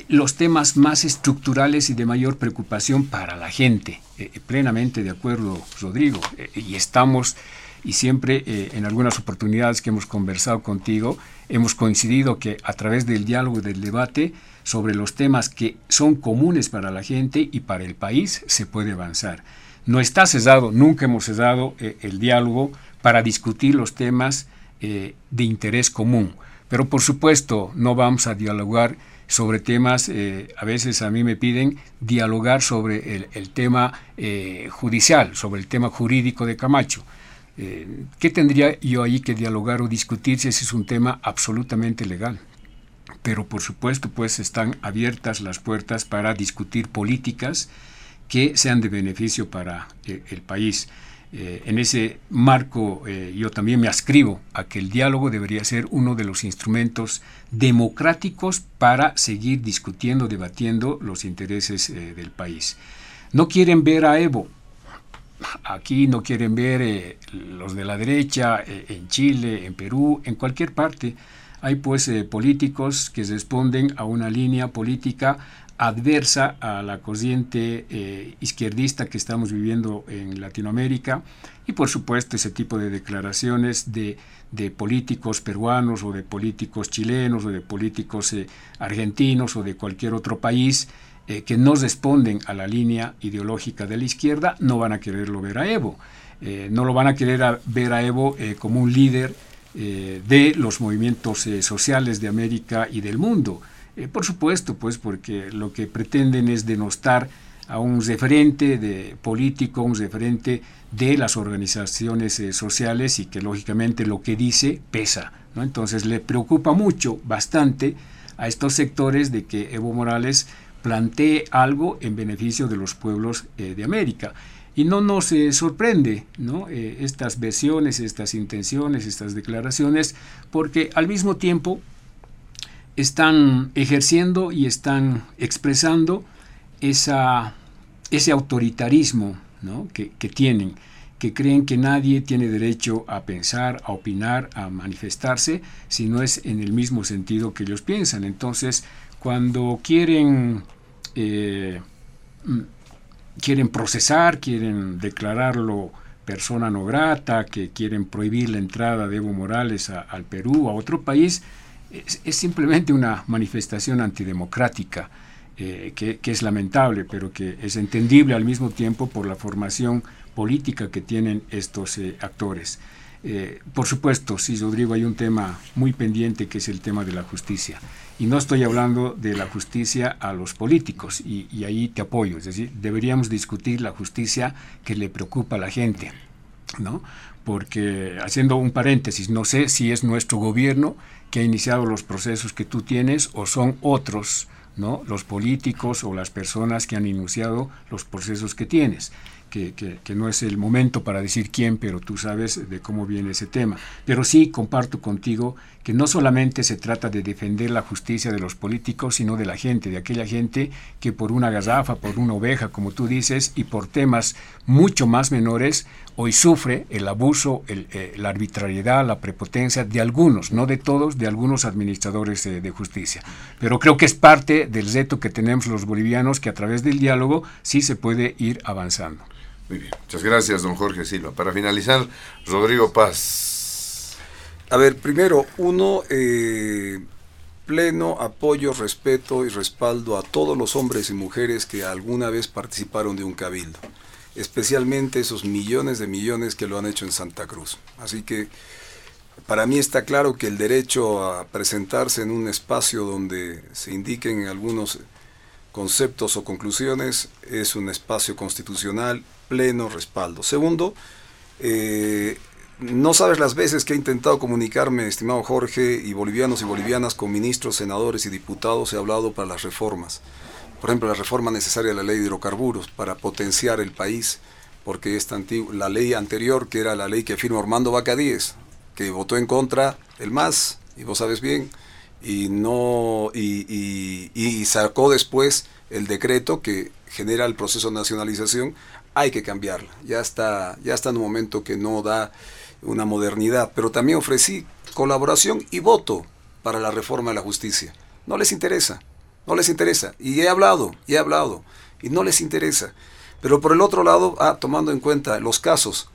los temas más estructurales y de mayor preocupación para la gente. plenamente de acuerdo, Rodrigo, y estamos y siempre eh, en algunas oportunidades que hemos conversado contigo, hemos coincidido que a través del diálogo y del debate sobre los temas que son comunes para la gente y para el país se puede avanzar. No está cesado, nunca hemos cesado eh, el diálogo para discutir los temas eh, de interés común. Pero por supuesto no vamos a dialogar sobre temas, a veces a mí me piden dialogar sobre el, tema judicial, sobre el tema jurídico de Camacho. Eh, ¿Qué tendría yo ahí que dialogar o discutir si ese es un tema absolutamente legal? Pero por supuesto, pues están abiertas las puertas para discutir políticas que sean de beneficio para eh, el país. Eh, en ese marco yo también me ascribo a que el diálogo debería ser uno de los instrumentos democráticos para seguir discutiendo, debatiendo los intereses del país. No quieren ver a Evo, aquí no quieren ver eh, los de la derecha eh, en Chile, en Perú, en cualquier parte. Hay pues eh, políticos que responden a una línea política adversa a la corriente izquierdista que estamos viviendo en Latinoamérica y por supuesto ese tipo de declaraciones de, de políticos peruanos o de políticos chilenos o de políticos argentinos o de cualquier otro país eh, que no responden a la línea ideológica de la izquierda no van a quererlo ver a Evo. Eh, no lo van a querer ver a Evo eh, como un líder de los movimientos sociales de América y del mundo. por supuesto, pues porque lo que pretenden es denostar a un referente de político, un referente de las organizaciones sociales y que lógicamente lo que dice pesa. ¿no? Entonces le preocupa mucho, bastante, a estos sectores de que Evo Morales plantee algo en beneficio de los pueblos eh, de América. Y no nos sorprende. Eh, estas versiones, estas intenciones, estas declaraciones, porque al mismo tiempo están ejerciendo y están expresando esa, ese autoritarismo que, tienen, que creen que nadie tiene derecho a pensar, a opinar, a manifestarse, si no es en el mismo sentido que ellos piensan. Entonces, cuando quieren eh, quieren procesar, quieren declararlo persona no grata, que quieren prohibir la entrada de Evo Morales al Perú, a otro país, es, simplemente una manifestación antidemocrática eh, que, es lamentable, pero que es entendible al mismo tiempo por la formación política que tienen estos eh, actores. por supuesto, sí, Rodrigo, hay un tema muy pendiente que es el tema de la justicia. Y no estoy hablando de la justicia a los políticos, y, ahí te apoyo. Es decir, deberíamos discutir la justicia que le preocupa a la gente, ¿no? Porque, haciendo un paréntesis, no sé si es nuestro gobierno que ha iniciado los procesos que tú tienes o son otros, ¿no? Los políticos o las personas que han iniciado los procesos que tienes que, no es el momento para decir quién, pero tú sabes de cómo viene ese tema. Pero sí comparto contigo que no solamente se trata de defender la justicia de los políticos, sino de la gente, de aquella gente que por una garrafa, por una oveja, como tú dices, y por temas mucho más menores, hoy sufre el abuso, eh, la arbitrariedad, la prepotencia de algunos, no de todos, de algunos administradores de justicia. Pero creo que es parte del reto que tenemos los bolivianos, que a través del diálogo sí se puede ir avanzando. Muy bien, muchas gracias, don Jorge Silva. Para finalizar, Rodrigo Paz. A ver, primero, uno, eh, pleno apoyo, respeto y respaldo a todos los hombres y mujeres que alguna vez participaron de un cabildo, especialmente esos millones de millones que lo han hecho en Santa Cruz. Así que para mí está claro que el derecho a presentarse en un espacio donde se indiquen algunos conceptos o conclusiones es un espacio constitucional pleno respaldo. Segundo, eh, no sabes las veces que he intentado comunicarme, estimado Jorge, y bolivianos y bolivianas con ministros, senadores y diputados, he hablado para las reformas. Por ejemplo, la reforma necesaria de la ley de hidrocarburos para potenciar el país, porque esta la ley anterior, que era la ley que firma Armando Bacadíes, que votó en contra el MAS, y vos sabes bien, y no y, y, sacó después el decreto que genera el proceso de nacionalización, hay que cambiarla. Ya está, ya está en un momento que no da una modernidad, pero también ofrecí colaboración y voto para la reforma de la justicia. No les interesa, no les interesa. Y he hablado, y he hablado, y no les interesa. Pero por el otro lado, ah, tomando en cuenta los casos,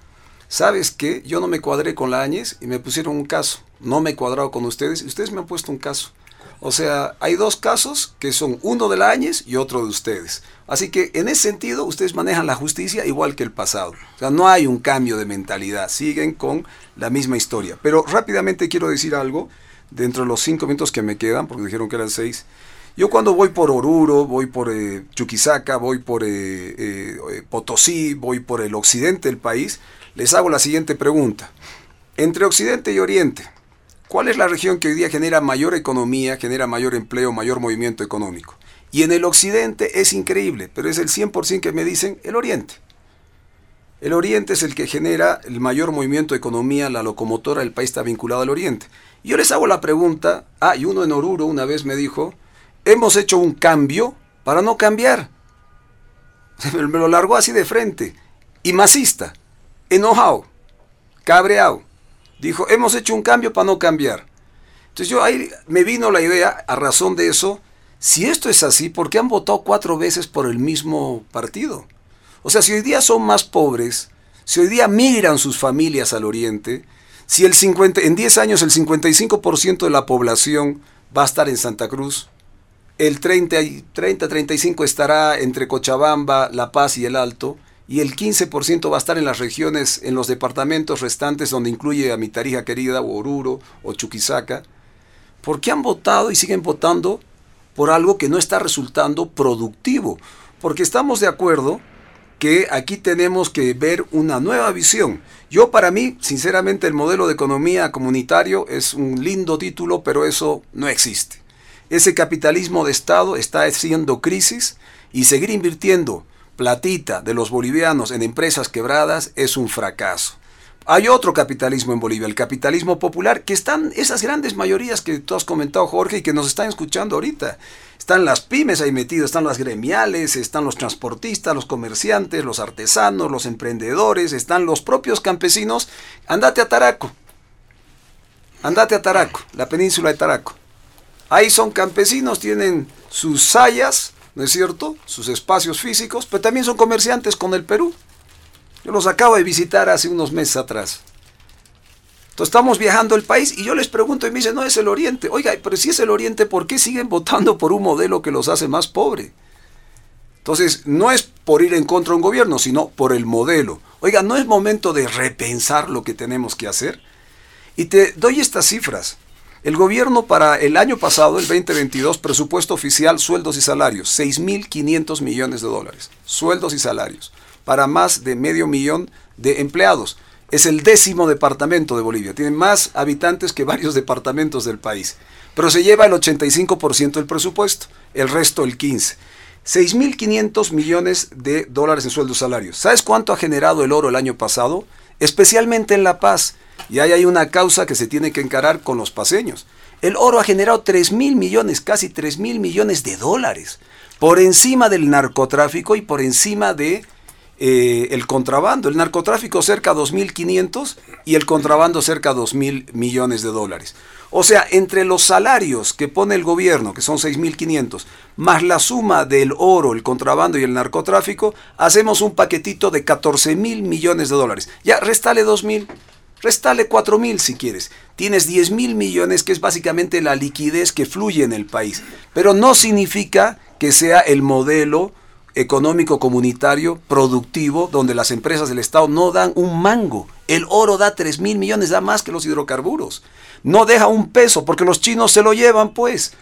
¿sabes qué? Yo no me cuadré con la Áñez y me pusieron un caso. No me he cuadrado con ustedes y ustedes me han puesto un caso. O sea, hay dos casos que son uno de la y otro de ustedes. Así que en ese sentido, ustedes manejan la justicia igual que el pasado. O sea, no hay un cambio de mentalidad, siguen con la misma historia. Pero rápidamente quiero decir algo, dentro de los cinco minutos que me quedan, porque dijeron que eran seis. Yo cuando voy por Oruro, voy por eh, Chuquisaca, voy por eh, eh, Potosí, voy por el occidente del país, les hago la siguiente pregunta. Entre occidente y oriente, ¿cuál es la región que hoy día genera mayor economía, genera mayor empleo, mayor movimiento económico? Y en el occidente es increíble, pero es el 100% que me dicen el oriente. El oriente es el que genera el mayor movimiento de economía, la locomotora del país está vinculado al oriente. Yo les hago la pregunta, ah, y uno en Oruro una vez me dijo, hemos hecho un cambio para no cambiar. Me lo largó así de frente. Y masista, enojado, cabreado. Dijo, hemos hecho un cambio para no cambiar. Entonces yo ahí me vino la idea, a razón de eso, si esto es así, ¿por qué han votado cuatro veces por el mismo partido? O sea, si hoy día son más pobres, si hoy día migran sus familias al oriente, si el 50, en 10 años el 55% de la población va a estar en Santa Cruz, el 30-35 estará entre Cochabamba, La Paz y el Alto, y el 15% va a estar en las regiones, en los departamentos restantes donde incluye a mi Tarija querida, o Oruro, o Chuquisaca. ¿Por qué han votado y siguen votando por algo que no está resultando productivo? Porque estamos de acuerdo que aquí tenemos que ver una nueva visión. Yo para mí, sinceramente, el modelo de economía comunitario es un lindo título, pero eso no existe. Ese capitalismo de Estado está haciendo crisis y seguir invirtiendo platita de los bolivianos en empresas quebradas es un fracaso. Hay otro capitalismo en Bolivia, el capitalismo popular, que están esas grandes mayorías que tú has comentado, Jorge, y que nos están escuchando ahorita. Están las pymes ahí metidas, están las gremiales, están los transportistas, los comerciantes, los artesanos, los emprendedores, están los propios campesinos. Andate a Taraco. Andate a Taraco, la península de Taraco. Ahí son campesinos, tienen sus sayas, ¿no es cierto? Sus espacios físicos, pero también son comerciantes con el Perú. Yo los acabo de visitar hace unos meses atrás. Entonces estamos viajando el país y yo les pregunto y me dicen, no es el Oriente. Oiga, pero si es el Oriente, ¿por qué siguen votando por un modelo que los hace más pobres? Entonces, no es por ir en contra de un gobierno, sino por el modelo. Oiga, ¿no es momento de repensar lo que tenemos que hacer? Y te doy estas cifras. El gobierno para el año pasado, el 2022, presupuesto oficial, sueldos y salarios, 6.500 millones de dólares. Sueldos y salarios para más de medio millón de empleados. Es el décimo departamento de Bolivia. Tiene más habitantes que varios departamentos del país. Pero se lleva el 85% del presupuesto, el resto el 15%. 6.500 millones de dólares en sueldos y salarios. ¿Sabes cuánto ha generado el oro el año pasado? Especialmente en La Paz. Y ahí hay una causa que se tiene que encarar con los paseños. El oro ha generado 3 mil millones, casi 3 mil millones de dólares, por encima del narcotráfico y por encima de eh, el contrabando. El narcotráfico cerca de 2.500 y el contrabando cerca de 2.000 millones de dólares. O sea, entre los salarios que pone el gobierno, que son 6.500, más la suma del oro, el contrabando y el narcotráfico, hacemos un paquetito de 14 mil millones de dólares. Ya, restale 2.000, restale 4 mil si quieres. Tienes 10 mil millones, que es básicamente la liquidez que fluye en el país. Pero no significa que sea el modelo económico comunitario productivo donde las empresas del Estado no dan un mango. El oro da 3 mil millones, da más que los hidrocarburos. No deja un peso porque los chinos se lo llevan, pues.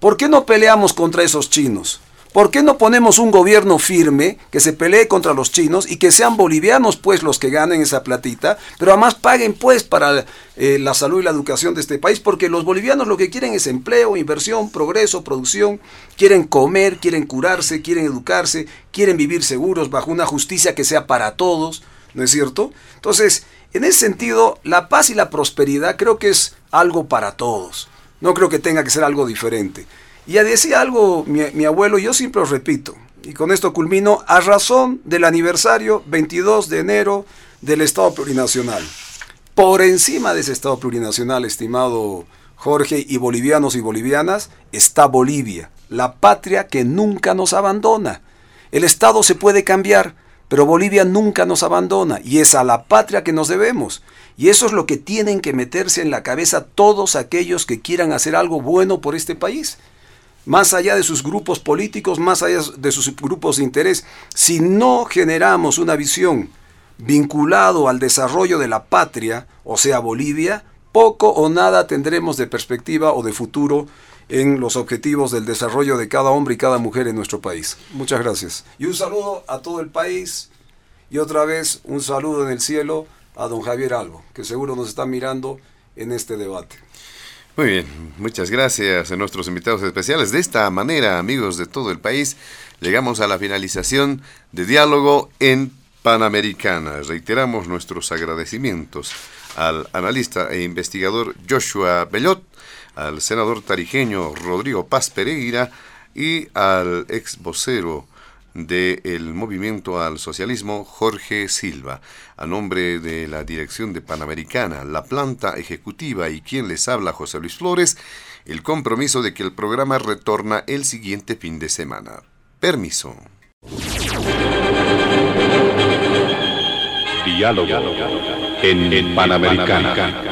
¿Por qué no peleamos contra esos chinos? ¿Por qué no ponemos un gobierno firme que se pelee contra los chinos y que sean bolivianos pues los que ganen esa platita, pero además paguen pues para eh, la salud y la educación de este país? Porque los bolivianos lo que quieren es empleo, inversión, progreso, producción, quieren comer, quieren curarse, quieren educarse, quieren vivir seguros bajo una justicia que sea para todos, ¿no es cierto? Entonces, en ese sentido, la paz y la prosperidad creo que es algo para todos. No creo que tenga que ser algo diferente. Y ya decía algo mi, abuelo, yo siempre lo repito, y con esto culmino, a razón del aniversario 22 de enero del Estado Plurinacional. Por encima de ese Estado Plurinacional, estimado Jorge, y bolivianos y bolivianas, está Bolivia, la patria que nunca nos abandona. El Estado se puede cambiar, pero Bolivia nunca nos abandona y es a la patria que nos debemos. Y eso es lo que tienen que meterse en la cabeza todos aquellos que quieran hacer algo bueno por este país más allá de sus grupos políticos, más allá de sus grupos de interés, si no generamos una visión vinculado al desarrollo de la patria, o sea, Bolivia, poco o nada tendremos de perspectiva o de futuro en los objetivos del desarrollo de cada hombre y cada mujer en nuestro país. Muchas gracias. Y un saludo a todo el país y otra vez un saludo en el cielo a don Javier Albo, que seguro nos está mirando en este debate. Muy bien, muchas gracias a nuestros invitados especiales. De esta manera, amigos de todo el país, llegamos a la finalización de diálogo en Panamericana. Reiteramos nuestros agradecimientos al analista e investigador Joshua Bellot, al senador tarijeño Rodrigo Paz Pereira y al ex vocero del movimiento al socialismo Jorge Silva. A nombre de la dirección de Panamericana, la planta ejecutiva y quien les habla José Luis Flores, el compromiso de que el programa retorna el siguiente fin de semana. Permiso. Diálogo en Panamericana.